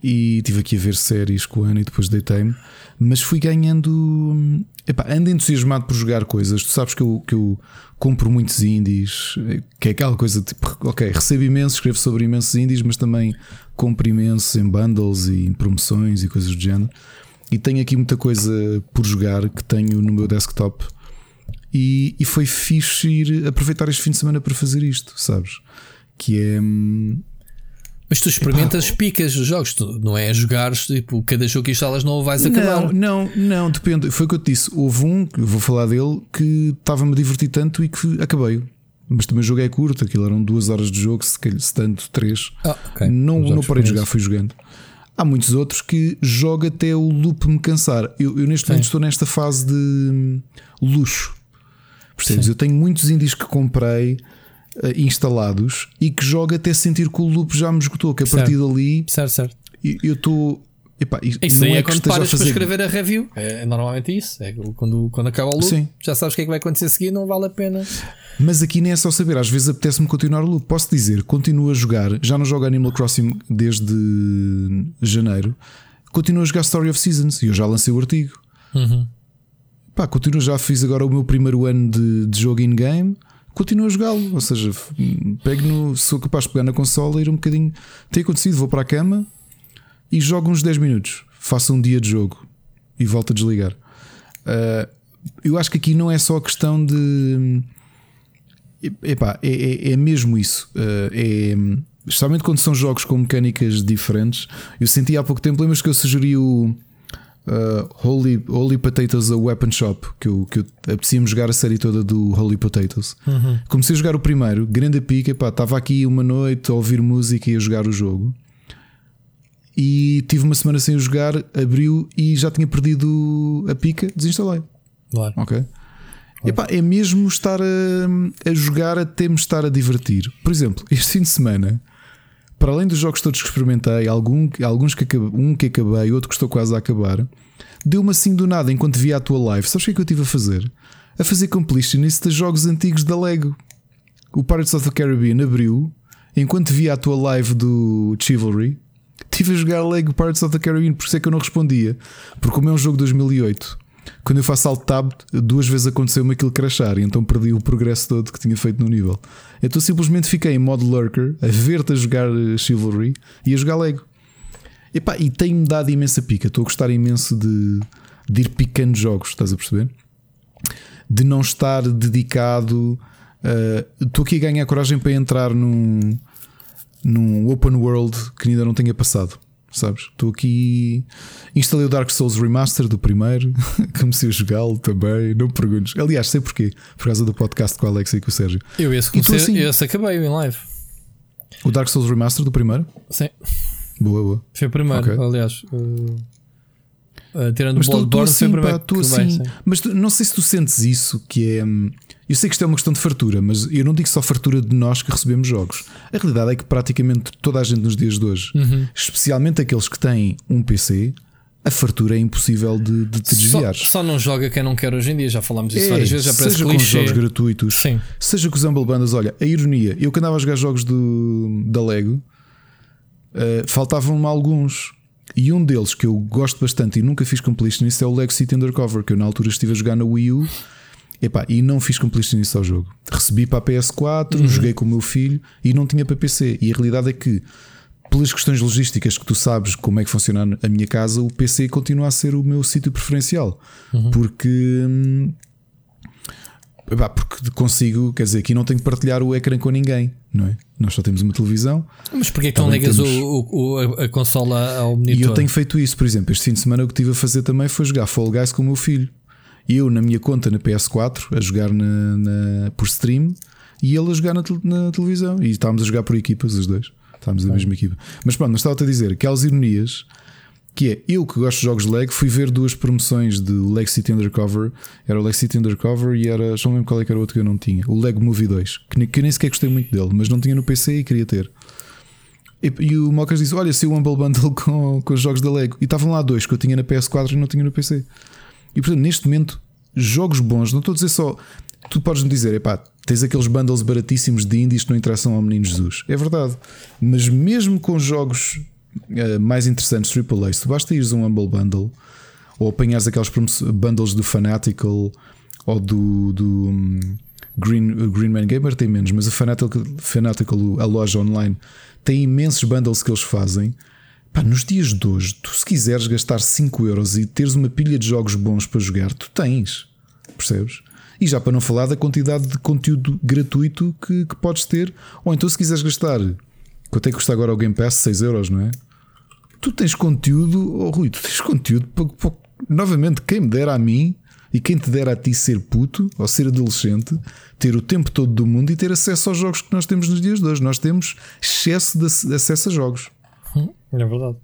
e estive aqui a ver séries com a Ana e depois deitei-me. Mas fui ganhando. Epá, ando entusiasmado por jogar coisas. Tu sabes que eu, que eu compro muitos indies, que é aquela coisa tipo, ok, recebo imenso, escrevo sobre imensos indies, mas também compro imenso em bundles e em promoções e coisas do género. E tenho aqui muita coisa por jogar que tenho no meu desktop. E, e foi fixe ir aproveitar este fim de semana para fazer isto, sabes? Que é. Hum, Mas tu experimentas, picas os jogos, tu não é jogares, tipo, cada jogo que instalas não o vais acabar. Não, não, não, depende. Foi o que eu te disse. Houve um, vou falar dele, que estava-me a divertir tanto e que acabei. Mas também o jogo é curto, aquilo eram duas horas de jogo, se, se tanto, três. Ah, okay. Não, não parei de jogar, fui jogando. Há muitos outros que jogo até o loop me cansar. Eu, eu neste Sim. momento estou nesta fase de hum, luxo. Percebes? Sim. Eu tenho muitos indies que comprei instalados e que joga até sentir que o loop já me esgotou, que a certo. partir dali certo, certo. eu estou. Epá, isso não é, é quando paras fazer... para escrever a review. É, é, normalmente isso. É quando, quando acaba o loop, Sim. já sabes o que é que vai acontecer a seguir, não vale a pena. Mas aqui nem é só saber, às vezes apetece-me continuar o loop. Posso dizer, continuo a jogar, já não jogo Animal Crossing desde janeiro, continuo a jogar Story of Seasons e eu já lancei o artigo. Uhum. Pá, continuo, já fiz agora o meu primeiro ano de, de jogo in-game continuo a jogá-lo. Ou seja, pego no. Sou capaz de pegar na consola e ir um bocadinho. Tem acontecido, vou para a cama e jogo uns 10 minutos. Faço um dia de jogo e volto a desligar. Uh, eu acho que aqui não é só questão de. Epá, é, é, é mesmo isso. Uh, é, quando são jogos com mecânicas diferentes. Eu senti há pouco tempo, lembras que eu sugeri o uh, Holy, Holy Potatoes a Weapon Shop, que eu, que eu apetecia-me jogar a série toda do Holy Potatoes. Uhum. Comecei a jogar o primeiro, grande pica, pá, estava aqui uma noite a ouvir música e a jogar o jogo. E tive uma semana sem o jogar, abriu e já tinha perdido a pica, desinstalei. Claro. Ok. Epá, é mesmo estar a, a jogar até me estar a divertir. Por exemplo, este fim de semana para além dos jogos todos que experimentei, algum, alguns que acabei, um que acabei, outro que estou quase a acabar, deu-me assim do nada enquanto via a tua live. Sabes o que é que eu estive a fazer? A fazer completionist de jogos antigos da Lego. O Pirates of the Caribbean abriu, enquanto via a tua live do Chivalry, estive a jogar Lego Pirates of the Caribbean, por isso é que eu não respondia. Porque como é um jogo de 2008 quando eu faço alt tab, duas vezes aconteceu-me aquilo crashar e então perdi o progresso todo que tinha feito no nível. Então simplesmente fiquei em modo lurker, a ver-te a jogar eh, Chivalry e a jogar Lego. Epá, e tem-me dado imensa pica. Estou a gostar imenso de, de ir picando jogos, estás a perceber? De não estar dedicado. Uh, estou aqui a ganhar coragem para entrar num, num open world que ainda não tenha passado sabes? Estou aqui. Instalei o Dark Souls Remaster do primeiro, (laughs) comecei a jogá-lo também, não me perguntes. Aliás, sei porquê, por causa do podcast com o Alex e com o Sérgio. Eu esse, comecei, assim, esse acabei em live. O Dark Souls Remaster do primeiro? Sim. Boa, boa. Foi o primeiro, okay. aliás. Uh, uh, tirando mas o Bloodborne, assim, foi. Pá, tu assim, mas tu, não sei se tu sentes isso, que é. Hum, eu sei que isto é uma questão de fartura, mas eu não digo só fartura de nós que recebemos jogos. A realidade é que praticamente toda a gente nos dias de hoje, uhum. especialmente aqueles que têm um PC, a fartura é impossível de, de te desviar. Só, só, não joga quem não quer hoje em dia, já falámos disso é, várias vezes, já parece Seja clichê. com jogos gratuitos, Sim. seja com os Humble Bandas, olha, a ironia, eu que andava a jogar jogos do, da Lego, Uh, Faltavam-me alguns. E um deles que eu gosto bastante e nunca fiz completion nisso é o Lego City Undercover, que eu na altura estive a jogar na Wii U epá, e não fiz completion nisso ao jogo. Recebi para a PS4, uhum. joguei com o meu filho e não tinha para PC. E a realidade é que, pelas questões logísticas que tu sabes como é que funciona a minha casa, o PC continua a ser o meu sítio preferencial. Uhum. Porque. Hum, porque consigo, quer dizer, aqui não tenho que partilhar o ecrã com ninguém, não é? Nós só temos uma televisão. Mas porquê que não ligas temos... o, o, a consola ao monitor? E eu tenho feito isso, por exemplo, este fim de semana o que estive a fazer também foi jogar Fall Guys com o meu filho. Eu na minha conta na PS4 a jogar na, na por stream e ele a jogar na, na, televisão. E estávamos a jogar por equipas, os dois. Estávamos na mesma equipa. Mas pronto, mas estava-te a dizer aquelas ironias que é eu que gosto de jogos Leg, fui ver duas promoções de Leg City Undercover. Era o Leg City Undercover e era. Já não lembro qual é era o outro que eu não tinha. O Leg Movie 2, que, que eu nem sequer gostei muito dele, mas não tinha no PC e queria ter. E, e o Mocas disse: Olha, se o Humble Bundle (laughs) com, com os jogos da Lego. E estavam lá dois que eu tinha na PS4 e não tinha no PC. E portanto, neste momento, jogos bons, não estou a dizer só. Tu podes me dizer, epá, tens aqueles bundles baratíssimos de indies que não interessam ao menino Jesus. É verdade. Mas mesmo com jogos uh, mais interessantes AAA, se tu basta ires um Humble Bundle ou apanhares aqueles bundles do Fanatical ou do, do um, Green, Green Man Gamer, tem menos, mas o Fanatical, Fanatical, a loja online, tem imensos bundles que eles fazem. Pá, nos dias de hoje, tu se quiseres gastar 5 euros e teres uma pilha de jogos bons para jogar, tu tens, percebes? E já para não falar da quantidade de conteúdo gratuito que, que podes ter, ou então se quiseres gastar Quanto é que custa agora o Game Pass? 6 euros, não é? Tu tens conteúdo, oh Rui, tu tens conteúdo. Para, para, novamente, quem me dera a mim e quem te dera a ti ser puto ou ser adolescente, ter o tempo todo do mundo e ter acesso aos jogos que nós temos nos dias de hoje. Nós temos excesso de acesso a jogos. Hum, é verdade.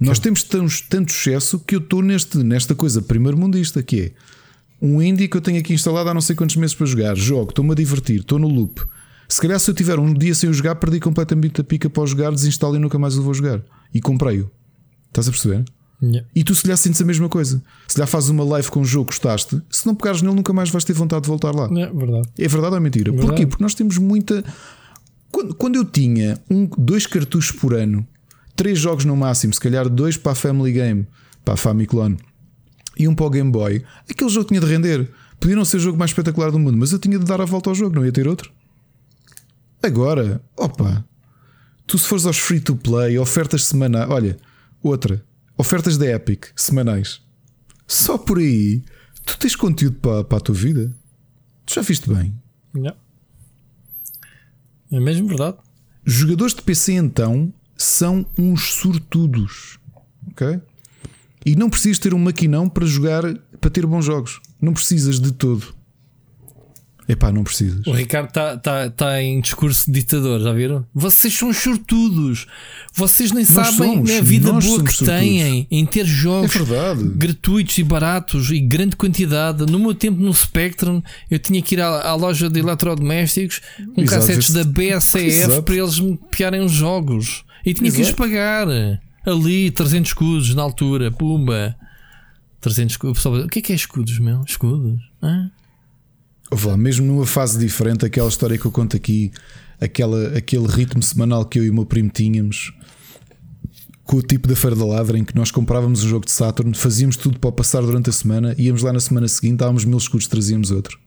Nós temos tanto, tanto excesso que eu estou neste, nesta coisa primeiro mundista que é um indie que eu tenho aqui instalado há não sei quantos meses para jogar. Jogo, estou-me a divertir, estou no loop. Se calhar se eu tiver um dia sem o jogar, perdi completamente a pica para o jogar, desinstalo e nunca mais o vou jogar. E comprei-o. Estás a perceber? Yeah. E tu se calhar sentes a mesma coisa. Se calhar fazes uma live com um jogo que gostaste, se não pegares nele, nunca mais vais ter vontade de voltar lá. É verdade. É verdade ou é mentira? Verdade. Porquê? Porque nós temos muita. Quando, quando eu tinha um, dois cartuchos por ano, três jogos no máximo, se calhar dois para a Family Game, para a Famiclone e um para o Game Boy, aquele jogo tinha de render. Podia não ser o jogo mais espetacular do mundo, mas eu tinha de dar a volta ao jogo, não ia ter outro. Agora, opa, tu se fores aos free to play, ofertas semanais, olha, outra, ofertas da Epic semanais, só por aí tu tens conteúdo para, para a tua vida. Tu já viste bem. Não. É mesmo verdade. Jogadores de PC então são uns sortudos, ok? E não precisas ter um maquinão para jogar, para ter bons jogos. Não precisas de todo. Epá, não precisas. O Ricardo está tá, tá em discurso ditador, já viram? Vocês são sortudos. Vocês nem nós sabem somos, a vida boa que sortudos. têm em ter jogos é gratuitos e baratos e grande quantidade. No meu tempo no Spectrum, eu tinha que ir à, à loja de eletrodomésticos com Exato, cassetes da BSF Exato. para eles me piarem os jogos. E tinha Exato. que os pagar ali 300 escudos na altura. Pumba. 300 escudos. O que é que é escudos, meu? Escudos? Hã? Lá, mesmo numa fase diferente, aquela história que eu conto aqui, aquela, aquele ritmo semanal que eu e o meu primo tínhamos, com o tipo da Feira da Ladra, em que nós comprávamos um jogo de Saturn, fazíamos tudo para passar durante a semana, íamos lá na semana seguinte, dávamos mil escudos, trazíamos outro.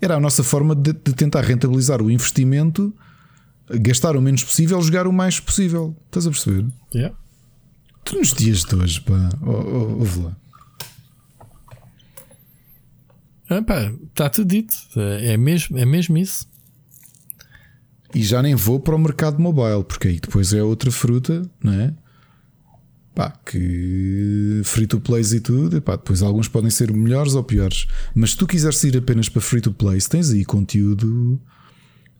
Era a nossa forma de, de tentar rentabilizar o investimento, gastar o menos possível, jogar o mais possível. Estás a perceber? Yeah. Tu nos dias de hoje, pá, ouve lá. Está tudo dito. É mesmo, é mesmo isso. E já nem vou para o mercado mobile, porque aí depois é outra fruta, não é? Pá, que free to plays e tudo, pá, depois alguns podem ser melhores ou piores. Mas se tu quiseres ir apenas para free to plays, tens aí conteúdo.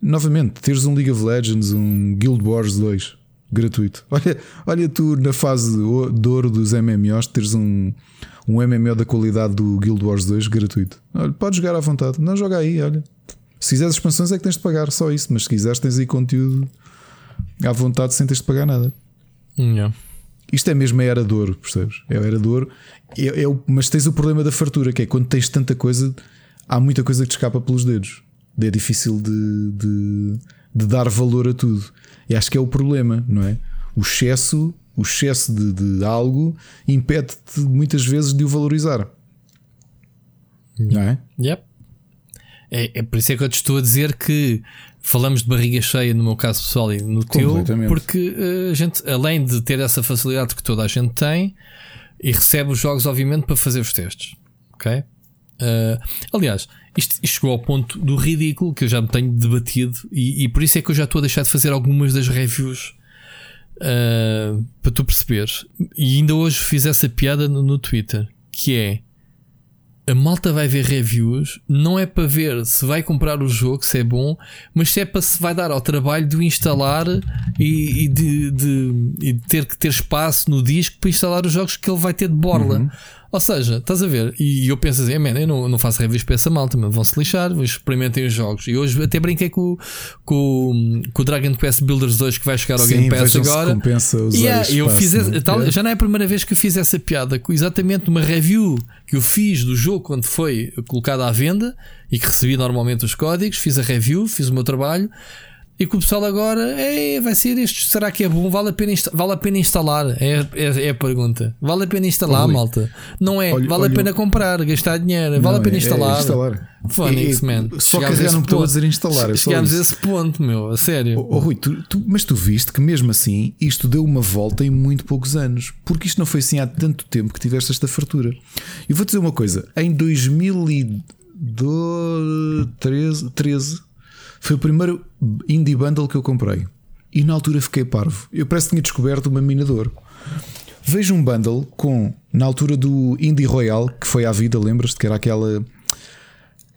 Novamente, teres um League of Legends, um Guild Wars 2 gratuito. (laughs) Olha, olha tu na fase de ouro dos MMOs, teres um, um MMO da qualidade do Guild Wars 2 gratuito. Olha, podes jogar à vontade. Não joga aí, olha. Se quiseres expansões é que tens de pagar, só isso. Mas se quiseres, tens aí conteúdo à vontade sem teres de pagar nada. Yeah. Isto é mesmo a era de ouro, percebes? É a era de ouro. É, é o, mas tens o problema da fartura, que é quando tens tanta coisa, há muita coisa que te escapa pelos dedos. É difícil de, de, de dar valor a tudo. E acho que é o problema, não é? O excesso, o excesso de, de algo impede-te muitas vezes de o valorizar. Não é? Yep. É, é por isso é que eu te estou a dizer que falamos de barriga cheia no meu caso pessoal e no teu, porque eh, a gente, além de ter essa facilidade que toda a gente tem, e recebe os jogos, obviamente, para fazer os testes. Ok? Eh, aliás, isto, isto chegou ao ponto do ridículo que eu já me tenho debatido, e, e por isso é que eu já estou a deixar de fazer algumas das reviews. Eh, para tu perceberes, e ainda hoje fiz essa piada no, no Twitter que é a malta vai ver reviews, não é para ver se vai comprar o jogo, se é bom, mas se é para se vai dar ao trabalho de o instalar e, e de, de- ter que ter espaço no disco para instalar os jogos que ele vai ter de borla. Ou seja, estás a ver? E eu penso assim, man, eu não, não faço reviews para essa malta, mas vão se lixar, experimentem os jogos. E hoje até brinquei com, com, com o Dragon Quest Builders 2 que vai chegar ao Game Pass agora. compensa usar Yeah, esse eu espaço, fiz essa- não é? tal- É. já não é a primeira vez que eu fiz essa piada, com exatamente uma review que eu fiz do jogo quando foi colocado à venda e que recebi normalmente os códigos, fiz a review, fiz o meu trabalho. E que o pessoal agora é, vai ser este. Será que é bom? Vale a pena, vale a pena instalar? É, é, é a pergunta. Vale a pena instalar, malta? Não é? vale a pena comprar, gastar dinheiro? Vale Não, a pena é- é instalar? instalar. Phonics, É- man. Só carregar no botão a dizer instalar. É Chegámos a esse ponto, meu, a sério. Oh, Rui, tu- tu- mas tu viste que mesmo assim isto deu uma volta em muito poucos anos, porque isto não foi assim há tanto tempo que tiveste esta fartura. E vou dizer uma coisa: em 2013 13, foi o primeiro indie bundle que eu comprei, e na altura fiquei parvo. Eu parece que tinha descoberto uma minador. Vejo um bundle com, na altura do Indie Royal, que foi à vida, lembras-te que era aquela.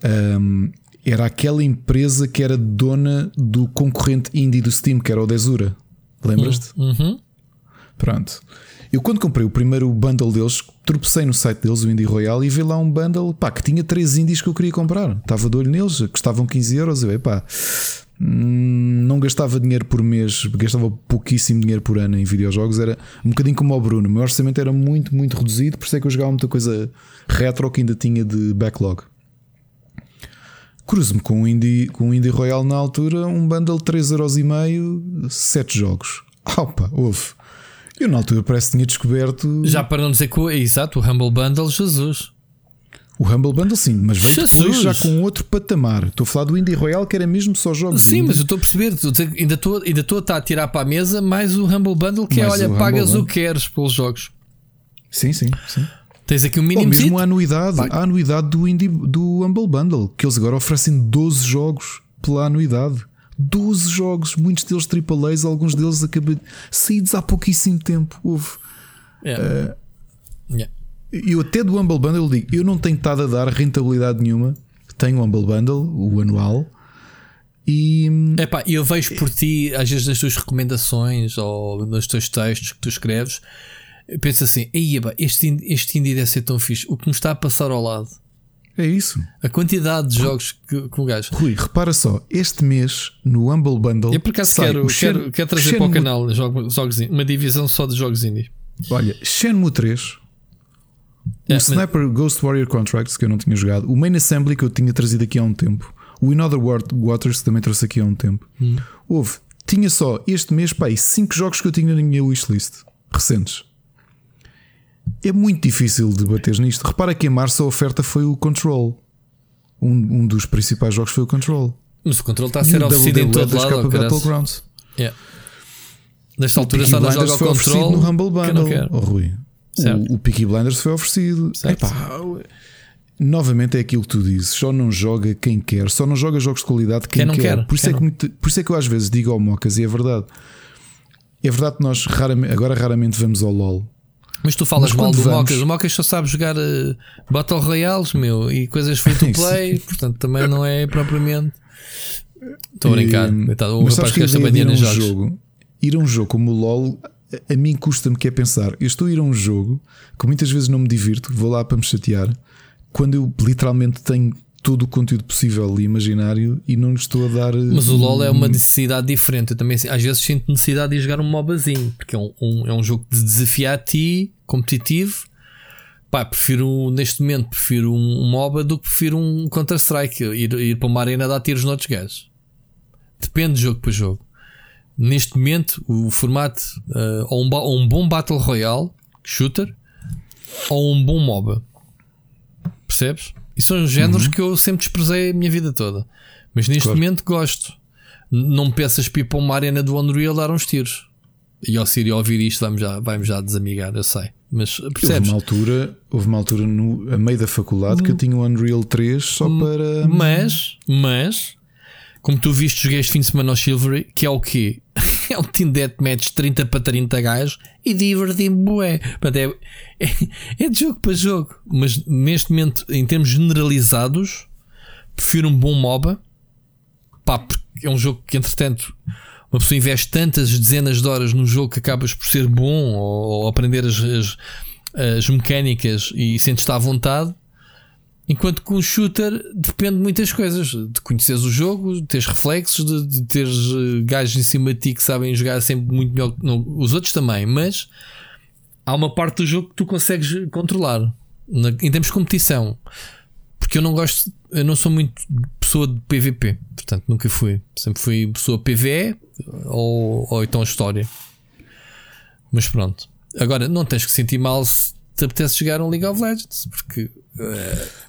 Ahm, era aquela empresa que era dona do concorrente indie do Steam, que era o Desura. Lembras-te? Uhum. Pronto. Eu quando comprei o primeiro bundle deles, tropecei no site deles, o Indie Royal, e vi lá um bundle pá, que tinha três indies que eu queria comprar. Estava de olho neles, custavam 15 euros. Eu, hum, não gastava dinheiro por mês, gastava pouquíssimo dinheiro por ano em videojogos. Era um bocadinho como o Bruno. O meu orçamento era muito, muito reduzido, por isso é que eu jogava muita coisa retro que ainda tinha de backlog. Cruzo-me com um Indie, com um Indie Royal na altura, um bundle de 3,5€, 7 jogos. Opa, houve. Eu na altura parece que tinha descoberto Já para não dizer que o, exato, o Humble Bundle, Jesus. O Humble Bundle, sim, mas veio Jesus! depois já com outro patamar. Estou a falar do Indie Royal que era mesmo só jogos. Sim, indie. mas eu estou a perceber, estou ainda estou ainda estou a estar a tirar para a mesa mais o Humble Bundle, que é Mais olha, o pagas o Bundle. que queres pelos jogos. Sim, sim, sim. Tens aqui um Ou mínimo mesmo a anuidade, a anuidade do, Indie, do Humble Bundle, que eles agora oferecem 12 jogos pela anuidade. 12 jogos, muitos deles AAAs, alguns deles acabam saídos há pouquíssimo tempo. Houve. Yeah. Yeah. Eu até do Humble Bundle eu digo, eu não tenho estado a dar rentabilidade nenhuma. Tenho o Humble Bundle, o anual, e Epá, eu vejo por ti, às vezes nas tuas recomendações ou nos teus textos que tu escreves, penso assim: "Ei, epá, este, este indie deve ser tão fixe. O que me está a passar ao lado, é isso. a quantidade de jogos que, que o gajo. Rui, repara só, este mês no Humble Bundle. Eu por acaso sai quero, quero, quero trazer para o canal jogos, uma divisão só de jogos indie. Olha, Shenmue 3, É, o mas- Sniper Ghost Warrior Contracts, que eu não tinha jogado, o Main Assembly, que eu tinha trazido aqui há um tempo, o In Other Wa- Waters, que também trouxe aqui há um tempo. Hum. Houve, tinha só este mês, pá, 5 jogos que eu tinha na minha wishlist recentes. É muito difícil de bater nisto. Repara que em março a oferta foi o Control. Um, um dos principais jogos foi o Control. Mas o controle está a ser oferecido em todo lado. Battlegrounds. Yeah. Nesta O altura só não joga o controle. no Humble que Bundle. não quero. Oh, Rui. Certo. O, o Peaky Blinders foi oferecido. Certo. Epá, novamente é aquilo que tu dizes. Só não joga quem quer. Só não joga jogos de qualidade quem, Quem não quer. Por, isso Quem é que não. muito- por isso é que eu às vezes digo ao Mocas, e é verdade. É verdade que nós raramente, agora raramente vamos ao LOL. Mas tu falas Mas mal do vamos- Mocas. O Mocas só sabe jogar uh, Battle Royales, meu, e coisas free to (laughs) play. portanto, também não é propriamente. Estou a brincar. E- Coitado, o mas rapaz que gasta bem dinheiro um nos jogos. jogo, ir a um jogo como o LOL, a, a mim custa-me que é pensar. Eu estou a ir a um jogo que muitas vezes não me divirto, vou lá para me chatear, quando eu literalmente tenho todo o conteúdo possível e imaginário e não lhe estou a dar. Mas o LoL é uma necessidade diferente. Eu também às vezes sinto necessidade de jogar um MOBAzinho, porque é um, um- é um jogo de desafiar a ti, competitivo. Pá, prefiro neste momento prefiro um, um MOBA do que prefiro um Counter-Strike. Ir, ir para uma arena dar tiros noutros gajos. Depende de jogo para jogo. Neste momento, o formato uh, ou, um, ou um bom Battle Royale, shooter, ou um bom MOBA. Percebes? E são os géneros uhum. que eu sempre desprezei a minha vida toda. Mas neste claro. momento gosto. Não peças para uma arena do Unreal dar uns tiros. E ao Siri ouvir isto, vamos já, vamos já desamigar, eu sei. Mas percebes? Houve uma altura, houve uma altura no, a meio da faculdade que eu tinha o Unreal 3 só hum, para. Mas, mas, como tu viste, joguei este fim de semana ao Silvery, que é o quê? (laughs) é um Team Deathmatch 30 para 30 gajos e diverti-me, bué. É, é, é de jogo para jogo. Mas neste momento, em termos generalizados, prefiro um bom MOBA. Pá, porque é um jogo que, entretanto, uma pessoa investe tantas dezenas de horas num jogo que acabas por ser bom ou, ou aprender as, as, as mecânicas e sentes-te à vontade. Enquanto que um shooter depende de muitas coisas, de conheceres o jogo, de teres reflexos, de, de teres eh, gajos em cima de ti que sabem jogar sempre muito melhor que não, os outros também, mas há uma parte do jogo que tu consegues controlar na, em termos de competição. Porque eu não gosto, eu não sou muito pessoa de PVP, portanto nunca fui. Sempre fui pessoa PVE ou, ou então história. Mas pronto. Agora, não tens que sentir mal se te apetece jogar um League of Legends, porque.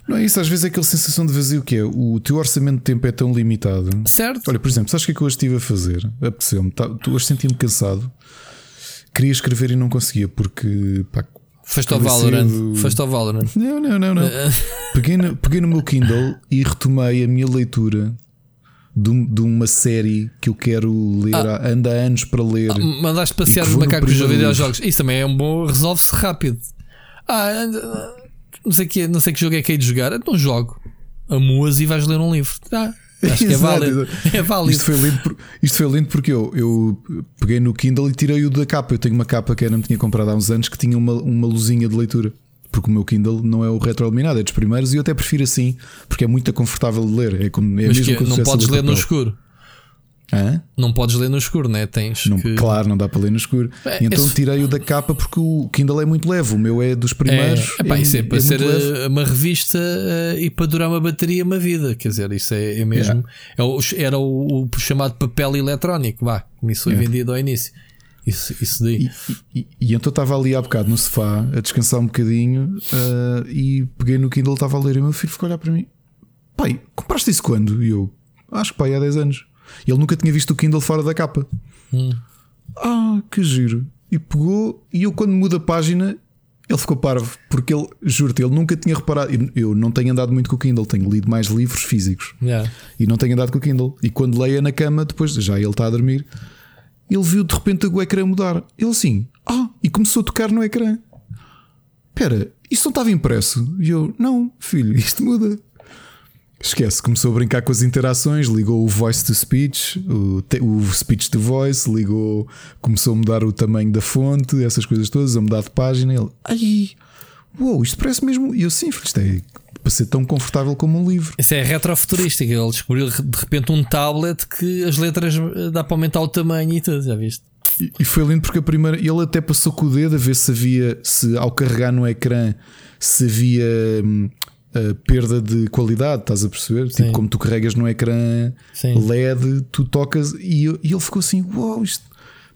Não é isso, às vezes é aquela sensação de vazio que é o teu orçamento de tempo é tão limitado. Certo. Olha, por exemplo, sabes o que é que eu hoje estive a fazer? Apeteceu-me, tá, hoje senti-me cansado, queria escrever e não conseguia, porque pá, Foste ao Valorant. Foste ao Valorant. Não, não, não, não. (laughs) peguei, no, peguei no meu Kindle e retomei a minha leitura de, de uma série que eu quero ler ah. há, anda há anos para ler. Ah, mandaste passear os macacos a videojogos. Isso também é um bom, resolve-se rápido. Ah, não sei, que, não sei que jogo é que é de jogar. Então jogo. Amuas e vais ler um livro. Ah, Acho que é válido. É válido. Isto foi lindo, por, isto foi lindo porque eu, eu peguei no Kindle e tirei-o da capa. Eu tenho uma capa que era, me tinha comprado há uns anos que tinha uma, uma luzinha de leitura. Porque o meu Kindle não é o retroiluminado, é dos primeiros e eu até prefiro assim, porque é muito confortável de ler. É, como, é Mas mesmo que não podes ler no escuro. Hã? Não podes ler no escuro, né? Tens não, que... Claro, não dá para ler no escuro. É, então esse... tirei-o da capa porque o Kindle é muito leve. O meu é dos primeiros. É, epá, é, isso é para é ser eh, uma revista uh, e para durar uma bateria uma vida. Quer dizer, isso é, é mesmo. É o, era o, o, chamado papel eletrónico, vá, como isso foi vendido ao início. Isso, isso daí. E, e, e, então estava ali há bocado no sofá a descansar um bocadinho uh, e peguei no Kindle, estava a ler e o meu filho ficou a olhar para mim: Pai, compraste isso quando? E eu, acho que pai, há 10 anos. Ele nunca tinha visto o Kindle fora da capa. Hum. Ah, que giro. E pegou, e eu quando mudo a página, ele ficou parvo, porque ele, juro-te, ele nunca tinha reparado. Eu não tenho andado muito com o Kindle, tenho lido mais livros físicos yeah. e não tenho andado com o Kindle. E quando leia na cama, depois já ele está a dormir, ele viu de repente o ecrã mudar. Ele assim, ah, e começou a tocar no ecrã. Espera, isso não estava impresso? E eu, não, filho, isto muda. Esquece, começou a brincar com as interações, ligou o voice to speech, o, o speech to voice, ligou, começou a mudar o tamanho da fonte, essas coisas todas, a mudar de página. Ele, ai, uou, isto parece mesmo. E eu, sim, isto é para ser tão confortável como um livro. Isso é retrofuturístico. Ele descobriu de repente um tablet que as letras eh, dá para aumentar o tamanho e tudo, já viste? E, e foi lindo porque a primeira ele até passou com o dedo a ver se havia, se ao carregar no ecrã, se havia hum, perda de qualidade, estás a perceber? Tipo, como tu carregas no ecrã Sim. LED, tu tocas e, e ele ficou assim: Uau, wow, isto.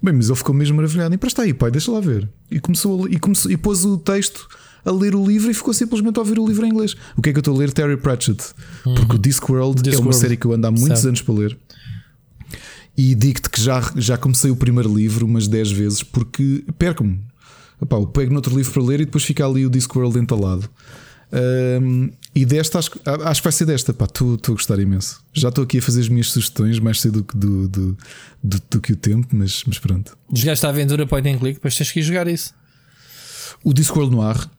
Bem, mas ele ficou mesmo maravilhado. E para está aí, pai, deixa lá ver. E começou, a, e começou e pôs o texto a ler o livro e ficou simplesmente a ouvir o livro em inglês. O que é que eu estou a ler? Terry Pratchett. Uhum. Porque o Discworld, Discworld é uma série que eu ando há muitos certo. anos para ler. E digo-te que já, já comecei o primeiro livro umas 10 vezes porque perco-me. Eu pego noutro livro para ler e depois fica ali o Discworld entalado. Um, e desta, acho, acho que vai ser desta, pá, estou a gostar imenso. Já estou aqui a fazer as minhas sugestões mais cedo do, do, do, do, do que o tempo, mas, mas pronto. Jogaste a aventura point and click, depois tens que ir jogar isso. O Discworld Noir.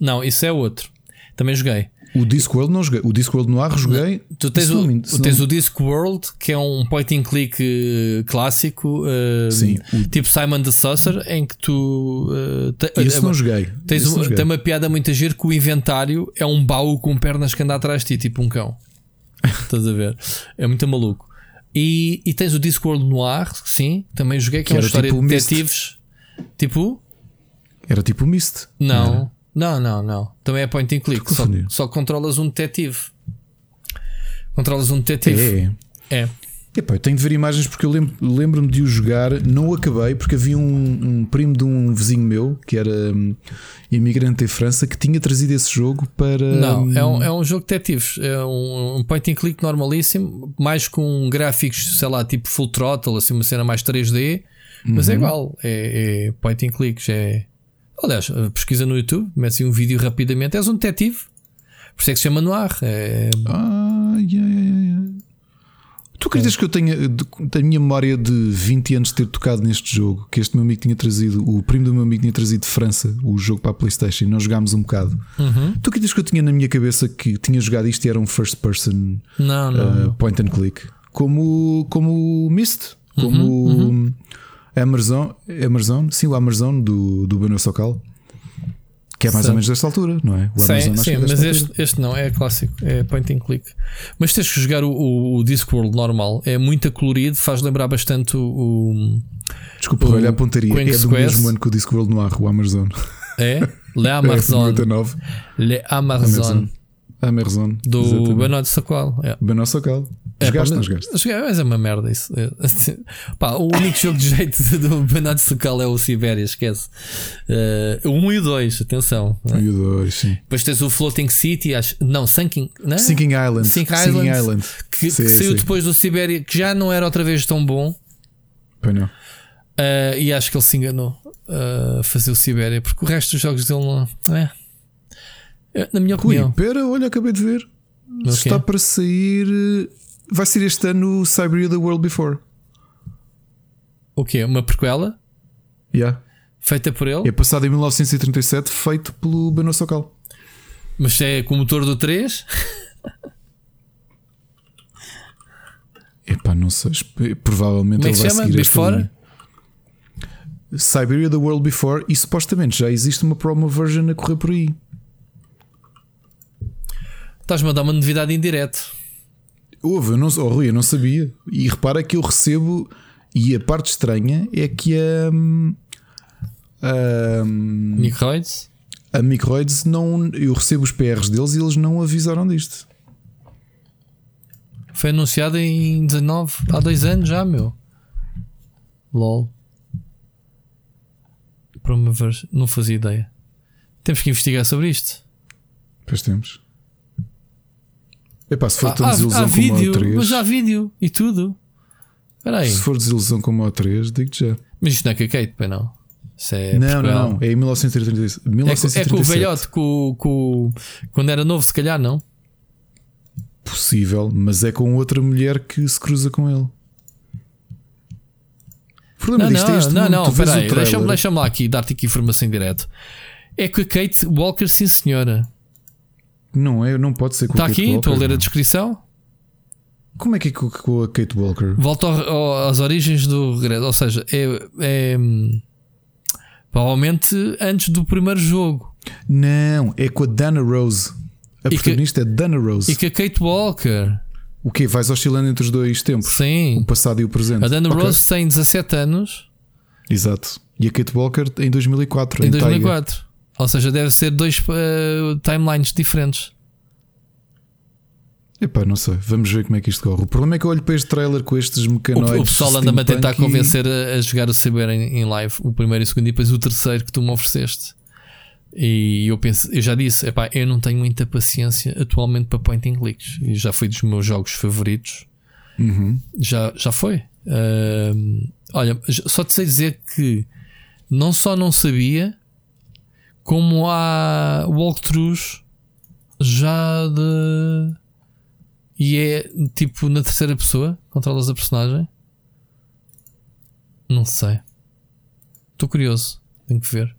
Não, isso é outro. Também joguei. O Discworld não joguei. O Discworld Noir joguei. Tu tens, o, não... tens o Discworld, que é um point and click uh, clássico, uh, Sim, o... tipo Simon the Saucer, em que tu. Uh, te, não joguei. Tens um, não tem uma piada muito agir que o inventário é um baú com pernas que anda atrás de ti, tipo um cão. (laughs) Estás a ver? É muito maluco. E, e tens o Discworld Noir, sim, também joguei, que, que é uma história tipo de detetives. Mist. Tipo. Era tipo o Mist. Não. Não, não, não. Também é point and click. Só, só controlas um detetive. Controlas um detetive. É. É. Epá, eu tenho de ver imagens porque eu lembro- lembro-me de o jogar, não o acabei, porque havia um, um primo de um vizinho meu que era hum, imigrante em França que tinha trazido esse jogo para. Não, é hum, um, é um jogo de detetives. É um, um point and click normalíssimo, mais com gráficos, sei lá, tipo full throttle, assim, uma cena mais 3D, mas é Uhum. igual. É, é point and click. É... Aliás, pesquisa no YouTube, mete assim um vídeo rapidamente. És um detetive. Por isso é que se chama Noir. É... Ah, yeah, yeah, yeah. Tu acreditas que eu tenha da minha memória de 20 anos de ter tocado neste jogo? Que este meu amigo tinha trazido, o primo do meu amigo tinha trazido de França o jogo para a PlayStation e nós jogámos um bocado. Uhum. Tu acreditas que eu tinha na minha cabeça que tinha jogado isto e era um first person Não, não. uh, point and click? Como, como o Myst, como Uhum, o Amazon, Amazon, sim, o Amazon do, do Beno Socal. Que é mais Sim. ou menos desta altura, não é? O Sim, Amazon sim é mas este, este não, é clássico, é point and click. Mas tens que jogar o, o, o Discworld normal, é muito colorido, faz lembrar bastante o. Desculpa, o olha a pontaria. É do Quest. mesmo ano que o Discworld Noir, o Amazon. (laughs) é? Le É, Amazon. 99. Le Amazon. Amazon. Do exatamente. Bernardo Saqual. É. Beno Socal. É, pá, mas- é uma merda isso. É, assim, pá, o único jogo de jeito (laughs) do Bernardo Saqual é o Sibéria, esquece. O 1 e o 2, atenção. né? E o dois, sim. Depois tens o Floating City, acho, não, Sinking, não é? Sinking Island. Sinking Island. Island. que, Sim, que saiu sim. depois do Sibéria, que já não era outra vez tão bom. Pois não. Eh, e acho que ele se enganou eh, a fazer o Sibéria, porque o resto dos jogos dele não. É. Na minha Ui, opinião. pera, olha, acabei de ver. quê? Está para sair. Vai ser este ano o Siberia The World Before. O quê? Uma prequela? Yeah. Feita por ele? É passado em 1937, feito pelo Beno Socal. Mas é com o motor do 3? (laughs) Epá, não sei. Provavelmente Como é ele vai se chama? seguir esta Before? linha. Siberia The World Before e supostamente já existe uma promo version a correr por aí. Estás-me a dar uma novidade em direto. Houve, eu não, oh, Rui, eu não sabia. E repara que eu recebo, e a parte estranha é que a, a, Microids? a Microids não. Eu recebo os PRs deles e eles não avisaram disto. Foi anunciado em 19, há dois anos já, meu. LOL. Promover, não fazia ideia. Temos que investigar sobre isto. Pois temos. Epá, se for tão há, desilusão há como vídeo, o 3, mas há vídeo e tudo. Espera aí. se for desilusão como o 3, digo-te já. Mas isto não é com a Kate, pois não. Isso é não, não, não. É em 1937. É, com- é 1937. com o velhote, com, com, quando era novo, se calhar não. Possível, mas é com outra mulher que se cruza com ele. O problema Não, disto é não, este não, não, Tu vês espera o aí, trailer. deixa-me deixa lá aqui dar-te aqui informação em direto. É com a Kate Walker, sim senhora. Não é, não pode ser com Está a aqui, estou a ler a não. descrição. Como é que é com, com a Kate Walker? Volta ao- ao- às origens do regresso. Ou seja, é, é, provavelmente antes do primeiro jogo. Não, é com a Dana Rose. A E que- protagonista é Dana Rose. E que a Kate Walker, O quê? Vais oscilando entre os dois tempos? sim. O passado e o presente. A Dana Ok. Rose tem 17 anos Exato. E a Kate Walker em 2004. em em Tiger. 2004. Ou seja, deve ser dois eh, timelines diferentes. Epá, não sei. Vamos ver como é que isto corre. O problema é que eu olho para este trailer com estes O, mecanoides. o pessoal anda-me a tentar e- convencer a, a jogar o Cyber em, em live, o primeiro e o segundo, e depois o terceiro que tu me ofereceste. E eu penso, eu já disse, epá, eu não tenho muita paciência atualmente para point and clicks. E já foi dos meus jogos favoritos. Uhum. Já, já foi. Ahm, olha, só te sei dizer que não só não sabia, como há walkthroughs já de. E é tipo na terceira pessoa, controlas a personagem. Não sei. Estou curioso. Tenho que ver.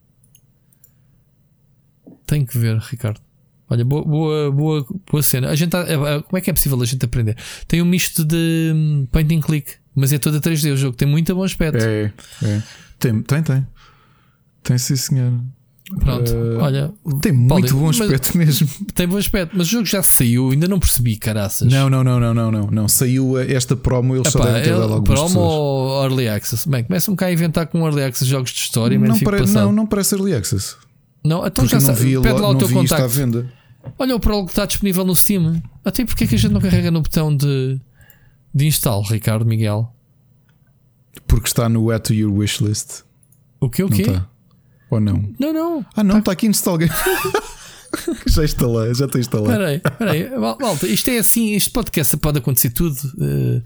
Tenho que ver, Ricardo. Olha, boa, boa, boa, boa cena. A gente tá- é- como é que é possível a gente aprender? Tem um misto de hum, point and click, mas é toda 3D. O jogo tem muito bom aspecto. É, é. Tem, tem, tem. Tem sim, senhor. Pronto, Eh, olha, Tem muito bom aspecto mesmo. tem bom aspecto, mas o jogo já saiu, ainda não percebi, caraças. Não, não, não, não, não, não, não. Saiu esta promo, eles só Epá, devem ter dado algumas promo pessoas. ou early access? Bem, começa-me cá a inventar com early access jogos de história, mas Não, pare- não, não parece early access. Não, então Porque já não vi, pede lá o não teu isto à contacto. venda. Olha o prólogo que está disponível no Steam. Até porque é que a gente não carrega no botão de, de instalo, Ricardo Miguel? Porque está no Add to Your Wishlist. O que o Não quê? Ou não? Não, não. Ah, não, está aqui install (laughs) game. já instalei, já estou instalado. Espera aí, espera aí. Mal- Malta, isto é assim, este podcast pode acontecer tudo. eh,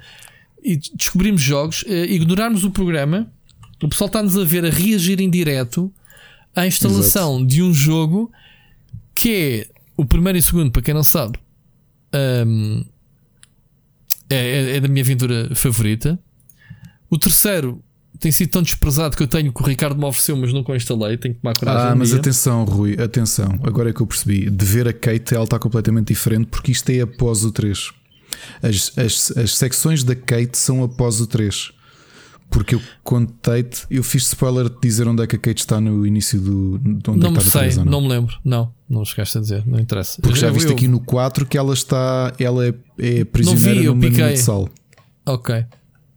e descobrimos jogos, eh, ignorarmos o programa, o pessoal está-nos a ver a reagir em direto à instalação de um jogo que é o primeiro e segundo, para quem não sabe, ahm, é, é- é da minha aventura favorita. O terceiro tem sido tão desprezado que eu tenho que o Ricardo me ofereceu, mas nunca o instalei. Tenho que tomar coragem. Ah, mas atenção, Rui, atenção. Agora é que eu percebi. De ver a Kate, ela está completamente diferente porque isto é após o 3. As, as, as secções da Kate são após o 3. Porque eu contei-te, eu fiz spoiler de dizer onde é que a Kate está no início do. Onde Não é me no sei, 3, ou não me lembro. Não, não chegaste a dizer, não interessa. Porque já Eu- viste eu- aqui no 4 que ela está. Ela é, é prisioneira vi, mina piquei. de sal. Ok.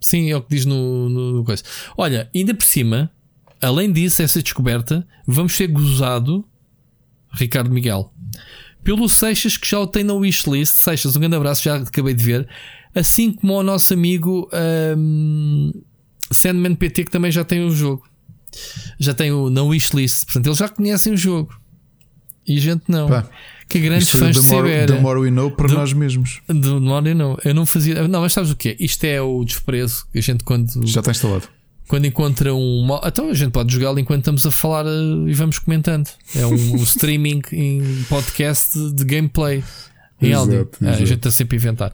Sim, é o que diz no, no, no coisa. Olha, ainda por cima, além disso, essa descoberta, vamos ser gozado, Ricardo Miguel, pelo Seixas que já o tem na wishlist. Seixas, um grande abraço, já acabei de ver. Assim como o nosso amigo ahm, Sandman PT, que também já tem o jogo. Já tem o na wishlist. Portanto, eles já conhecem o jogo. E a gente não. Pá, que grandes Isto fãs de more, CBR. the more we know para Do- nós mesmos. Do Modern não, eu não fazia. Não, mas sabes o que é? Isto é o desprezo que a gente quando, Já está instalado. quando encontra um. Então a gente pode jogá-lo enquanto estamos a falar eh, e vamos comentando. É um, um (laughs) streaming em podcast de gameplay em Exato, áudio. Ah, a gente está sempre a inventar.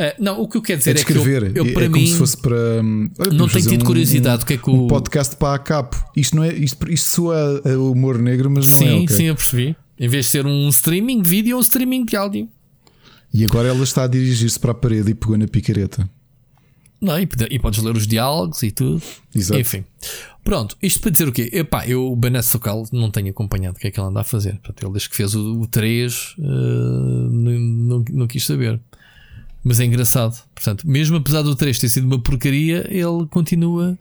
Ah, não, o que eu quero dizer É é, que eu, eu é, para é mim como se fosse para. hum, olha, não tenho tido um- curiosidade. o que é que um o. podcast para a capo. Isto não é isto, isto soa a humor negro, mas não sim, é. ok. sim, eu percebi. Em vez de ser um streaming de vídeo, é um streaming de áudio. E agora ela está a dirigir-se para a parede e pegou na picareta. Não, e, e podes ler os diálogos e tudo. Exato. Enfim. Pronto, isto para dizer o quê? Epá, eu o Benet Socal não tenho acompanhado o que é que ele anda a fazer. Portanto, ele desde que fez o, o 3 eh, não, não, não quis saber. Mas é engraçado. Portanto, mesmo apesar do 3 ter sido uma porcaria, ele continua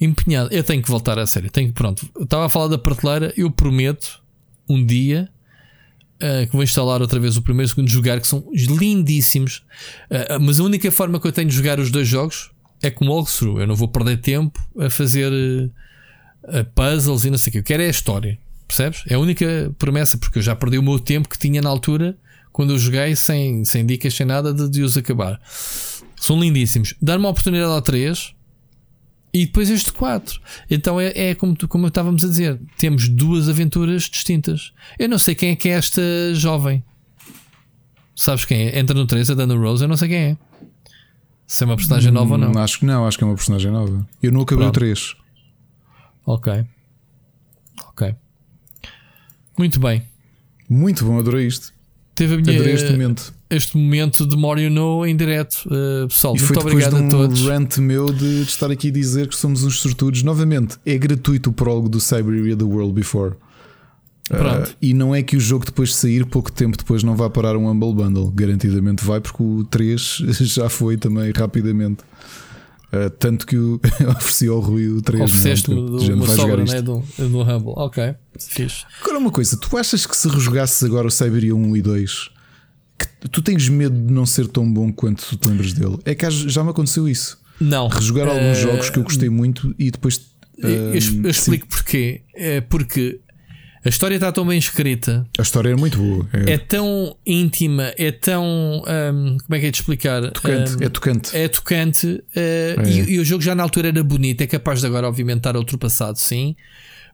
empenhado. Eu tenho que voltar a sério. Tenho que, pronto, estava a falar da prateleira, eu prometo um dia eh, que vou instalar outra vez o primeiro e o segundo jogar, que são lindíssimos. Eh, mas a única forma que eu tenho de jogar os dois jogos é com walkthrough. Eu não vou perder tempo a fazer eh, puzzles e não sei o que. Eu quero é a história. Percebes? É a única promessa, porque eu já perdi o meu tempo que tinha na altura quando eu joguei sem, sem dicas, sem nada de, de os acabar. São lindíssimos. Dar uma oportunidade ao 3 e depois este 4. Então é, é como, tu- como estávamos a dizer: temos duas aventuras distintas. Eu não sei quem é que é esta jovem. Sabes quem é? Entra no 3, a Dana Rose. Eu não sei quem é. Se é uma personagem nova ou não. Hum, Acho que não, acho que é uma personagem nova. Eu não acabei Pronto. o 3. Ok. Ok. Muito bem. Muito bom, adorei isto. Teve a minha, Adorei este momento. Este momento de More You Know em direto. Uh, pessoal, E foi muito depois obrigado de um a todos. rant meu de, estar aqui a dizer que somos uns sortudos. Novamente, é gratuito o prólogo do Siberia The World Before. Pronto. Uh, e não é que o jogo depois de sair, pouco tempo depois, não vá parar um Humble Bundle. Garantidamente vai, porque o 3 (laughs) já foi também rapidamente. Uh, tanto que o (laughs) ofereci ao Rui o 3. Ofereceste-me não é? do- Gente, uma vai jogar sobra isto. né, do, do Humble. Ok, fixe. Agora uma coisa, tu achas que se rejogasses agora o Siberia 1 e 2 que tu tens medo de não ser tão bom quanto tu te lembras dele? É que já me aconteceu isso. Não. Rejogar alguns eh, jogos que eu gostei muito e depois. Eu, eu hum, explico porquê. É porque a história está tão bem escrita, A história é muito boa. É, é tão íntima, é tão. hum, como é que é de explicar? tocante. Hum, é tocante. é tocante eh, E, e o jogo já na altura era bonito. É capaz de agora, obviamente, estar ultrapassado, sim.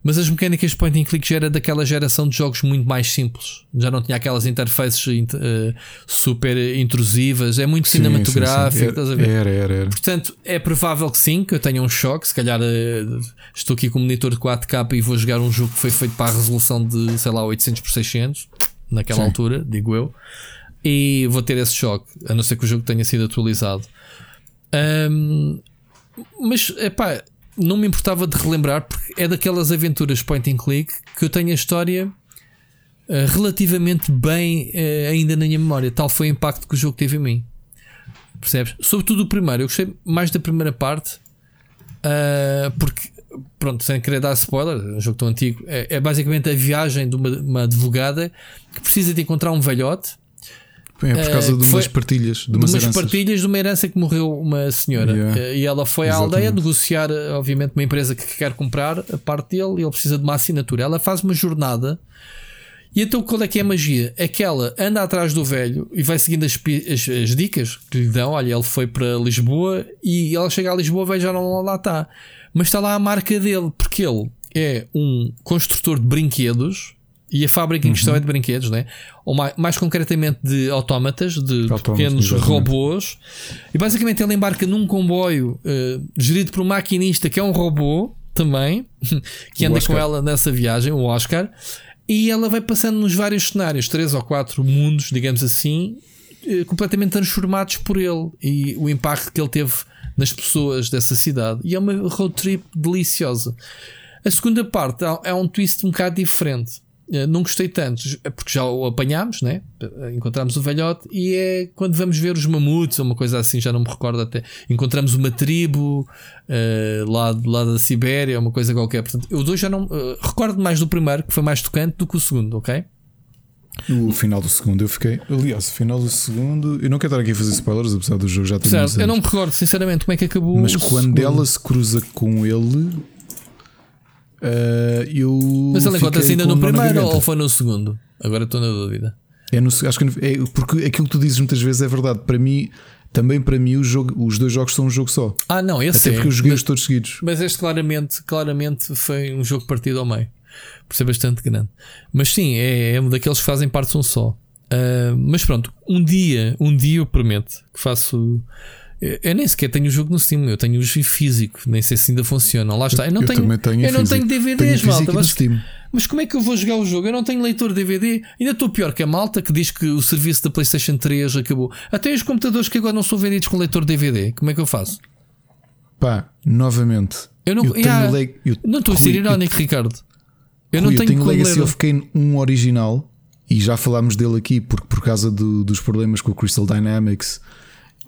Mas as mecânicas de point and click já era daquela geração de jogos muito mais simples. Já não tinha aquelas interfaces int- eh, super intrusivas. É muito Sim, cinematográfico. sim, sim. estás a ver? Era, era, era. Portanto, é provável que sim, que eu tenha um choque. Se calhar eh, estou aqui com um monitor de 4K e vou jogar um jogo que foi feito para a resolução de, sei lá, 800 por 600, naquela altura, digo eu. E vou ter esse choque, a não ser que o jogo tenha sido atualizado. Ahm, mas, epá, não me importava de relembrar, porque é daquelas aventuras point and click que eu tenho a história eh, relativamente bem eh, ainda na minha memória. Tal foi o impacto que o jogo teve em mim. Percebes? Sobretudo o primeiro. Eu gostei mais da primeira parte. ah, porque, pronto, sem querer dar spoiler, é um jogo tão antigo. É, é basicamente a viagem de uma advogada que precisa de encontrar um velhote É por causa Uh, de umas partilhas, de de umas umas heranças. partilhas de uma herança que morreu uma senhora. Yeah. Eh, E ela foi à Exatamente. aldeia negociar, eh, obviamente, uma empresa que quer comprar a parte dele e ele precisa de uma assinatura. Ela faz uma jornada. E então qual é que é a magia? É que ela anda atrás do velho e vai seguindo as, as- as dicas que lhe dão. Olha, ele foi para Lisboa e ela chega a Lisboa, velho já não lá está. Mas está lá a marca dele, porque ele é um construtor de brinquedos e a fábrica em questão é de brinquedos, né? ou mais, mais concretamente de autómatas, de Autómatas, pequenos exatamente. robôs. E basicamente ele embarca num comboio eh, gerido por um maquinista que é um robô também, (laughs) que anda com ela nessa viagem, o Oscar. E ela vai passando nos vários cenários, três ou quatro mundos, digamos assim, eh, completamente transformados por ele e o impacto que ele teve nas pessoas dessa cidade. E é uma road trip deliciosa. A segunda parte há- é um twist um bocado diferente. Eh, Não gostei tanto, é porque já o apanhámos, né? Encontramos o velhote e é quando vamos ver os mamutos ou uma coisa assim, já não me recordo até. Encontramos uma tribo eh, lá, lá da Sibéria, uma coisa qualquer. Portanto, eu dois já não eh, recordo mais do primeiro, que foi mais tocante, do que o segundo, ok? O final do segundo eu fiquei. Aliás, o final do segundo. Eu não quero estar aqui a fazer spoilers, apesar do jogo já ter Certo, eu não me recordo sinceramente como é que acabou. Mas quando segundo. ela se cruza com ele, ah, eu. Mas ela encontra-se ainda no primeiro ou foi no segundo? Agora estou na dúvida. É no, acho que é, porque aquilo que tu dizes muitas vezes é verdade. Para mim, também para mim, o jogo, os dois jogos são um jogo só. Ah, não, esse Até é. porque eu joguei todos seguidos. mas este claramente, claramente foi um jogo partido ao meio. Por ser bastante grande. Mas sim, é, é um daqueles que fazem parte de um só. Ah, mas pronto, um dia, um dia eu prometo que faço. Eu, eu nem sequer tenho o jogo no Steam, eu tenho o jogo físico, nem sei se ainda funcionam. Lá está. Eu não eu tenho, tenho eu não físico. tenho Tenho DVDs, físico malta. Mas, mas como é que eu vou jogar o jogo? Eu não tenho leitor DVD. Ainda estou pior que a malta que diz que o serviço da PlayStation 3 acabou. Até os computadores que agora não são vendidos com leitor DVD. Como é que eu faço? Pá, novamente. Eu não, eu tenho Yeah, leg- eu- não estou a ser eu- irónico, Ricardo. Eu Rui, não tenho, tenho como Legacy ler. of Kain 1 original e já falámos dele aqui porque por causa do- dos problemas com o Crystal Dynamics,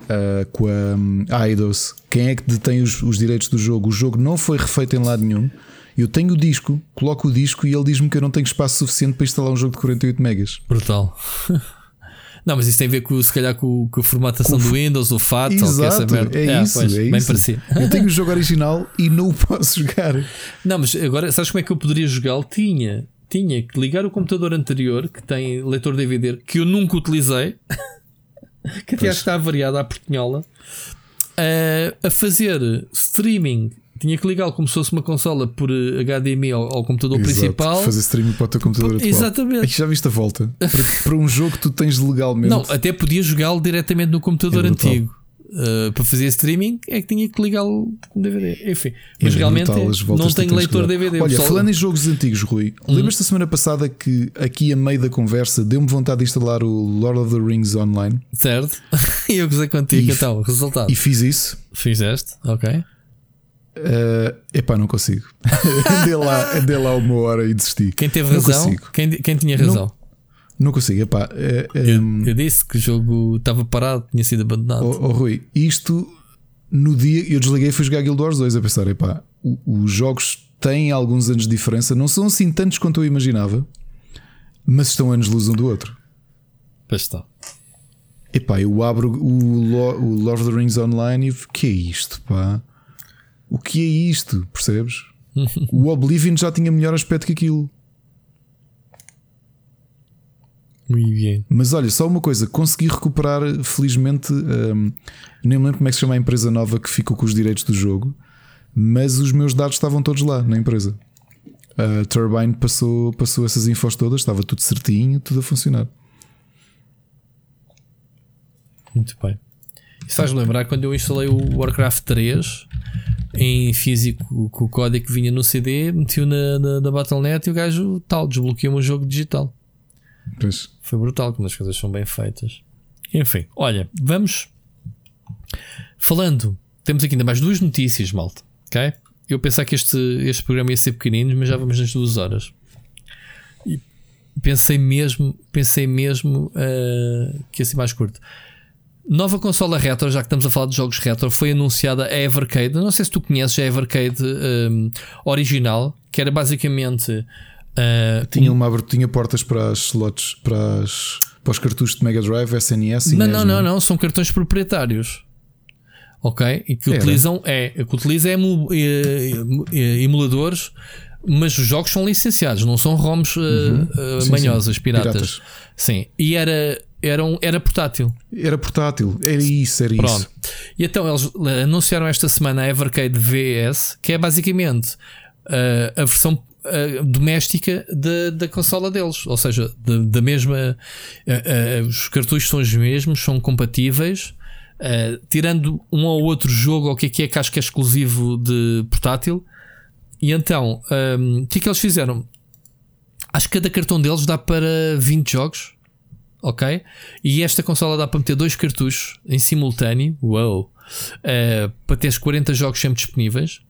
ah, com a um, Eidos. Quem é que detém os, os direitos do jogo? O jogo não foi refeito em lado nenhum. Eu tenho o disco, coloco o disco e ele diz-me que eu não tenho espaço suficiente para instalar um jogo de 48 megas. Brutal. (laughs) Não, mas isso tem a ver com, se calhar, com, com a formatação Com- do Windows, o FAT, ou que essa Exato, merda. é isso, pois, é bem isso. parecido. Eu tenho o (laughs) jogo original e não o posso jogar. Não, mas agora, sabes como é que eu poderia jogá-lo? Tinha, tinha que ligar o computador anterior, que tem leitor DVD, que eu nunca utilizei, (laughs) (laughs) que até acho que está variado à portinhola, a, a fazer streaming. Tinha que ligá-lo como se fosse uma consola por eh, HDMI ao, ao computador Exato, principal. Fazer streaming para o teu computador atual. Exatamente. Aqui já viste a volta. Para, (laughs) para um jogo que tu tens legalmente. Não, até podia jogá-lo diretamente no computador É antigo. Uh, para fazer streaming é que tinha que ligá-lo com DVD. Enfim, É mas realmente brutal não tenho leitor. DVD. Olha, pessoal. falando em jogos antigos, Rui, Uhum. lembras-te da semana passada que aqui a meio da conversa deu-me vontade de instalar o Lord of the Rings online Certo? (laughs) e eu gozei contigo, E- então, resultado. e fiz isso. Fizeste? Ok. Uh, epá, não consigo. (laughs) andei, lá, andei lá uma hora e desisti. Quem teve Não razão? Quem, quem tinha razão? Não consigo, epá. é, é, Eu, eu disse que o jogo estava parado, tinha sido abandonado. Oh, oh, Rui, isto no dia eu desliguei e fui jogar Guild Wars 2 a pensar, epá, os jogos têm alguns anos de diferença, não são assim tantos quanto eu imaginava, mas estão anos luz um do outro. Pois está. Epá, eu abro o Lord of the Rings Online e o que é isto, pá? O que é isto? Percebes? (laughs) o Oblivion já tinha melhor aspecto que aquilo. Muito bem. Mas olha, só uma coisa, consegui recuperar, felizmente, hum, nem me lembro como é que se chama a empresa nova que ficou com os direitos do jogo, mas os meus dados estavam todos lá na empresa. A Turbine passou, passou essas infos todas, estava tudo certinho, tudo a funcionar. Muito bem. Isso faz-me lembrar quando eu instalei o Warcraft 3 em físico com o código que vinha no CD, meti-o na, na, na Battle.net e o gajo tal, desbloqueou-me o jogo digital. Pois. Foi brutal quando as coisas são bem feitas. Enfim, olha, vamos falando. Temos aqui ainda mais duas notícias, malta. Ok? Eu pensava que este, este programa ia ser pequenino, mas já vamos nas duas horas. E pensei mesmo, pensei mesmo eh, que ia ser mais curto. Nova consola retro, já que estamos a falar de jogos retro, foi anunciada a Evercade. Não sei se tu conheces a Evercade eh, original, que era basicamente eh, Tinha uma tinha portas para as slots, para as, para os cartuchos de Mega Drive, SNS e Não, não, não, não, são cartões proprietários. Ok? E que Era. utilizam é, que utiliza é emu- emuladores, mas os jogos são licenciados, não são ROMs eh, Uhum. Sim, manhosas, sim. piratas. Piratas. Sim. E era, era, um- era portátil. Era portátil, era isso, era Pronto. isso. E então eles anunciaram esta semana a Evercade VS, que é basicamente eh, a versão eh, doméstica da, da consola deles. Ou seja, da, da mesma. eh, eh, os cartuchos são os mesmos, são compatíveis. tirando um ou outro jogo, ou o que é que é que acho que é exclusivo de portátil. E então, ehm, o que é que eles fizeram? Acho que cada cartão deles dá para 20 jogos. Ok? E esta consola dá para meter dois cartuchos em simultâneo. Uou! Para teres 40 jogos sempre disponíveis.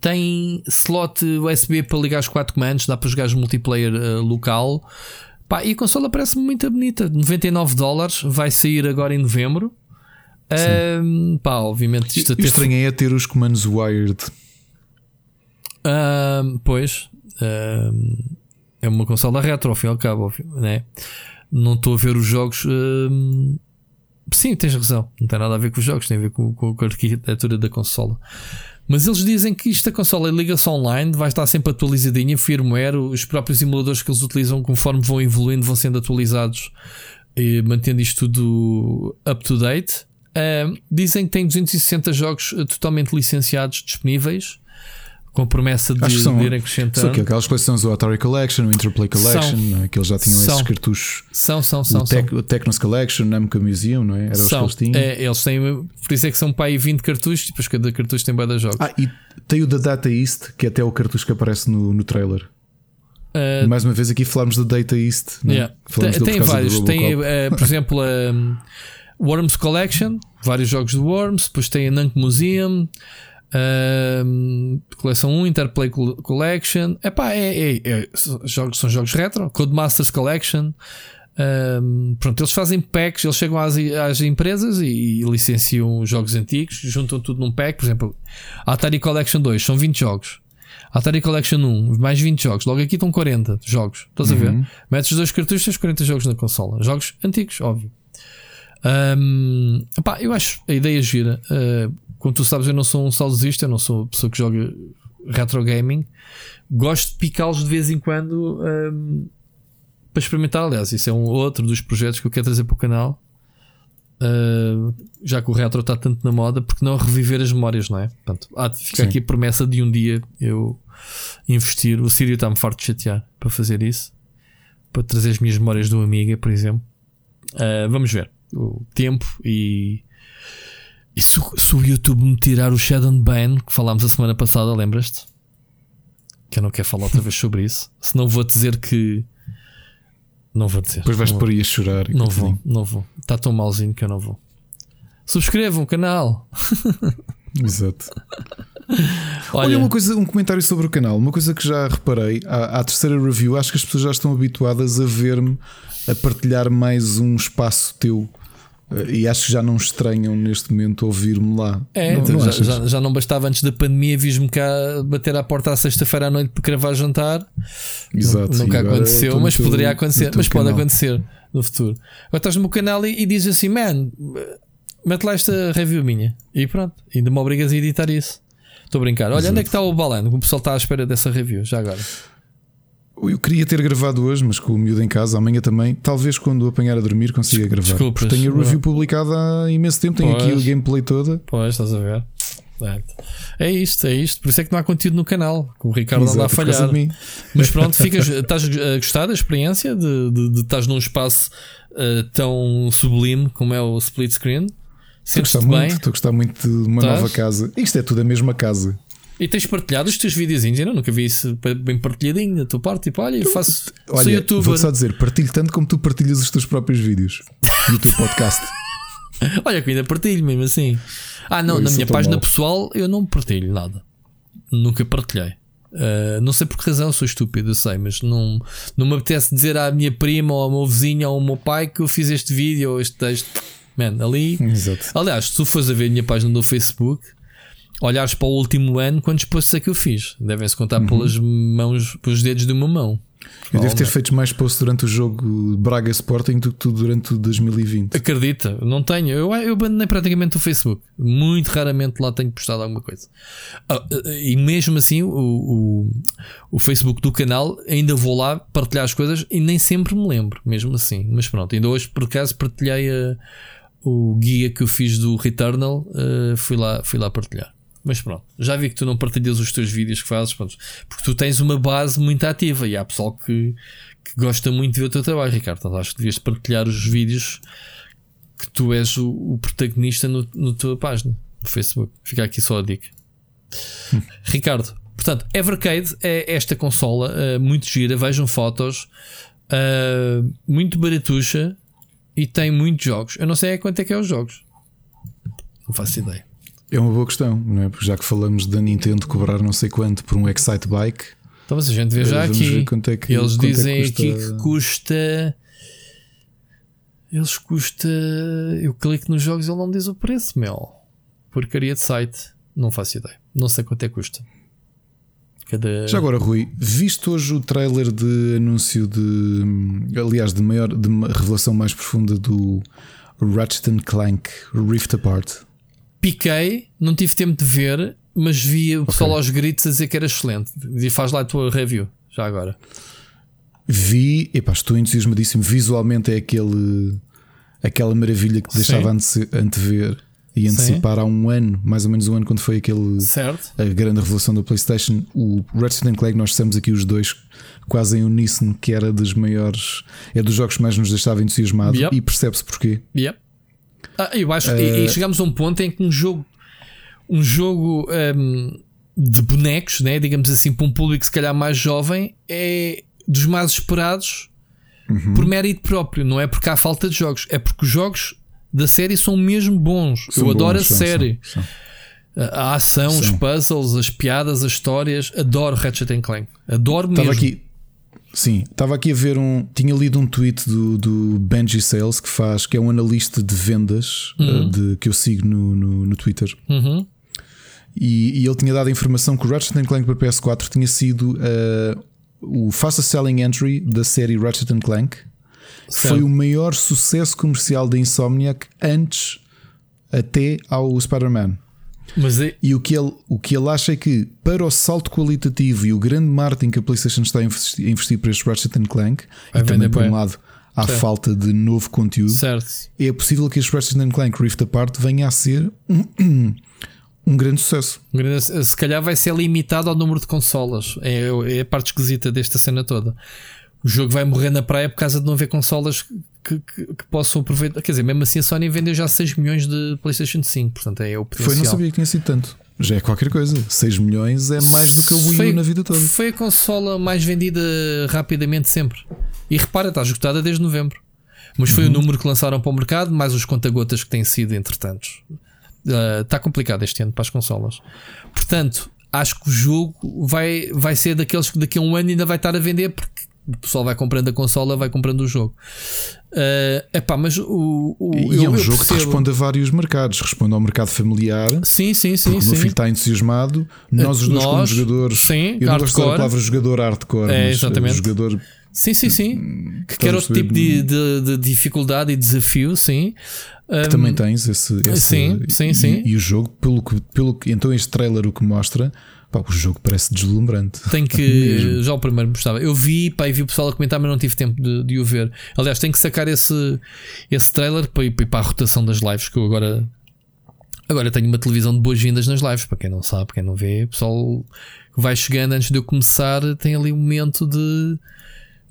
Tem slot USB para ligar os quatro comandos, dá para jogar multiplayer eh, local. Pá, e a consola parece-me muito bonita. 99 dólares, vai sair agora em novembro. Ahm, pá, obviamente isto até estranho é ter os comandos wired. Ahm, pois ahm, é uma consola retro, ao fim e ao cabo, óbvio, né? não estou a ver os jogos. sim, tens razão, não tem nada a ver com os jogos, tem a ver com, com a arquitetura da consola. Mas eles dizem que esta consola liga-se online, vai estar sempre atualizadinha, firmware, os próprios emuladores que eles utilizam, conforme vão evoluindo, vão sendo atualizados, e mantendo isto tudo up to date. Ahm, dizem que tem 260 jogos eh, totalmente licenciados disponíveis, com a promessa de, são, de ir são acrescentando. que aquelas coleções, o Atari Collection, o Interplay Collection, não é? que eles já tinham São. esses cartuchos. São, são, são. o, são. Tec, o Technos Collection, Namco Museum, não é? Era os que São. eles tinham. É, eles têm, por isso é que são para aí 20 cartuchos, depois cada cartucho tem bada jogos. Ah, e tem o da Data East, que é até o cartucho que aparece no, no trailer. Ah, Mais uma vez aqui falámos da Data East. não é? Yeah. Falamos Tem, tem vários. Tem, eh, por exemplo, a Worms Collection, vários jogos de Worms. Depois tem a Nank Museum, um, coleção 1, Interplay Col- Collection. Epá, é, é, é, são jogos, são jogos retro. Codemasters Collection. Um, pronto, eles fazem packs, eles chegam às, às empresas e, e licenciam jogos antigos, juntam tudo num pack. Por exemplo, a Atari Collection 2 são 20 jogos. A Atari Collection 1, mais 20 jogos. Logo aqui estão 40 jogos. Estás a ver? Uhum. Metes os dois cartuchos, tens 40 jogos na consola. Jogos antigos, óbvio. Epá, eu acho a ideia gira. Ah, como tu sabes, eu não sou um saudosista, eu não sou uma pessoa que joga retro gaming. Gosto de picá-los de vez em quando ahm, para experimentar. Aliás, isso é um outro dos projetos que eu quero trazer para o canal. Ah, já que o retro está tanto na moda, porque não reviver as memórias, não é? Portanto, há de ficar Sim. aqui a promessa de um dia eu investir. O Sírio está-me farto de chatear para fazer isso, para trazer as minhas memórias do Amiga, por exemplo. Ah, vamos ver o tempo e, e se, o- se o YouTube me tirar o Shadow Ban que falámos a semana passada, lembras-te? Que eu não quero falar outra vez sobre isso. Se não vou dizer que não vou dizer. Depois vais por aí a chorar. não vou, não vou. Está tão malzinho que eu não vou. Subscrevam o canal. (laughs) Exato. (laughs) Olha, Olha, uma coisa, um comentário sobre o canal. Uma coisa que já reparei à, à terceira review, acho que as pessoas já estão habituadas a ver-me a partilhar mais um espaço teu. E acho que já não estranham neste momento ouvir-me lá. É, não, então não já, já- já não bastava antes da pandemia, vis-me cá bater à porta à sexta-feira à noite para gravar jantar. Exato. Nunca aconteceu, mas teu- poderia acontecer, mas pode canal. acontecer no futuro. Agora estás no meu canal e, e dizes assim, man, mete lá esta review minha. E pronto, ainda me obrigas a editar isso. Estou a brincar. Olha, onde é que está o Balano? O pessoal está à espera dessa review, já agora. Eu queria ter gravado hoje, mas com o miúdo em casa, amanhã também. Talvez quando apanhar a dormir consiga gravar. desculpas. Porque tenho a review publicada há imenso tempo, tenho aqui Pois. o gameplay toda. Pois, estás a ver. É isto, é isto. Por isso é que não há conteúdo no canal. Que o Ricardo anda a Exato, por causa falhar. Mas pronto, ficas, estás a gostar da experiência de, de, de estás num espaço eh, tão sublime como é o split screen? Estou a gostar muito, estou a gostar muito de uma Estás? nova casa. Isto é tudo a mesma casa. E tens partilhado os teus videozinhos? Eu nunca vi isso bem partilhadinho da tua parte. Tipo, olha, eu faço. sou Olha, youtuber. vou só dizer, partilho tanto como tu partilhas os teus próprios vídeos no teu podcast. (laughs) Olha, que ainda partilho mesmo assim. Ah, não, Eu na sou minha tão página mau. pessoal eu não partilho nada. Nunca partilhei. Uh, não sei por que razão, sou estúpido, eu sei, mas não, não me apetece dizer à minha prima ou ao meu vizinho ou ao meu pai que eu fiz este vídeo ou este texto. Man, ali. Exato. Aliás, se tu fores a ver a minha página do Facebook, olhares para o último ano, quantos posts é que eu fiz? Devem-se contar Uhum. pelas mãos, pelos dedos de uma mão. Eu devo ter feito mais posts durante o jogo Braga Sporting do que tu durante o 2020. Acredita, não tenho. Eu, eu abandonei praticamente o Facebook. Muito raramente lá tenho postado alguma coisa. Ah, e mesmo assim, o, o, o, Facebook do canal, ainda vou lá partilhar as coisas e nem sempre me lembro, mesmo assim. Mas pronto, ainda hoje por acaso partilhei a, o guia que eu fiz do Returnal. Uh, fui, lá, fui lá partilhar. Mas pronto, já vi que tu não partilhas os teus vídeos que fazes, pronto, porque tu tens uma base muito ativa e há pessoal que, que gosta muito de ver o teu trabalho, Ricardo. Então acho que devias partilhar os vídeos que tu és o, o protagonista no, no tua página, no Facebook. Fica aqui só a dica. (laughs) Ricardo, portanto, Evercade é esta consola uh, muito gira, vejam fotos, uh, muito baratuxa e tem muitos jogos. Eu não sei quanto é que é os jogos, não faço ideia. É uma boa questão, não é? Porque já que falamos da Nintendo cobrar não sei quanto por um Excite Bike. Então, mas a gente vê já aqui. É que, eles dizem é que aqui que custa. Eles custa. Eu clico nos jogos e ele não me diz o preço, meu. Porcaria de site. Não faço ideia. Não sei quanto é que custa. Cada... Já agora, Rui, viste hoje o trailer de anúncio de. Aliás, de maior de revelação mais profunda do Ratchet Clank Rift Apart? Piquei, não tive tempo de ver, mas vi o pessoal okay. aos gritos a dizer que era excelente. E faz lá a tua review, já agora. Vi, epá, estou entusiasmadíssimo. Visualmente é aquele, aquela maravilha que te deixava ante, antever e antecipar Sim. há um ano, mais ou menos um ano, quando foi aquele certo. a grande revelação da PlayStation. O Ratchet Clank, nós dissemos aqui os dois quase em uníssono, que era dos maiores, é dos jogos que mais nos deixava entusiasmado yep. e percebe-se porquê. Yep. Ah, eu acho uh... e, e, eh, chegamos a um ponto em que um jogo, um jogo um, de bonecos, né, digamos assim, para um público se calhar mais jovem, é dos mais esperados uhum. por mérito próprio, não é porque há falta de jogos, é porque os jogos da série são mesmo bons. São eu adoro bons, a série. São, são. A ação, os puzzles, as piadas, as histórias. Adoro Ratchet Clank. Adoro Estava mesmo. Aqui, Sim, estava aqui a ver um. Tinha lido um tweet do, do Benji Sales que faz, que é um analista de vendas uhum. uh, de, que eu sigo no, no, no Twitter. Uhum. E, e, ele tinha dado a informação que o Ratchet Clank para PS4 tinha sido uh, o fastest selling entry da série Ratchet Clank. Foi o maior sucesso comercial da Insomniac antes até ao Spider-Man. Mas é... E o que, ele, o que ele acha é que, para o salto qualitativo e o grande marketing que a PlayStation está a investir, a investir para este Ratchet Clank, Vai e também, por um lado, há certo. falta de novo conteúdo, certo. é possível que este Ratchet Clank Rift Apart venha a ser um, (clears throat) um grande sucesso. Se calhar vai ser limitado ao número de consolas. É, é a parte esquisita desta cena toda o jogo vai morrer na praia por causa de não haver consolas que, que, que, possam aproveitar. Quer dizer, mesmo assim a Sony vendeu já 6 milhões de PlayStation 5, portanto é o potencial. Foi, não sabia que tinha sido tanto. Já é qualquer coisa. 6 milhões é mais do que o Wii foi, na vida toda. Foi a consola mais vendida rapidamente sempre. E repara, está esgotada desde novembro. Mas foi uhum. o número que lançaram para o mercado, mais os conta-gotas que têm sido entretanto. Uh, está complicado este ano para as consolas. Portanto, acho que o jogo vai, vai ser daqueles que daqui a um ano ainda vai estar a vender porque o pessoal vai comprando a consola, vai comprando o jogo. Uh, epá, mas o, o e eu, é um jogo percebo... que responde a vários mercados, responde ao mercado familiar. Sim, sim, sim. Porque sim. o meu filho está entusiasmado. Nós, os dois, nós, como jogadores, sim, eu não gosto da palavra jogador hardcore, é, mas exatamente. jogador. Sim, sim, sim. Hum, que quer outro tipo de, de, de, dificuldade e desafio, sim. Que um, também tens esse, esse. sim, sim, sim. E, e, o jogo, pelo que, pelo que. Então, este trailer o que mostra Pá, o jogo parece deslumbrante. Tem que. (laughs) já o primeiro gostava. Eu vi, pá, e vi o pessoal a comentar, mas não tive tempo de, de o ver. Aliás, tenho que sacar esse, esse trailer para ir, para ir para a rotação das lives. Que eu agora. Agora tenho uma televisão de boas-vindas nas lives. Para quem não sabe, quem não vê, o pessoal vai chegando antes de eu começar. Tem ali um momento de.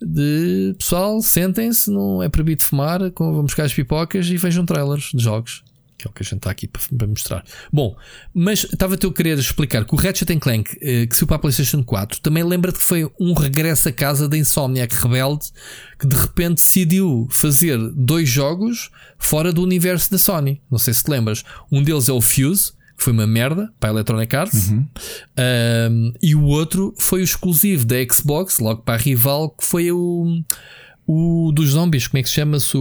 De pessoal, sentem-se, não é proibido fumar, vamos buscar as pipocas e vejam trailers de jogos que é o que a gente está aqui para, mostrar. Bom, mas estava-te eu a querer explicar que o Ratchet Clank, eh, que saiu para a PlayStation 4, também lembra-te que foi um regresso a casa da Insomniac Rebelde, que de repente decidiu fazer dois jogos fora do universo da Sony. Não sei se te lembras. Um deles é o Fuse, que foi uma merda para a Electronic Arts, uhum. um, e o outro foi o exclusivo da Xbox, logo para a rival, que foi o o dos zombies, como é que se chama-se?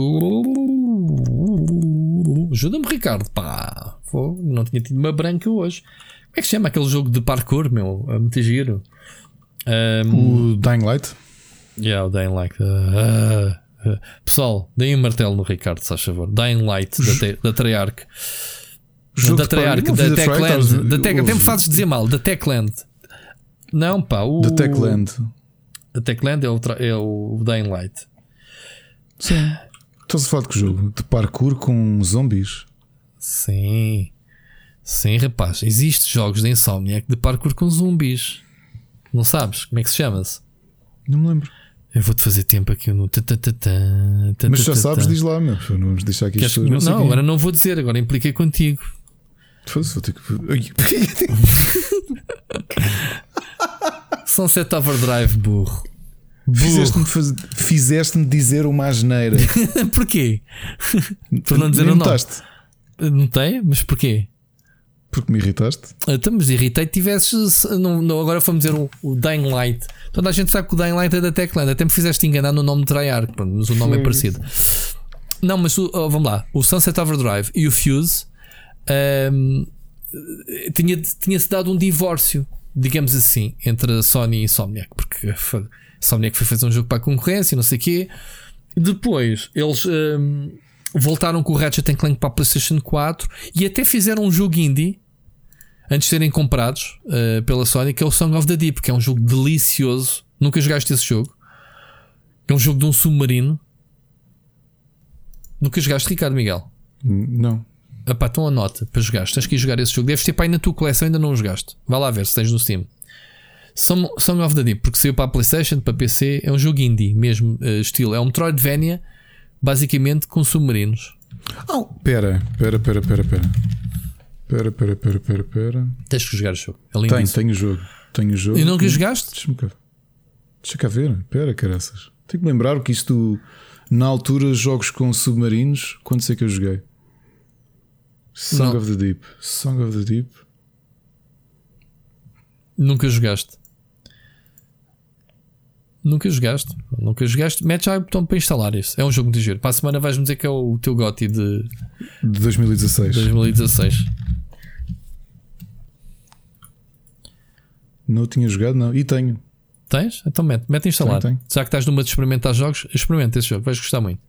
Ajuda-me, Ricardo. Pá, não tinha tido uma branca hoje. Como é que se chama aquele jogo de parkour, meu? É muito giro. Um, o Dying Light? Yeah, o Dying Light. Uh, uh, uh. Pessoal, deem um martelo no Ricardo, se faz favor. Dying Light da, da Treyarch. Jogo da de Treyarch, da Techland. Da Tech, até me fazes dizer mal, da Techland. Não, pá, o. Da Techland. A Techland é o, é o Dying Light. Sim. Estás a falar de que jogo? De parkour com zombies? Sim. Sim, rapaz. Existem jogos de Insomniac de parkour com zumbis. Não sabes? Como é que se chama-se? Não me lembro. Eu vou-te fazer tempo aqui no. Mas já sabes, diz lá, meu. Não vamos deixar aqui as pessoas. Não, agora não vou dizer, agora impliquei contigo. Foda-se, vou ter que. (laughs) Sunset Overdrive, burro. Fizeste-me Fizeste-me dizer uma asneira. (laughs) porquê? Por não dizer o nome. tem? Mas porquê? Porque me irritaste? Então, mas irritei que tivesses. Não, não, agora fomos dizer o, o Dying Light. Toda a gente sabe que o Dying Light é da Techland. Até me fizeste enganar no nome de Treyarch, mas o nome é parecido. Não, mas o- oh, vamos lá. O Sunset Overdrive e o Fuse tinha- tinha-se dado um divórcio, digamos assim, entre a Sony e a Insomniac, porque Insomniac foi fazer um jogo para a concorrência, não sei o quê. Depois eles ahm, voltaram com o Ratchet Clank para a PlayStation 4 e até fizeram um jogo indie antes de serem comprados ah, pela Sony, que é o Song of the Deep, que é um jogo delicioso. Nunca jogaste esse jogo? É um jogo de um submarino. Nunca jogaste, Ricardo Miguel? N- Não. Epá, então anota para jogar. Tens que ir jogar esse jogo. Deves ter para aí na tua coleção, ainda não o jogaste. Vai lá ver se tens no Steam. Song, Song of the Deep, porque saiu para a PlayStation, para PC. É um jogo indie, mesmo eh, estilo. É um Metroidvania, basicamente com submarinos. Oh, pera, pera, pera, pera, pera. Pera, pera, pera, pera, pera. Tens que jogar o jogo. É Tenho, tenho o jogo. Tenho o jogo. E nunca jogaste? Deixa-me cá. Deixa cá ver. Pera, caraças. Tenho que me lembrar que isto, na altura, jogos com submarinos, quando sei que eu joguei? Song Não. of the Deep. Song of the Deep. Nunca jogaste. Nunca jogaste. Nunca jogaste. Mete já o botão para instalar isso. É um jogo de giro. Para a semana vais-me dizer que é o teu GOTY de De 2016. 2016. Não tinha jogado, não. E tenho. Tens? Então mete, mete instalar. Tenho, tenho. Já que estás numa de experimentar jogos, experimenta esse jogo, vais gostar muito.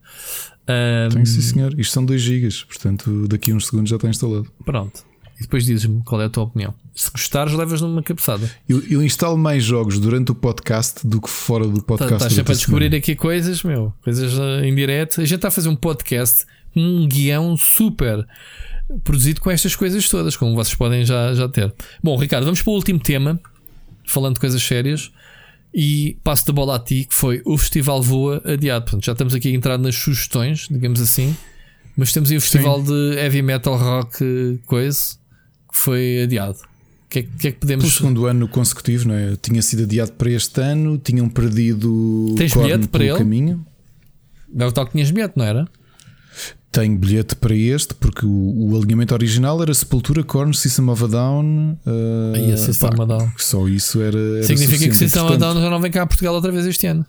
Ahm, Tenho, sim, senhor. Isto são 2 GB. Portanto, daqui a uns segundos já está instalado. Pronto. E depois dizes-me qual é a tua opinião. Se gostares, levas numa cabeçada. Eu, eu instalo mais jogos durante o podcast do que fora do podcast. Estás sempre a descobrir semana. aqui coisas, meu, coisas ah, em direto. A gente está a fazer um podcast com um guião super produzido com estas coisas todas, como vocês podem já, já ter. Bom, Ricardo, vamos para o último tema, falando de coisas sérias. E passo da bola a ti, que foi o Festival Voa adiado. Portanto, já estamos aqui a entrar nas sugestões, digamos assim. Mas temos aí o Festival de Heavy Metal Rock eh, coisa que foi adiado. O que é, que é que podemos. Pelo segundo ano consecutivo, não é? Tinha sido adiado para este ano, tinham perdido Tens bilhete para ele? caminho. É o tal que tinhas bilhete, não era? Tenho bilhete para este, porque o, o alinhamento original era Sepultura, Korn, System of a Down. uh, Aí a System pá, of a Down. Só isso era. era Significa que. System of a Down já não vem cá a Portugal outra vez este ano.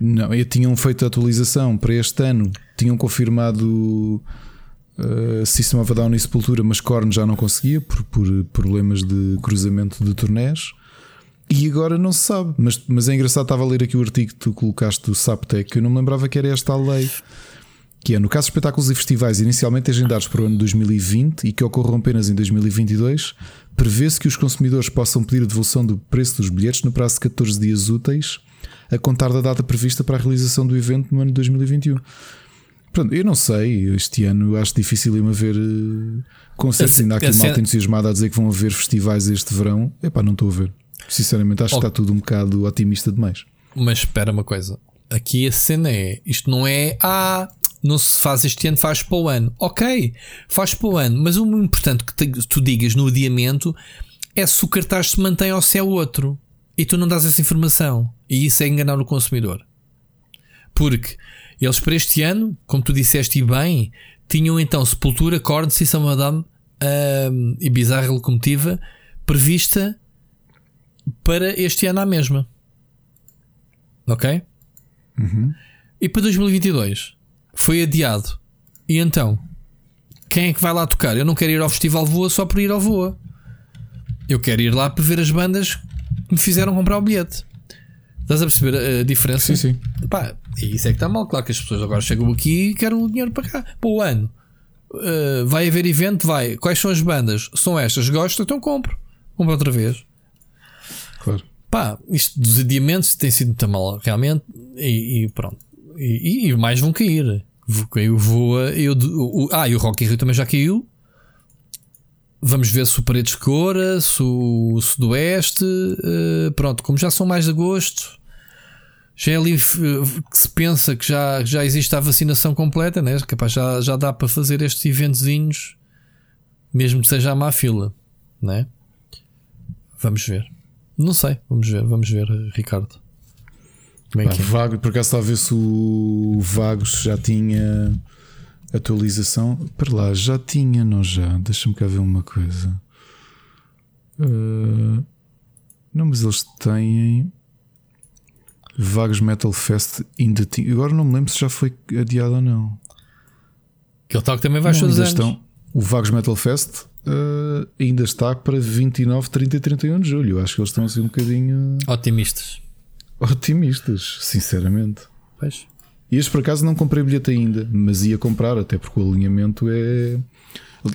Não, e tinham feito a atualização para este ano, tinham confirmado uh, System of a Down e Sepultura, mas Korn já não conseguia por, por problemas de cruzamento de turnés. E agora não se sabe, mas, mas é engraçado. Estava a ler aqui o artigo que tu colocaste do Saptec, que eu não me lembrava que era esta a lei. Que é, no caso de espetáculos e festivais inicialmente agendados para o ano 2020 e que ocorram apenas em 2022, prevê-se que os consumidores possam pedir a devolução do preço dos bilhetes no prazo de 14 dias úteis, a contar da data prevista para a realização do evento no ano de 2021. Pronto, eu não sei, este ano acho difícil em haver eh, concertos. Ainda há aqui malta entusiasmada a dizer que vão haver festivais este verão. Epá, não estou a ver. Sinceramente, acho que Ok. está tudo um bocado otimista demais. Mas espera uma coisa. Aqui a cena é: isto não é. Ah, não se faz este ano, faz para o ano. Ok, faz para o ano. Mas o importante que te- tu digas no adiamento é se o cartaz se mantém ou se é outro. E tu não dás essa informação. E isso é enganar o consumidor. Porque eles para este ano, como tu disseste e bem, tinham então Sepultura, of a Down ahm, e Bizarra Locomotiva prevista para este ano à mesma. Ok? E para 2022 foi adiado. E então, quem é que vai lá tocar? Eu não quero ir ao Festival Voa só por ir ao Voa. Eu quero ir lá para ver as bandas que me fizeram comprar o bilhete. Estás a perceber a diferença? Sim, sim. Pá, e isso é que está mal. Claro que as pessoas agora chegam aqui e querem o dinheiro para cá. Para o ano. Uh, vai haver evento? Vai. Quais são as bandas? São estas. Gosto? Então compro. Compro outra vez. Claro. Pá, isto dos adiamentos tem sido muito mal, realmente. E, e pronto. E, e, mais vão cair. Caiu voa. Eu, o, ah, e o Rock in Rio também já caiu. Vamos ver se o Paredes Cora, se o Sudoeste. Uh, pronto, como já são mais de agosto, já é ali eh, que se pensa que já, já existe a vacinação completa, né? Capaz, já, já dá para fazer estes eventozinhos, mesmo que seja a má fila, né? Vamos ver. Não sei, vamos ver, vamos ver, Ricardo. É que é? Vago, por acaso, talvez se o Vagos já tinha atualização. Para lá, já tinha, não já? Deixa-me cá ver uma coisa. Uh, não, mas eles têm Vagos Metal Fest ainda tinha. Agora não me lembro se já foi adiado ou não. Que tal que também vai ainda estão. O Vagos Metal Fest uh, ainda está para 29, 30 e 31 de julho. Acho que eles estão assim um bocadinho otimistas. Otimistas, sinceramente. Pois. E este por acaso não comprei bilhete ainda, mas ia comprar, até porque o alinhamento é.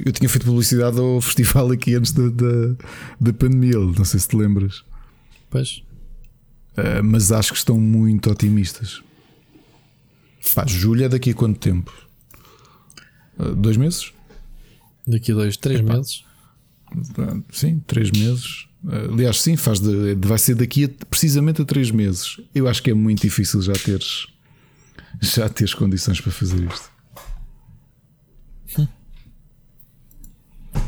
Eu tinha feito publicidade ao festival aqui antes da, da, da pandemia, não sei se te lembras. Pois. Uh, mas acho que estão muito otimistas. Pá, julho é daqui a quanto tempo? Uh, dois meses? Daqui a dois, três Epá. meses? Sim, três meses. Uh, aliás, sim, faz de, vai ser daqui a, precisamente a três meses. Eu acho que é muito difícil já teres já teres condições para fazer isto.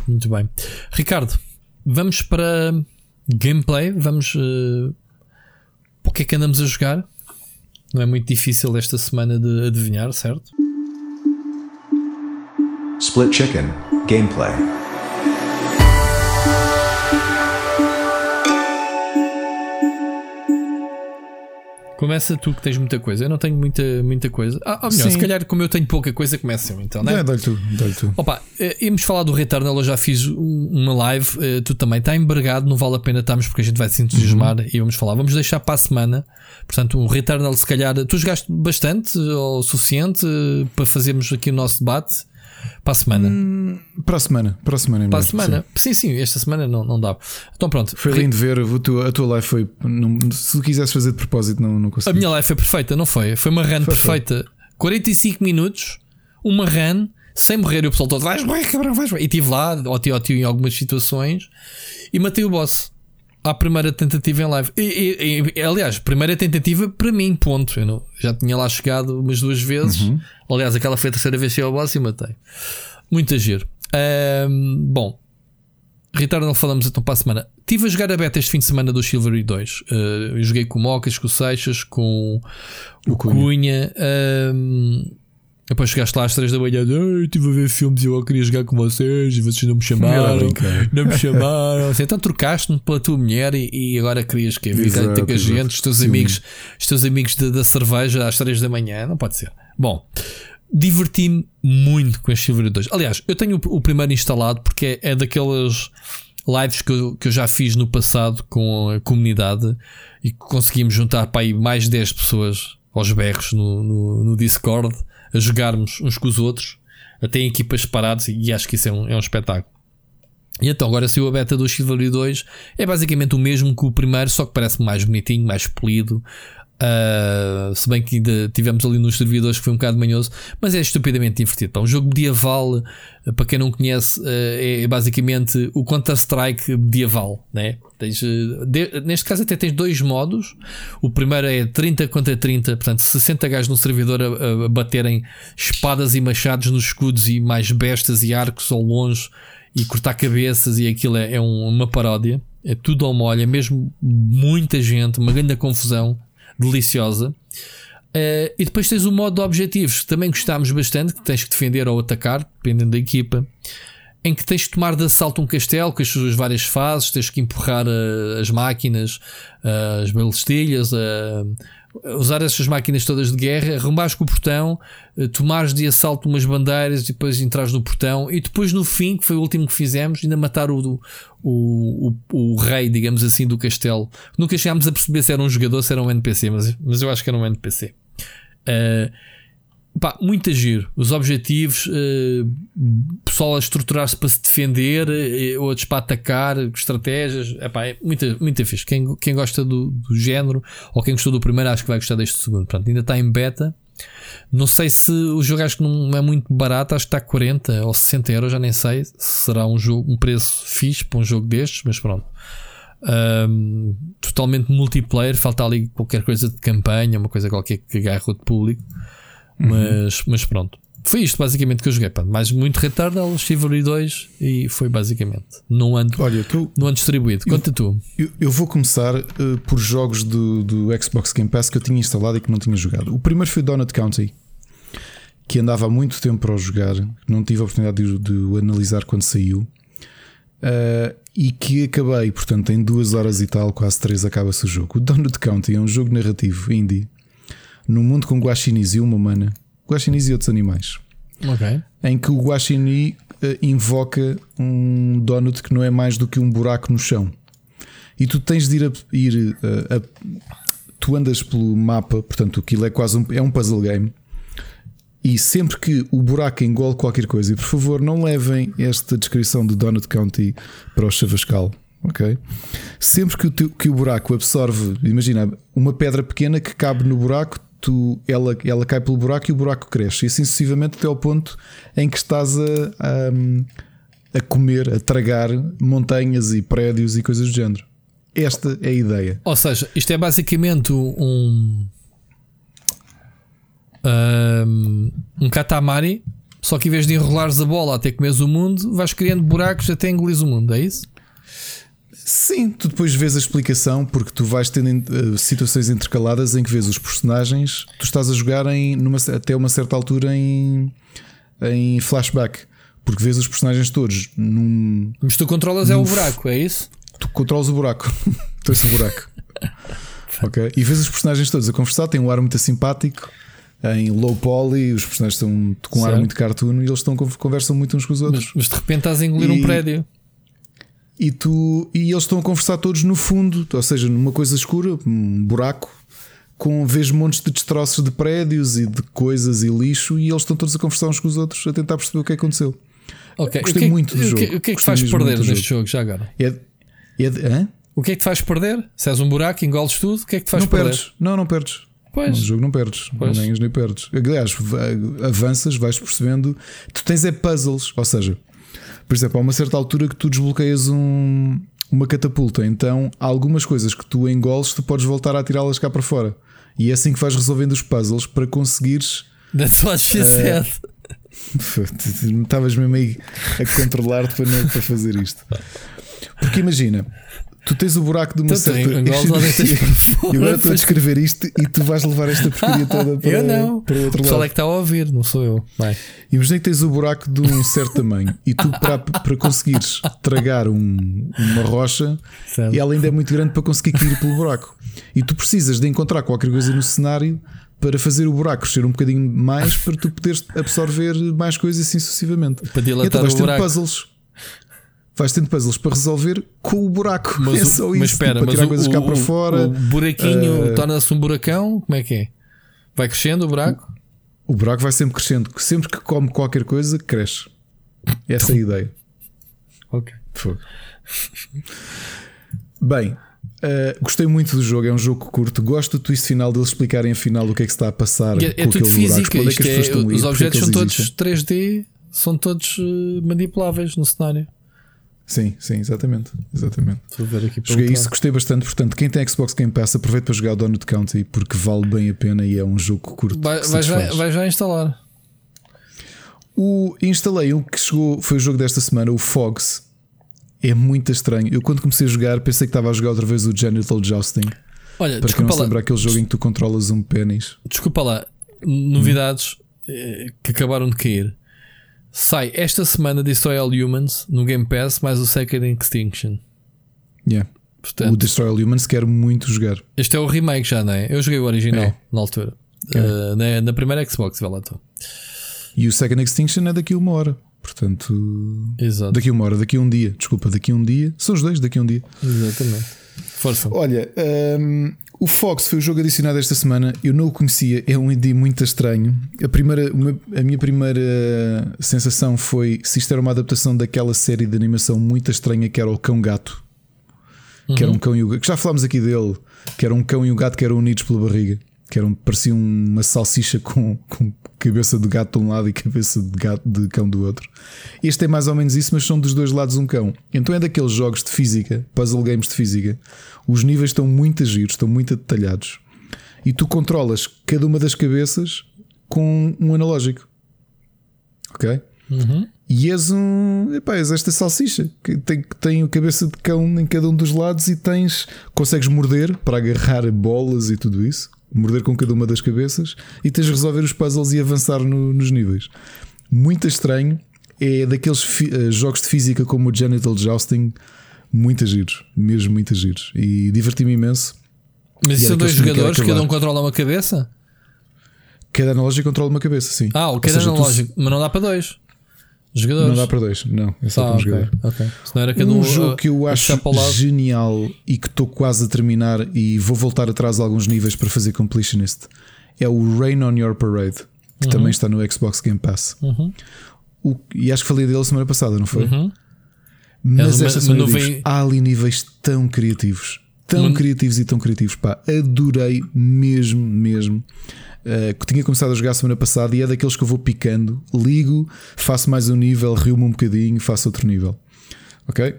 Muito bem, Ricardo. Vamos para gameplay. Vamos uh, o que é que andamos a jogar? Não é muito difícil esta semana de adivinhar, certo? Split Chicken Gameplay. Começa tu que tens muita coisa. Eu não tenho muita, muita coisa. Ah, ou melhor, Sim. se calhar, como eu tenho pouca coisa, começa eu então, né? É, dá-lhe tu, dá tu. Opa, eh, íamos falar do Returnal. Eu já fiz uma live. Eh, tu também está embargado, não vale a pena estarmos porque a gente vai se entusiasmar uhum. e vamos falar. Vamos deixar para a semana. Portanto, o Returnal, se calhar, tu jogaste bastante ou o suficiente eh, para fazermos aqui o nosso debate. Para a semana. Hum, para a semana. Para a semana. Para a semana. Sim. sim, sim, esta semana não, não dá. Então pronto. Foi lindo ver. A tua, a tua live foi. Não, se tu quisesse fazer de propósito, não, não consegui. A minha live foi perfeita, não foi? Foi uma run foi, perfeita. Foi. 45 minutos, uma run, sem morrer. E o pessoal todo vais morrer, cabrão, vais morrer. E estive lá, ao tio, em algumas situações e matei o boss à primeira tentativa em live. E, e, e, aliás, primeira tentativa para mim, ponto. Eu não, já tinha lá chegado umas duas vezes. Uhum. Aliás, aquela foi a terceira vez que eu ao boss e matei. Muito giro. Um, bom, Returnal falamos então para a semana. Estive a jogar a beta este fim de semana do Silvery 2. Uh, eu joguei com o Mocas, com o Seixas, com o, o Cunha. Cunha. Um, depois chegaste lá às 3 da manhã, estive a ver filmes e eu queria jogar com vocês e vocês não me chamaram. Não me chamaram. Assim, então trocaste-me pela tua mulher e, e agora querias que vir ter com a gente, os teus Sim. amigos, os teus amigos da, da cerveja às 3 da manhã. Não pode ser. Bom, diverti-me muito com este Silver 2. Aliás, eu tenho o, o primeiro instalado porque é, é daquelas lives que eu, que eu já fiz no passado com a comunidade e conseguimos juntar para aí mais de 10 pessoas aos berros no, no, no Discord a jogarmos uns com os outros, até em equipas separadas, e acho que isso é um, é um espetáculo. E então agora se o beta do Chivalry 2 é basicamente o mesmo que o primeiro, só que parece mais bonitinho, mais polido. Uh, se bem que ainda tivemos ali nos servidores que foi um bocado manhoso, mas é estupidamente divertido. Pá. Um jogo medieval, para quem não conhece, uh, é basicamente o Counter-Strike medieval. Né? Tens, uh, de, neste caso, até tens dois modos. O primeiro é 30 contra 30, portanto, 60 gajos no servidor a, a baterem espadas e machados nos escudos e mais bestas e arcos ao longe e cortar cabeças. E aquilo é, é um, uma paródia. É tudo ao molho, é mesmo muita gente, uma grande confusão deliciosa. Uh, e depois tens o modo de objetivos, que também gostámos bastante, que tens que defender ou atacar, dependendo da equipa, em que tens de tomar de assalto um castelo com as suas várias fases, tens que empurrar uh, as máquinas, uh, as balestilhas, usar essas máquinas todas de guerra, arrumbares com o portão, tomares de assalto umas bandeiras e depois entrares no portão e depois no fim, que foi o último que fizemos, ainda matar o, o, o, o rei, digamos assim, do castelo. Nunca chegámos a perceber se era um jogador, se era um NPC, mas, mas eu acho que era um NPC. Uh, Pá, muito giro. Os objetivos, uh, pessoal a estruturar-se para se defender, uh, outros para atacar, estratégias. Epá, é muito, muito fixe. Quem, quem gosta do, do género ou quem gostou do primeiro, acho que vai gostar deste segundo. Portanto, ainda está em beta. Não sei se o jogo acho que não é muito barato, acho que está 40 ou 60 euros, já nem sei. Se será um, jogo, um preço fixe para um jogo destes, mas pronto. Um, totalmente multiplayer, falta ali qualquer coisa de campanha, uma coisa qualquer que agarre o público. Mas, uhum. mas pronto. Foi isto basicamente que eu joguei. Pá. Mais muito Retardal, Chivalry 2 e foi basicamente. Não ando, Olha, tu, ando distribuído. Conta eu, tu. Eu, eu, vou começar uh, por jogos do, do Xbox Game Pass que eu tinha instalado e que não tinha jogado. O primeiro foi Donut County, que andava há muito tempo para o jogar, não tive a oportunidade de, de o analisar quando saiu. Uh, e que acabei, portanto, em duas horas e tal, quase três, acaba-se o jogo. O Donut County é um jogo narrativo indie num mundo com guaxinins e uma humana, guaxinins e outros animais. Ok. Em que o guaxinim uh, invoca um donut que não é mais do que um buraco no chão. E tu tens de ir a. Ir, uh, a tu andas pelo mapa, portanto aquilo é quase um, é um puzzle game. E sempre que o buraco engole qualquer coisa, e por favor não levem esta descrição de Donut County para o Chavascal, ok? Sempre que o, que o buraco absorve, imagina, uma pedra pequena que cabe no buraco, tu, ela, ela cai pelo buraco e o buraco cresce, e assim sucessivamente até ao ponto em que estás a, a, a comer, a tragar montanhas e prédios e coisas do género. Esta é a ideia. Ou seja, isto é basicamente um. Um, katamari, só que em vez de enrolares a bola até comeres o mundo, vais criando buracos até engolir o mundo, é isso? Sim, tu depois vês a explicação porque tu vais tendo uh, situações intercaladas em que vês os personagens, tu estás a jogar em, numa, até uma certa altura em, em flashback, porque vês os personagens todos num. Mas tu controlas num, é o buraco, é isso? Tu controlas o buraco, (laughs) tu és o buraco. (laughs) ok? E vês os personagens todos a conversar, tem um ar muito simpático. Em low poly, os personagens estão com um ar muito cartoon e eles estão, conversam muito uns com os outros. Mas, mas de repente estás a engolir e... um prédio e tu e eles estão a conversar todos no fundo, ou seja, numa coisa escura, um buraco, com vês montes de destroços de prédios e de coisas e lixo, e eles estão todos a conversar uns com os outros a tentar perceber o que aconteceu. Okay. Gostei que, muito do jogo. O que, o que é que faz perder neste jogo. jogo. já agora? É, é? O que é que te faz perder? Se és um buraco, engoles tudo, o que é que te faz não perder? Perdes. Não, não perdes. Pois. No jogo não perdes, pois. nem nem perdes. Aliás, avanças, vais percebendo. Tu tens é puzzles, ou seja, por exemplo, há uma certa altura que tu desbloqueias um, uma catapulta, então há algumas coisas que tu engoles, tu podes voltar a tirá-las cá para fora. E é assim que vais resolvendo os puzzles para conseguires. That's what she uh, said. Estavas mesmo aí a controlar-te para, para fazer isto. Porque imagina, Tu tens o buraco de uma tu certa. E agora estou a descrever isto e tu vais levar esta porcaria toda para, eu não. para o outro o lado. é que está a ouvir, não sou eu. Vai. Imagina que tens o buraco de um certo tamanho e tu, para, para conseguires tragar um, uma rocha, certo. ela ainda é muito grande para conseguir cair pelo buraco. E tu precisas de encontrar qualquer coisa no cenário para fazer o buraco crescer um bocadinho mais para tu poderes absorver mais coisas assim sucessivamente. Para dilatar então vais ter puzzles vais tendo puzzles para resolver com o buraco. Mas, (laughs) é só isso. espera, para tirar coisas o, cá para fora. O buraquinho uh, torna-se um buracão? Como é que é? Vai crescendo o buraco? O, o buraco vai sempre crescendo. Sempre que come qualquer coisa, cresce. Essa é a ideia. Ok. Bem, uh, gostei muito do jogo. É um jogo curto. Gosto do twist final deles explicarem afinal o que é que se está a passar. É, é tudo física. É que é, os objetos são todos existem. 3D, são todos uh, manipuláveis no cenário. Sim, sim, exatamente. exatamente. Joguei isso, gostei bastante. Portanto, quem tem Xbox Game Pass, aproveita para jogar o Donut County porque vale bem a pena e é um jogo curto. Vai, vai, já, vai já instalar. O, instalei um que chegou, foi o jogo desta semana, o Fogs. É muito estranho. Eu, quando comecei a jogar, pensei que estava a jogar outra vez o Genital Jousting. Olha, para quem não se lembra aquele jogo em que tu controlas um pênis. Desculpa lá, novidades hum. que acabaram de cair. Sai esta semana Destroy All Humans no Game Pass, mais o Second Extinction. Yeah. Portanto, O Destroy All Humans quero muito jogar. este é o remake já, não é? Eu joguei o original É. na altura. É. Uh, na, na primeira Xbox, vai lá então. E o Second Extinction é daqui a uma hora. Portanto, Exato. daqui a uma hora, daqui a um dia. Desculpa, daqui a um dia. São os dois daqui a um dia. Exatamente. Força. Olha, hum, o Fox foi o jogo adicionado esta semana. Eu não o conhecia, é um indie muito estranho. A, primeira, a minha primeira sensação foi se isto era uma adaptação daquela série de animação muito estranha que era o Cão Gato. Que era um cão e o gato. Que já falámos aqui dele. Que era um cão e um gato que eram unidos pela barriga. Que eram, parecia uma salsicha com, com cabeça de gato de um lado e (laughs) cabeça de, gato, de cão do outro. Este é mais ou menos isso, mas são dos dois lados um cão. Então é daqueles jogos de física, puzzle games de física. Os níveis estão muito giros, estão muito detalhados. E tu controlas cada uma das cabeças com um analógico. Ok? Uhum. E és um. Epá, és esta salsicha que tem, que tem a cabeça de cão em cada um dos lados e tens. Consegues morder para agarrar bolas e tudo isso. Morder com cada uma das cabeças e tens de resolver os puzzles e avançar no- nos níveis. Muito estranho. É daqueles eh, jogos de física como o Genital Jousting. Muito giros, mesmo muito giros. E diverti-me imenso. Mas E são dois jogadores, cada um controla uma cabeça? Cada analógico controla uma cabeça, sim. Ah, o é seja, tu- analógico, mas não dá para dois jogadores. Não dá para dois, não. É só Ah, para um ok, jogador. ok. Se não era cada um um jogo uh, que eu a acho genial e que estou quase a terminar e vou voltar atrás alguns níveis para fazer completionist é o Rain on Your Parade, que também está no Xbox Game Pass. Uhum. O- e acho que falei dele semana passada, não foi? Uhum. Mas É, esta semana digo, há ali níveis tão criativos, tão criativos e tão criativos. Pá, adorei mesmo, mesmo. Uh, que tinha começado a jogar semana passada e é daqueles que eu vou picando, ligo, faço mais um nível, rio-me um bocadinho, faço outro nível. Ok?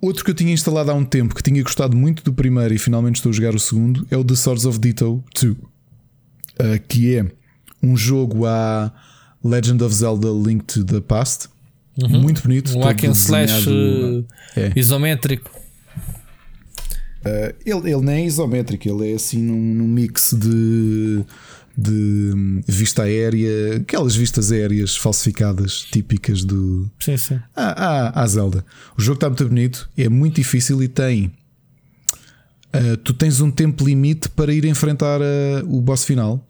Outro que eu tinha instalado há um tempo, que tinha gostado muito do primeiro e finalmente estou a jogar o segundo, é o The Swords of Ditto 2, uh, que é um jogo à Legend of Zelda Link to the Past. Muito bonito. Um hack and slash uh, é. isométrico. Uh, ele, ele nem é isométrico, ele é assim num, num mix de, de hum, vista aérea, aquelas vistas aéreas falsificadas típicas do. Sim, sim. Ah, ah, ah, Zelda. O jogo está muito bonito, é muito difícil e tem. uh, tu tens um tempo limite para ir enfrentar uh, o boss final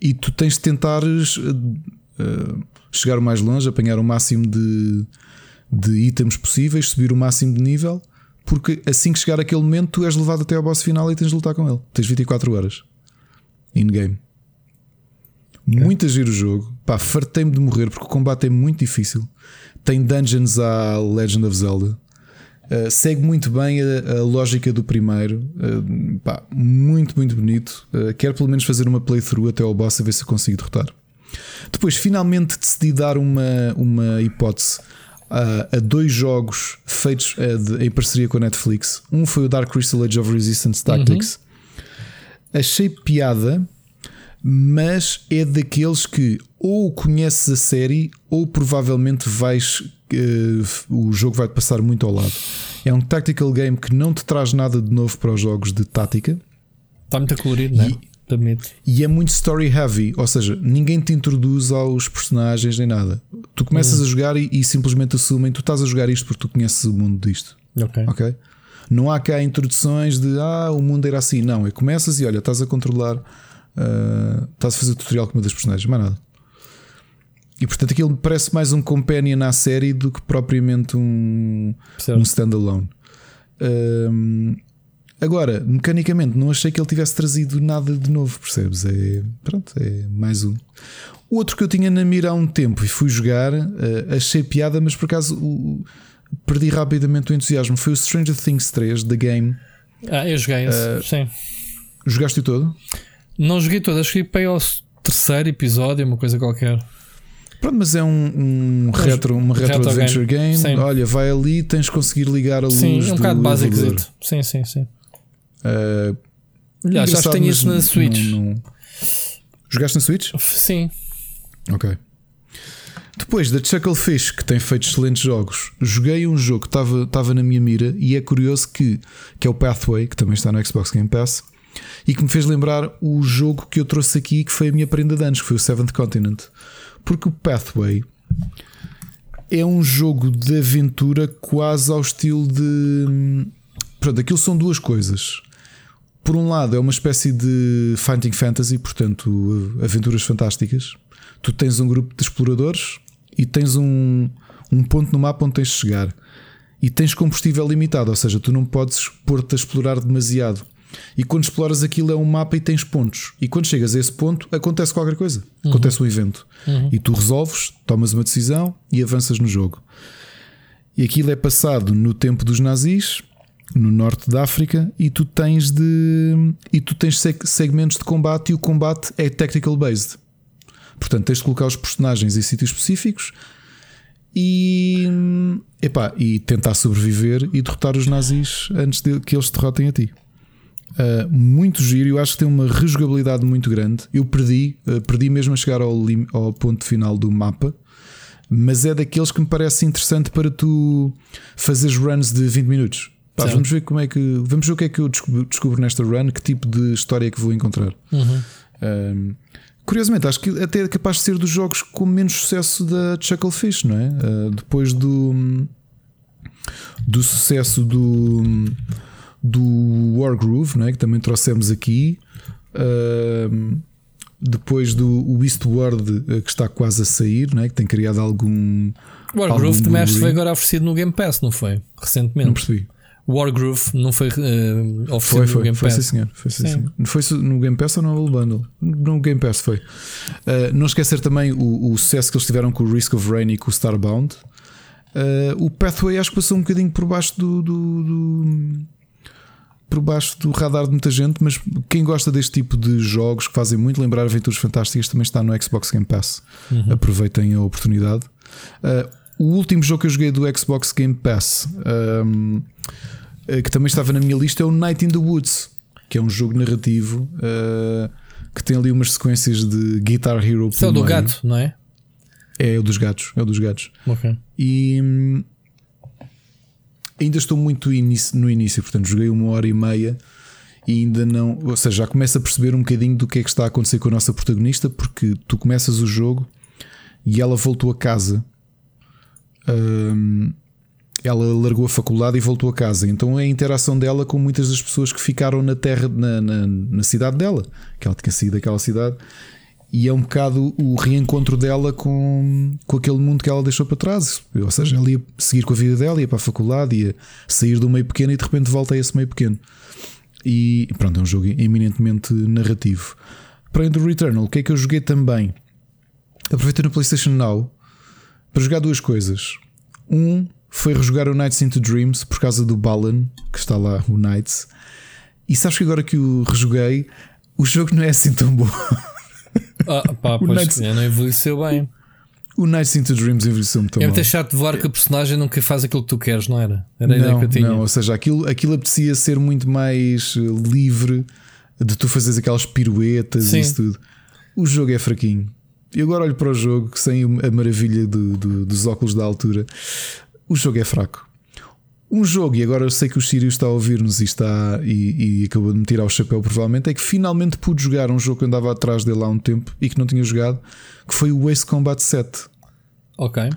e tu tens de tentares uh, uh, chegar o mais longe, apanhar o máximo de, de itens possíveis, subir o máximo de nível, porque assim que chegar aquele momento, tu és levado até ao boss final e tens de lutar com ele. Tens 24 horas in-game. Muito a giro o jogo. Pá, fartei-me de morrer porque o combate é muito difícil. Tem dungeons à Legend of Zelda. Uh, segue muito bem a, a lógica do primeiro. Uh, pá, muito, muito bonito. Uh, quero pelo menos fazer uma playthrough até ao boss a ver se eu consigo derrotar. Depois, finalmente, decidi dar uma, uma hipótese a, a dois jogos feitos uh, de- em parceria com a Netflix. Um foi o Dark Crystal Age of Resistance Tactics. Achei piada, mas é daqueles que ou conheces a série ou provavelmente vais. eh, o jogo vai-te passar muito ao lado. É um tactical game que não te traz nada de novo para os jogos de tática. Está muito colorido, não é? E-. E é muito story heavy, ou seja, ninguém te introduz aos personagens nem nada. Tu começas a jogar e, e simplesmente assumem tu estás a jogar isto porque tu conheces o mundo disto, Ok. ok? Não há cá introduções de ah, o mundo era assim. Não, é começas e olha, estás a controlar, ah, estás a fazer tutorial com uma das personagens, mais nada. E portanto aquilo me parece mais um companion à série do que propriamente um, Certo. um standalone. Ahm, agora, mecanicamente, não achei que ele tivesse trazido nada de novo, percebes? É, pronto, é mais um. Outro que eu tinha na mira há um tempo e fui jogar, ah, achei piada, mas por acaso o- perdi rapidamente o entusiasmo. Foi o Stranger Things 3 da game. Ah, eu joguei esse. Uh, Sim. Jogaste-o todo? Não joguei todo, acho que aí ao terceiro episódio, uma coisa qualquer. Pronto, mas é um, um retro, uma retro, retro adventure game. Sim. Olha, vai ali, tens de conseguir ligar a luz. Sim, é um do bocado básico. Sim, sim, sim. Ah, Aliás, acho que isso na Switch. Jogaste na Switch? Sim. Ok. Depois da Chucklefish, que tem feito excelentes jogos, joguei um jogo que estava estava na minha mira e é curioso que, que é o Pathway, que também está no Xbox Game Pass, e que me fez lembrar o jogo que eu trouxe aqui, que foi a minha prenda de anos, que foi o Seventh Continent. Porque o Pathway é um jogo de aventura quase ao estilo de. pronto, aquilo são duas coisas. Por um lado, é uma espécie de Fighting Fantasy, portanto, aventuras fantásticas. Tu tens um grupo de exploradores e tens um, um ponto no mapa onde tens de chegar. E tens combustível limitado, ou seja, tu não podes pôr-te a explorar demasiado. E quando exploras aquilo é um mapa e tens pontos. E quando chegas a esse ponto, acontece qualquer coisa. Uhum. Acontece um evento. E tu resolves, tomas uma decisão e avanças no jogo. E aquilo é passado no tempo dos nazis, no norte da África, e tu tens de. E tu tens seg- segmentos de combate e o combate é tactical based. Portanto, tens de colocar os personagens em sítios específicos e, epá, e tentar sobreviver e derrotar os nazis antes de que eles te derrotem a ti. Uh, muito giro, eu acho que tem uma rejogabilidade muito grande. Eu perdi, uh, perdi mesmo a chegar ao, ao ponto final do mapa, mas é daqueles que me parece interessante para tu fazeres runs de 20 minutos. Pá, vamos ver como é que vamos ver o que é que eu descubro, descubro nesta run, que tipo de história é que vou encontrar. Um, curiosamente, acho que até é capaz de ser dos jogos com menos sucesso da Chucklefish, não é? Uh, depois do, do sucesso do, do Wargroove, não é? que também trouxemos aqui. Um, depois do o Eastward, uh, que está quase a sair, não é? que tem criado algum. O Wargroove também acho que foi agora oferecido no Game Pass, não foi? Não Recentemente. percebi. Wargroove não foi eh, oferecido Foi, no foi, Game foi, Pass. sim, senhor. Foi, sim, Sim. senhor. Foi no Game Pass ou no Humble Bundle? No Game Pass foi. Uh, não esquecer também o, o sucesso que eles tiveram com o Risk of Rain e com o Starbound. Uh, o Pathway acho que passou um bocadinho por baixo do, do- do- por baixo do radar de muita gente, mas quem gosta deste tipo de jogos que fazem muito lembrar aventuras fantásticas também está no Xbox Game Pass. Aproveitem a oportunidade. Uh, o último jogo que eu joguei do Xbox Game Pass, um, uh, que também estava na minha lista, é o Night in the Woods, que é um jogo narrativo uh, que tem ali umas sequências de Guitar Hero. Isso é o do gato, não é? É o dos gatos, é o dos gatos. Ok. E hum, ainda estou muito no início, portanto, joguei uma hora e meia e ainda não. Ou seja, já começo a perceber um bocadinho do que é que está a acontecer com a nossa protagonista, porque tu começas o jogo e ela voltou a casa. Hum, ela largou a faculdade e voltou a casa. Então é a interação dela com muitas das pessoas que ficaram na terra, na, na, na cidade dela, que ela tinha saído daquela cidade. E é um bocado o reencontro dela com, com aquele mundo que ela deixou para trás. Ou seja, ela ia seguir com a vida dela, ia para a faculdade, ia sair do meio pequeno e de repente volta a esse meio pequeno. E pronto, é um jogo eminentemente narrativo. Para do Returnal, o que é que eu joguei também? Aproveitei no PlayStation Now para jogar duas coisas. Um foi rejogar o Nights into Dreams por causa do Balan, que está lá, o Nights. E sabes que agora que o rejoguei, o jogo não é assim tão bom. Ah, pá, (laughs) O pois Nights- é, não envelheceu bem. O Nights into Dreams envelheceu-me tão É muito chato de voar que a personagem nunca faz aquilo que tu queres, não era? Era a ideia que eu tinha. não, ou seja, aquilo, aquilo apetecia ser muito mais eh, livre de tu fazeres aquelas piruetas Sim. e isso tudo. O jogo é fraquinho. E agora olho para o jogo sem a maravilha do- do- dos óculos da altura. O jogo é fraco. Um jogo, e agora eu sei que o Sirius está a ouvir-nos e, está, e, e acabou de me tirar o chapéu, provavelmente, é que finalmente pude jogar um jogo que andava atrás dele há um tempo e que não tinha jogado, que foi o Ace Combat 7. Ok.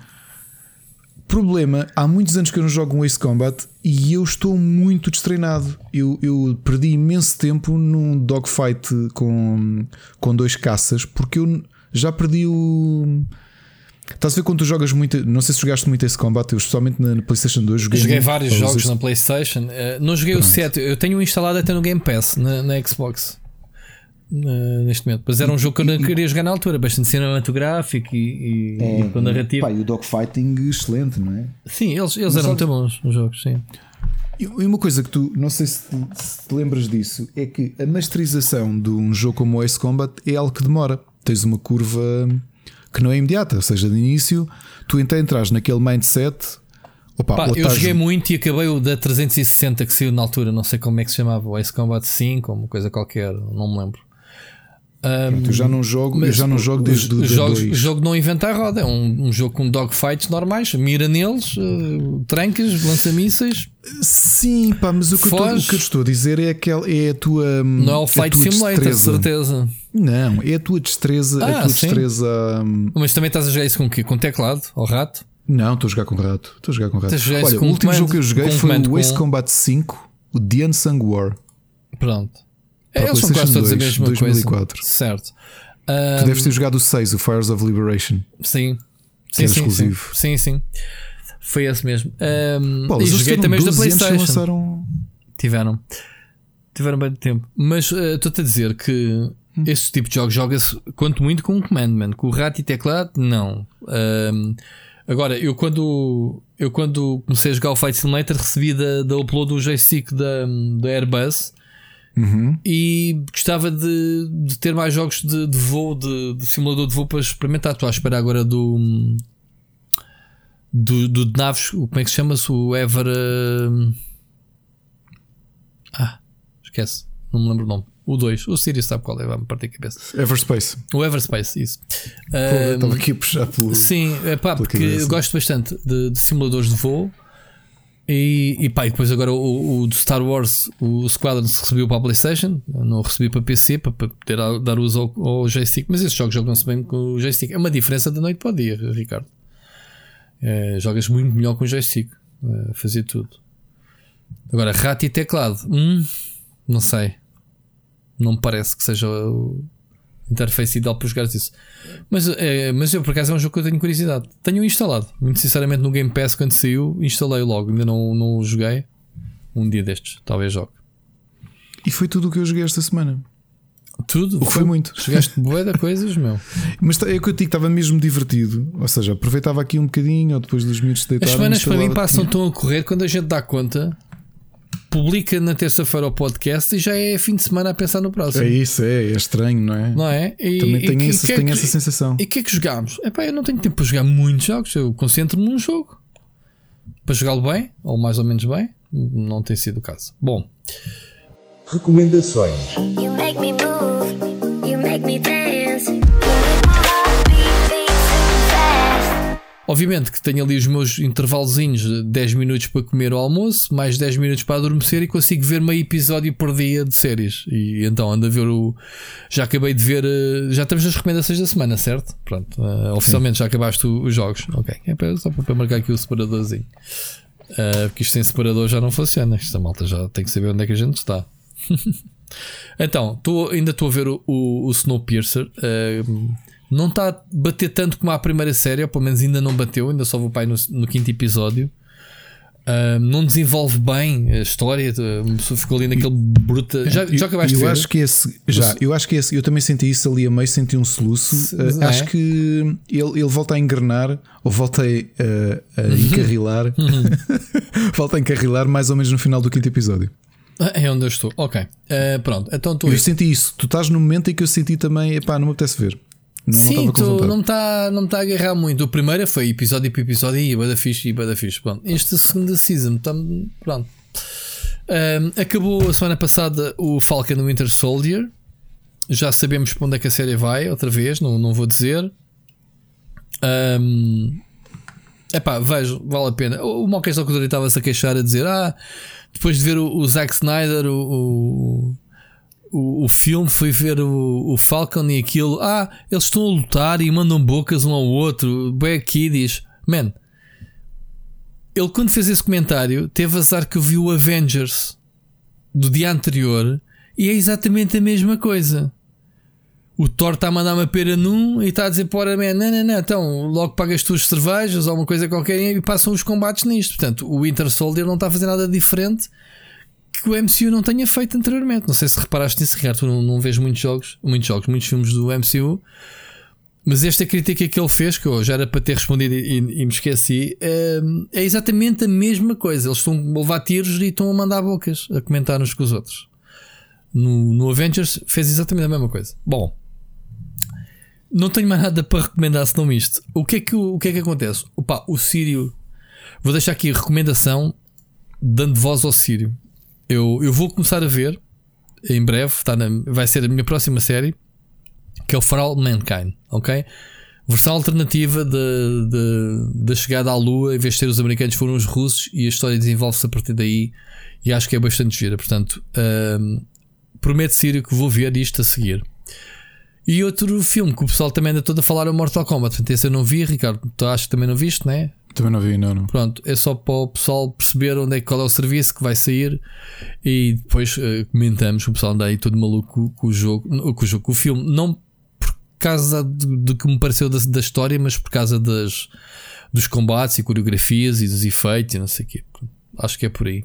Problema, há muitos anos que eu não jogo um Ace Combat e eu estou muito destreinado. Eu, eu perdi imenso tempo num dogfight com, com dois caças porque eu já perdi o. Estás a ver quando tu jogas muito. Não sei se jogaste muito Ace Combat, eu especialmente na na PlayStation 2 joguei. Joguei muito. vários jogos na PlayStation. Eh, não joguei o 7. Eu tenho um instalado até no Game Pass, na, na Xbox. Neste momento. Mas era um jogo que eu não queria jogar na altura, bastante cinematográfico e, e, e com narrativa. Pá, e o dogfighting excelente, não é? Sim, eles, eles eram muito bons os jogos, sim. E uma coisa que tu, não sei se te, se te lembras disso, é que a masterização de um jogo como o Ace Combat é algo que demora. Tens uma curva que não é imediata, ou seja, de início, tu então entras naquele mindset. Opa, Pá, eu joguei muito e acabei o da 360 que saiu na altura, não sei como é que se chamava, o Ace Combat 5 ou uma coisa qualquer, não me lembro. Eu já não jogo, eu já não jogo desde o os jogos, 2. O jogo não inventa a roda, é um, um jogo com dogfights normais, mira neles, eh, trancas, lança-mísseis. Sim, pá, mas o que, eu estou, o que eu estou a dizer é, aquela, é a tua. Não é o a Flight Simulator, de certeza. Não, é a tua destreza. Ah, a tua sim. destreza. hum, Mas também estás a jogar isso com o quê? Com teclado? Ou rato? Não, estou a jogar com rato. Estou a jogar com rato. A jogar Olha, com o último comando- jogo que eu joguei foi o Ace com- Combat 5 o The Unsung War. Pronto. Para Eles são quase todos a 2, mesma 2004. coisa. Certo. Tu Ahm, deves ter jogado o 6, o Fires of Liberation. Sim. Que Sim, sim, sim. exclusivo. Sim, sim. Foi esse mesmo. Ahm, Pô, e joguei também os da 12 anos sem PlayStation. lançaram. Tiveram. Tiveram bem de tempo. Mas eh, estou-te a dizer que Hum. este tipo de jogos joga-se quanto muito com um commandment. Com o rato e teclado, não. Ahm, agora, eu quando, eu quando comecei a jogar o Fight Simulator recebi da, da upload do joystick da, da Airbus Uhum. e gostava de, de ter mais jogos de, de voo, de, de simulador de voo para experimentar. Estou à espera agora do. Do, do de naves, o- como é que se chama-se? O Ever. Ah, esquece, não me lembro o nome. O 2, o Sirius sabe qual é, vai-me partir a cabeça. Everspace. O Everspace, isso. Ah, Estava aqui a puxar pelo. Sim, é pá, porque cabeça. gosto bastante de, de simuladores de voo. E, e pá, e depois agora o, o do Star Wars, o Squadron se recebeu para a PlayStation, não recebi para PC para, para poder a- dar uso ao, ao joystick. Mas esses jogos jogam-se bem com o joystick. É uma diferença da noite para o dia, Ricardo. É, jogas muito melhor com o joystick, é, fazia tudo. Agora, rato e teclado, hum, não sei, não me parece que seja o interface ideal para jogar isso. Mas, é, mas eu por acaso é um jogo que eu tenho curiosidade. Tenho instalado, muito sinceramente, no Game Pass quando saiu, instalei logo, ainda não, não o joguei. Um dia destes, talvez jogue. E foi tudo o que eu joguei esta semana. Tudo, O que foi muito. Jogaste boa da coisas, meu. (laughs) Mas é o que eu digo, estava mesmo divertido. Ou seja, aproveitava aqui um bocadinho, ou depois dos miúdos se As deitarem. semanas para mim passam tão a correr quando a gente dá conta. Publica na terça-feira o podcast e já é fim de semana a pensar no próximo. É isso, é, é estranho, não é? Não é? E, Também e tenho, que- essa, que é tenho que- essa sensação. E o que é que jogámos? Epá, eu não tenho tempo para jogar muitos jogos, eu concentro-me num jogo. Para jogá-lo bem, ou mais ou menos bem, não tem sido o caso. Bom, Recomendações. You make me move, you make me dance. Obviamente que tenho ali os meus intervalozinhos de 10 minutos para comer o almoço, mais 10 minutos para adormecer e consigo ver meio episódio por dia de séries. E então ando a ver o. Já acabei de ver. eh, Já estamos nas recomendações da semana, certo? Pronto, eh, oficialmente já acabaste os jogos. Ok, é só para marcar aqui o separadorzinho. Eh, porque isto sem separador já não funciona. Esta malta já tem que saber onde é que a gente está. (laughs) então, tô, ainda estou a ver o, o, o Snowpiercer. eh, não está a bater tanto como a primeira série, ou pelo menos ainda não bateu. Ainda só vou aí no, no quinto episódio. Ah, não desenvolve bem a história. Uma pessoa ficou ali naquele bruta. Já, já acabaste eu de ver? acho que esse já, eu acho que esse, eu também senti isso ali a meio, senti um soluço. Uh, não é? acho que ele, ele volta a engrenar ou volta a, a- a encarrilar, (laughs) volta a encarrilar mais ou menos no final do quinto episódio. Ah, É onde eu estou. Ok. Ah, pronto. Então estou Eu senti isso. Tu estás no momento em que eu senti também, epá, não me apetece ver. Não, não Sim, tu não me está não tá a agarrar muito. O primeiro foi episódio por episódio e bada fixe e bada fixe. Pronto. Esta segunda season, tá, pronto. Ahm, acabou a semana passada o Falcon Winter Soldier. Já sabemos para onde é que a série vai, outra vez, não, não vou dizer. É epá, vejo, vale a pena. O, o Mocas Locutor estava-se a queixar a dizer: Ah, depois de ver o, o Zack Snyder, o, o, o, o filme, foi ver o, o Falcon e aquilo. Ah, eles estão a lutar e mandam bocas um ao outro. Aqui diz: Man, ele quando fez esse comentário teve azar que eu vi o Avengers do dia anterior e é exatamente a mesma coisa. O Thor está a mandar uma pera num e está a dizer para man, não, não, não, então logo pagas as cervejas ou uma coisa qualquer e passam os combates nisto. Portanto, o Winter Soldier não está a fazer nada diferente que o MCU não tenha feito anteriormente. Não sei se reparaste nisso, Ricardo. Tu não, não vês muitos jogos, muitos jogos, muitos filmes do MCU. Mas esta crítica que ele fez, que eu já era para ter respondido e, e me esqueci, é, é exatamente a mesma coisa. Eles estão a levar tiros e estão a mandar bocas, a comentar uns com os outros. No, no Avengers fez exatamente a mesma coisa. Bom, não tenho mais nada para recomendar senão isto. O que é que, o que, é que acontece? Opa, o Sírio. Vou deixar aqui a recomendação dando voz ao Sírio. Eu, eu vou começar a ver em breve, está na, vai ser a minha próxima série, que é o For All Mankind, ok? Versão alternativa da chegada à Lua, em vez de ser os americanos, foram os russos e a história desenvolve-se a partir daí e acho que é bastante gira. Portanto, hum, prometo, Sírio, que vou ver isto a seguir. E outro filme que o pessoal também anda todo a falar é o Mortal Kombat. Portanto, esse eu não vi, Ricardo. Tu acho que também não viste, né? Também não vi, não, não. Pronto, é só para o pessoal perceber onde é qual é o serviço que vai sair e depois eh, comentamos. O pessoal anda aí todo maluco com o jogo, com o jogo, com o filme, não por causa do que me pareceu da, da história, mas por causa das, dos combates e coreografias e dos efeitos e não sei o quê. Acho que é por aí.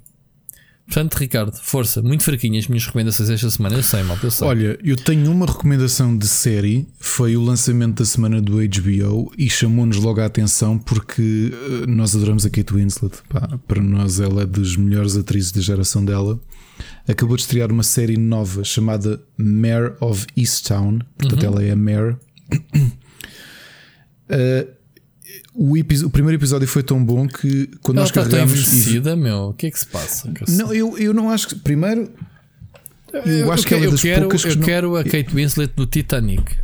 Portanto, Ricardo, força, muito fraquinhas as minhas recomendações esta semana. Eu sei, malta, eu sei. Olha, eu tenho uma recomendação de série. Foi o lançamento da semana do HBO e chamou-nos logo a atenção porque eh, nós adoramos a Kate Winslet. Pá, para nós, ela é das melhores atrizes da geração dela. Acabou de estrear uma série nova chamada Mare of Easttown. Portanto, ela é a Mare. (clears throat) Eh, o, o primeiro episódio foi tão bom que quando Ela nós está tão carregamos. e- envelhecida, meu. O que é que se passa? Não, eu, eu não acho que. Primeiro, eu, acho que ela é eu das quero, poucas que eu não- quero a Kate Winslet do Titanic.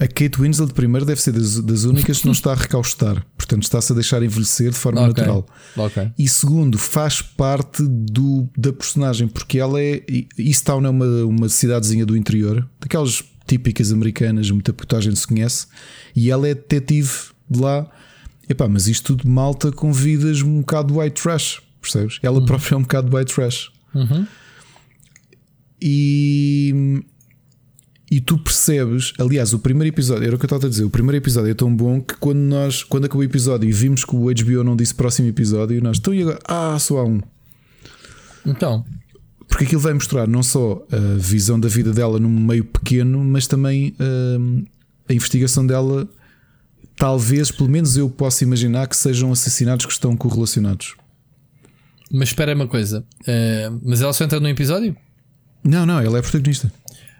A Kate Winslet, primeiro, deve ser das, das únicas que não está a recaustar. Portanto, está-se a deixar envelhecer de forma Ok. natural. Ok. E segundo, faz parte do, da personagem, porque ela é. Easttown é uma, uma cidadezinha do interior, daquelas típicas americanas, muita gente se conhece, e ela é detetive de lá. Epá, mas isto tudo malta com vidas um bocado white trash, percebes? Ela própria é um bocado white trash. E. E tu percebes, aliás, o primeiro episódio, era o que eu estava a dizer, o primeiro episódio é tão bom que quando nós, quando acabou o episódio e vimos que o HBO não disse próximo episódio, nós, então e agora? Ah, só há um. Então, Porque aquilo vai mostrar não só a visão da vida dela num meio pequeno, mas também hum, a investigação dela. Talvez, pelo menos eu possa imaginar que sejam assassinatos que estão correlacionados. mas espera uma coisa. Eh, mas ela só entra num episódio? Não, não, ela é protagonista.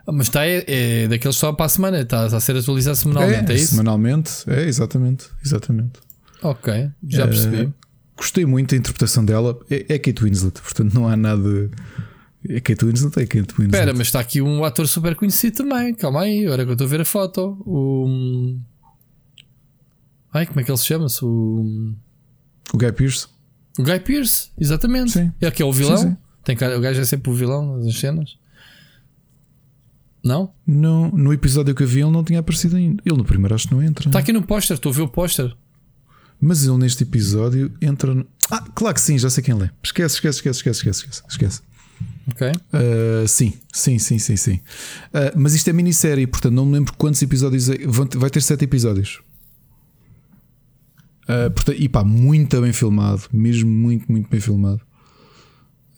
Ah, Mas está é, é daqueles só para a semana, está, está a ser atualizado semanalmente, é, isso? Semanalmente, é, exatamente. exatamente. Ok, já Eh, percebi. Gostei muito da interpretação dela. É, é Kate Winslet, portanto não há nada. É Kate Winslet, é Kate Winslet. Espera, mas está aqui um ator super conhecido também. Calma aí, agora que eu estou a ver a foto. O. Ai, como é que ele se chama-se? O. O Guy Pearce. O Guy Pearce, exatamente. Sim. É que é o vilão. Sim, sim. Tem cara, o gajo é sempre o vilão nas cenas. Não? No, no episódio que eu vi, ele não tinha aparecido ainda. Ele no primeiro acho que não entra. Está aqui no póster, estou a ver o póster. Mas ele neste episódio entra. No... Ah, claro que sim, já sei quem ele é. Esquece, esquece, esquece, esquece, esquece. esquece, esquece. Ok. Ah, sim, sim, sim, sim, sim. Ah, mas isto é minissérie, portanto não me lembro quantos episódios é. Vai ter sete episódios. Ah, portanto, e pá, muito bem filmado, mesmo muito, muito bem filmado.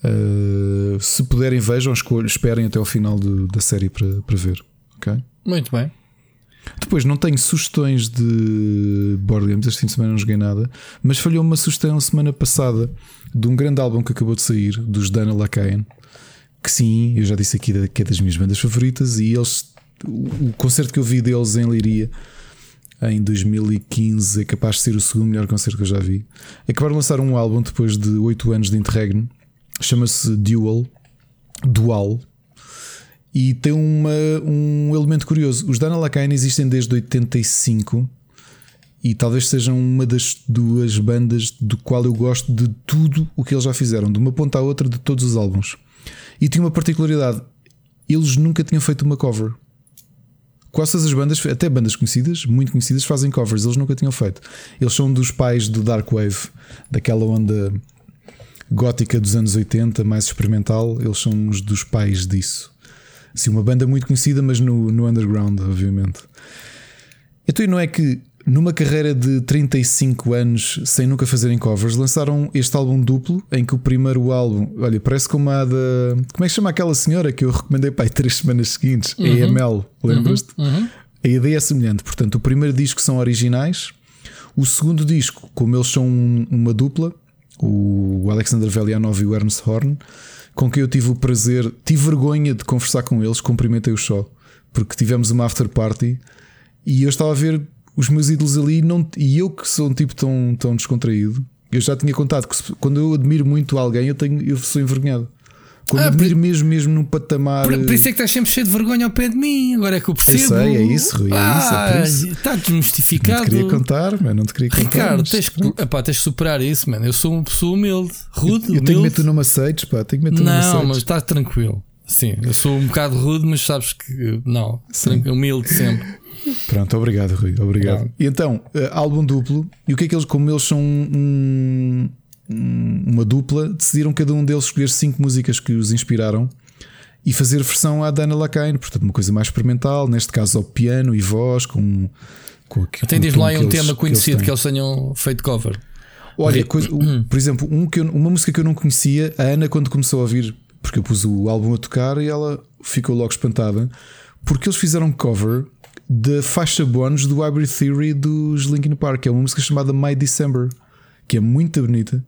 Ah, se puderem, vejam, esperem até ao final do- da série para, para ver. ok? Muito bem. Depois não tenho sugestões de board games, este fim de semana não joguei nada, mas falhou uma sugestão semana passada de um grande álbum que acabou de sair, dos Dana Lacayan, que sim, eu já disse aqui que é das minhas bandas favoritas, e eles o o concerto que eu vi deles em Leiria em 2015 é capaz de ser o segundo melhor concerto que eu já vi. Acabaram de lançar um álbum depois de 8 anos de interregno, chama-se Dual, Dual, e tem uma, um elemento curioso. Os Dana Lacaine existem desde 85 e talvez sejam uma das duas bandas do qual eu gosto de tudo o que eles já fizeram, de uma ponta à outra de todos os álbuns. E tinha uma particularidade: eles nunca tinham feito uma cover. Quase todas as bandas, até bandas conhecidas, muito conhecidas, fazem covers, eles nunca tinham feito. Eles são dos pais do Dark Wave, daquela onda gótica dos anos 80, mais experimental, eles são uns dos pais disso. Assim, uma banda muito conhecida, mas no, no underground, obviamente. Então, e não é que numa carreira de 35 anos sem nunca fazerem covers, lançaram este álbum duplo em que o primeiro álbum, olha, parece como a da. Como é que chama aquela senhora que eu recomendei para aí três (laughs) semanas seguintes? A EML, lembras-te? A ideia é semelhante. Portanto, o primeiro disco são originais, o segundo disco, como eles são um- uma dupla, o Alexander Velianov e o Ernst Horn, com quem eu tive o prazer, tive vergonha de conversar com eles, cumprimentei-os só, porque tivemos uma after party e eu estava a ver os meus ídolos ali e não, e eu que sou um tipo tão, tão descontraído, eu já tinha contado que se- quando eu admiro muito alguém, eu, tenho, eu sou envergonhado. Quando Ah, admiro mesmo, mesmo num patamar. Por, por isso é que estás sempre cheio de vergonha ao pé de mim. Agora é que eu percebo. sei, é isso, Rui, é isso, é por isso. Está não te desmistificado. queria contar, mas não te queria contar. Ricardo, tens que, epá, tens que superar isso, mano. Eu sou uma pessoa humilde, rude, Eu tenho que humilde. meter numa aceites, pá, tenho que numa Não, mas está tranquilo. Sim, eu sou um bocado rude, mas sabes que não, tranquilo, humilde sempre. (laughs) Pronto, obrigado, Rui. Obrigado. E então, eh, álbum duplo. E o que é que eles, como eles são um- um- uma dupla, decidiram cada um deles escolher cinco músicas que os inspiraram e fazer versão à Dana Lacaine. Portanto, uma coisa mais experimental, neste caso ao piano e voz, com. com aqu- Até diz lá que um eles- tema que conhecido têm. que eles tenham feito cover. Olha, coisa- (clears throat) por exemplo, um que eu- uma música que eu não conhecia, a Ana, quando começou a ouvir, porque eu pus o álbum a tocar e ela ficou logo espantada, porque eles fizeram cover da faixa bónus do Hybrid Theory dos Linkin Park, é uma música chamada My December, que é muito bonita.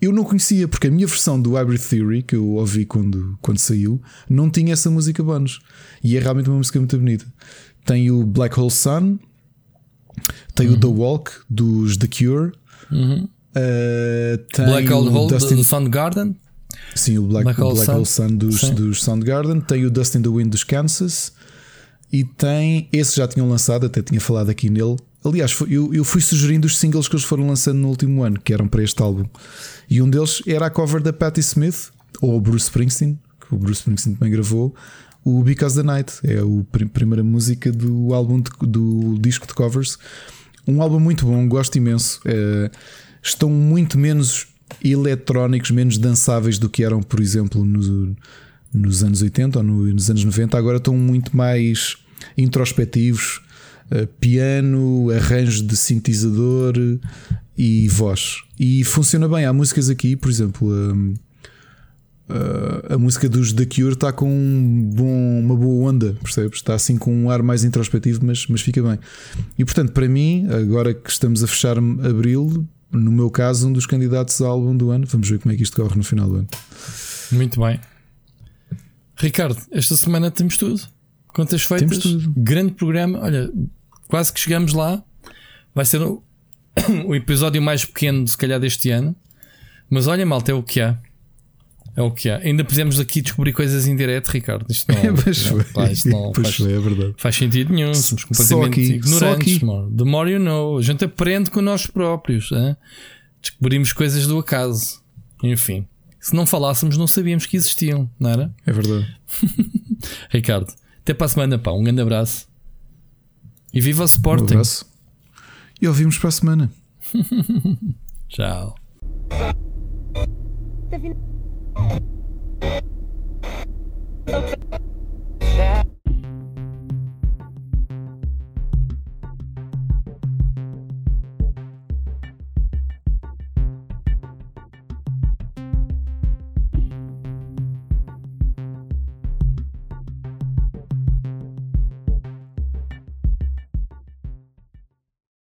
Eu não conhecia, porque a minha versão do Hybrid Theory, que eu ouvi quando, quando saiu, não tinha essa música bónus. E é realmente uma música muito bonita. Tem o Black Hole Sun, tem o The Walk dos The Cure. Uh, tem Black o Hole Dustin, do Soundgarden. sim, o Black, Black o Hole Black Sun. Hole Sun dos, Sim. dos Soundgarden, tem o Dust in the Wind dos Kansas e tem esse já tinham lançado, até tinha falado aqui nele. Aliás, eu, eu fui sugerindo os singles que eles foram lançando no último ano, que eram para este álbum, e um deles era a cover da Patti Smith ou Bruce Springsteen, que o Bruce Springsteen também gravou. O Because the Night é a prim- primeira música do álbum de- do disco de covers. Um álbum muito bom, gosto imenso. Eh, estão muito menos eletrónicos, menos dançáveis do que eram, por exemplo, nos, nos anos 80 ou no- nos anos 90. Agora estão muito mais introspectivos. eh, piano, arranjo de sintetizador e voz. E funciona bem. Há músicas aqui, por exemplo, hum, a, a música dos The Cure está com um bom- uma boa onda, percebes? Está assim com um ar mais introspectivo, mas, mas fica bem. E portanto, para mim, agora que estamos a fechar abril, no meu caso, um dos candidatos ao álbum do ano, vamos ver como é que isto corre no final do ano. Muito bem. Ricardo, esta semana temos tudo. Contas feitas. Temos tudo. Grande programa. Olha, quase que chegamos lá. Vai ser o, (coughs) o episódio mais pequeno, se calhar, deste ano. Mas olha, malta, é o que há. É o que há. Ainda pusemos aqui descobrir coisas em direto, Ricardo. Isto não, (laughs) Pois não, foi. pá, isto não Pois faz, foi, é verdade. faz sentido nenhum. Somos completamente aqui, ignorantes. aqui. mano. The more you know. A gente aprende com nós próprios. hã? Descobrimos coisas do acaso. Enfim. Se não falássemos, não sabíamos que existiam, não era? É verdade. (laughs) Ricardo, até para a semana, pá. Um grande abraço. E viva o Um Sporting. abraço. E ouvimos para a semana. (laughs) Tchau. Okay.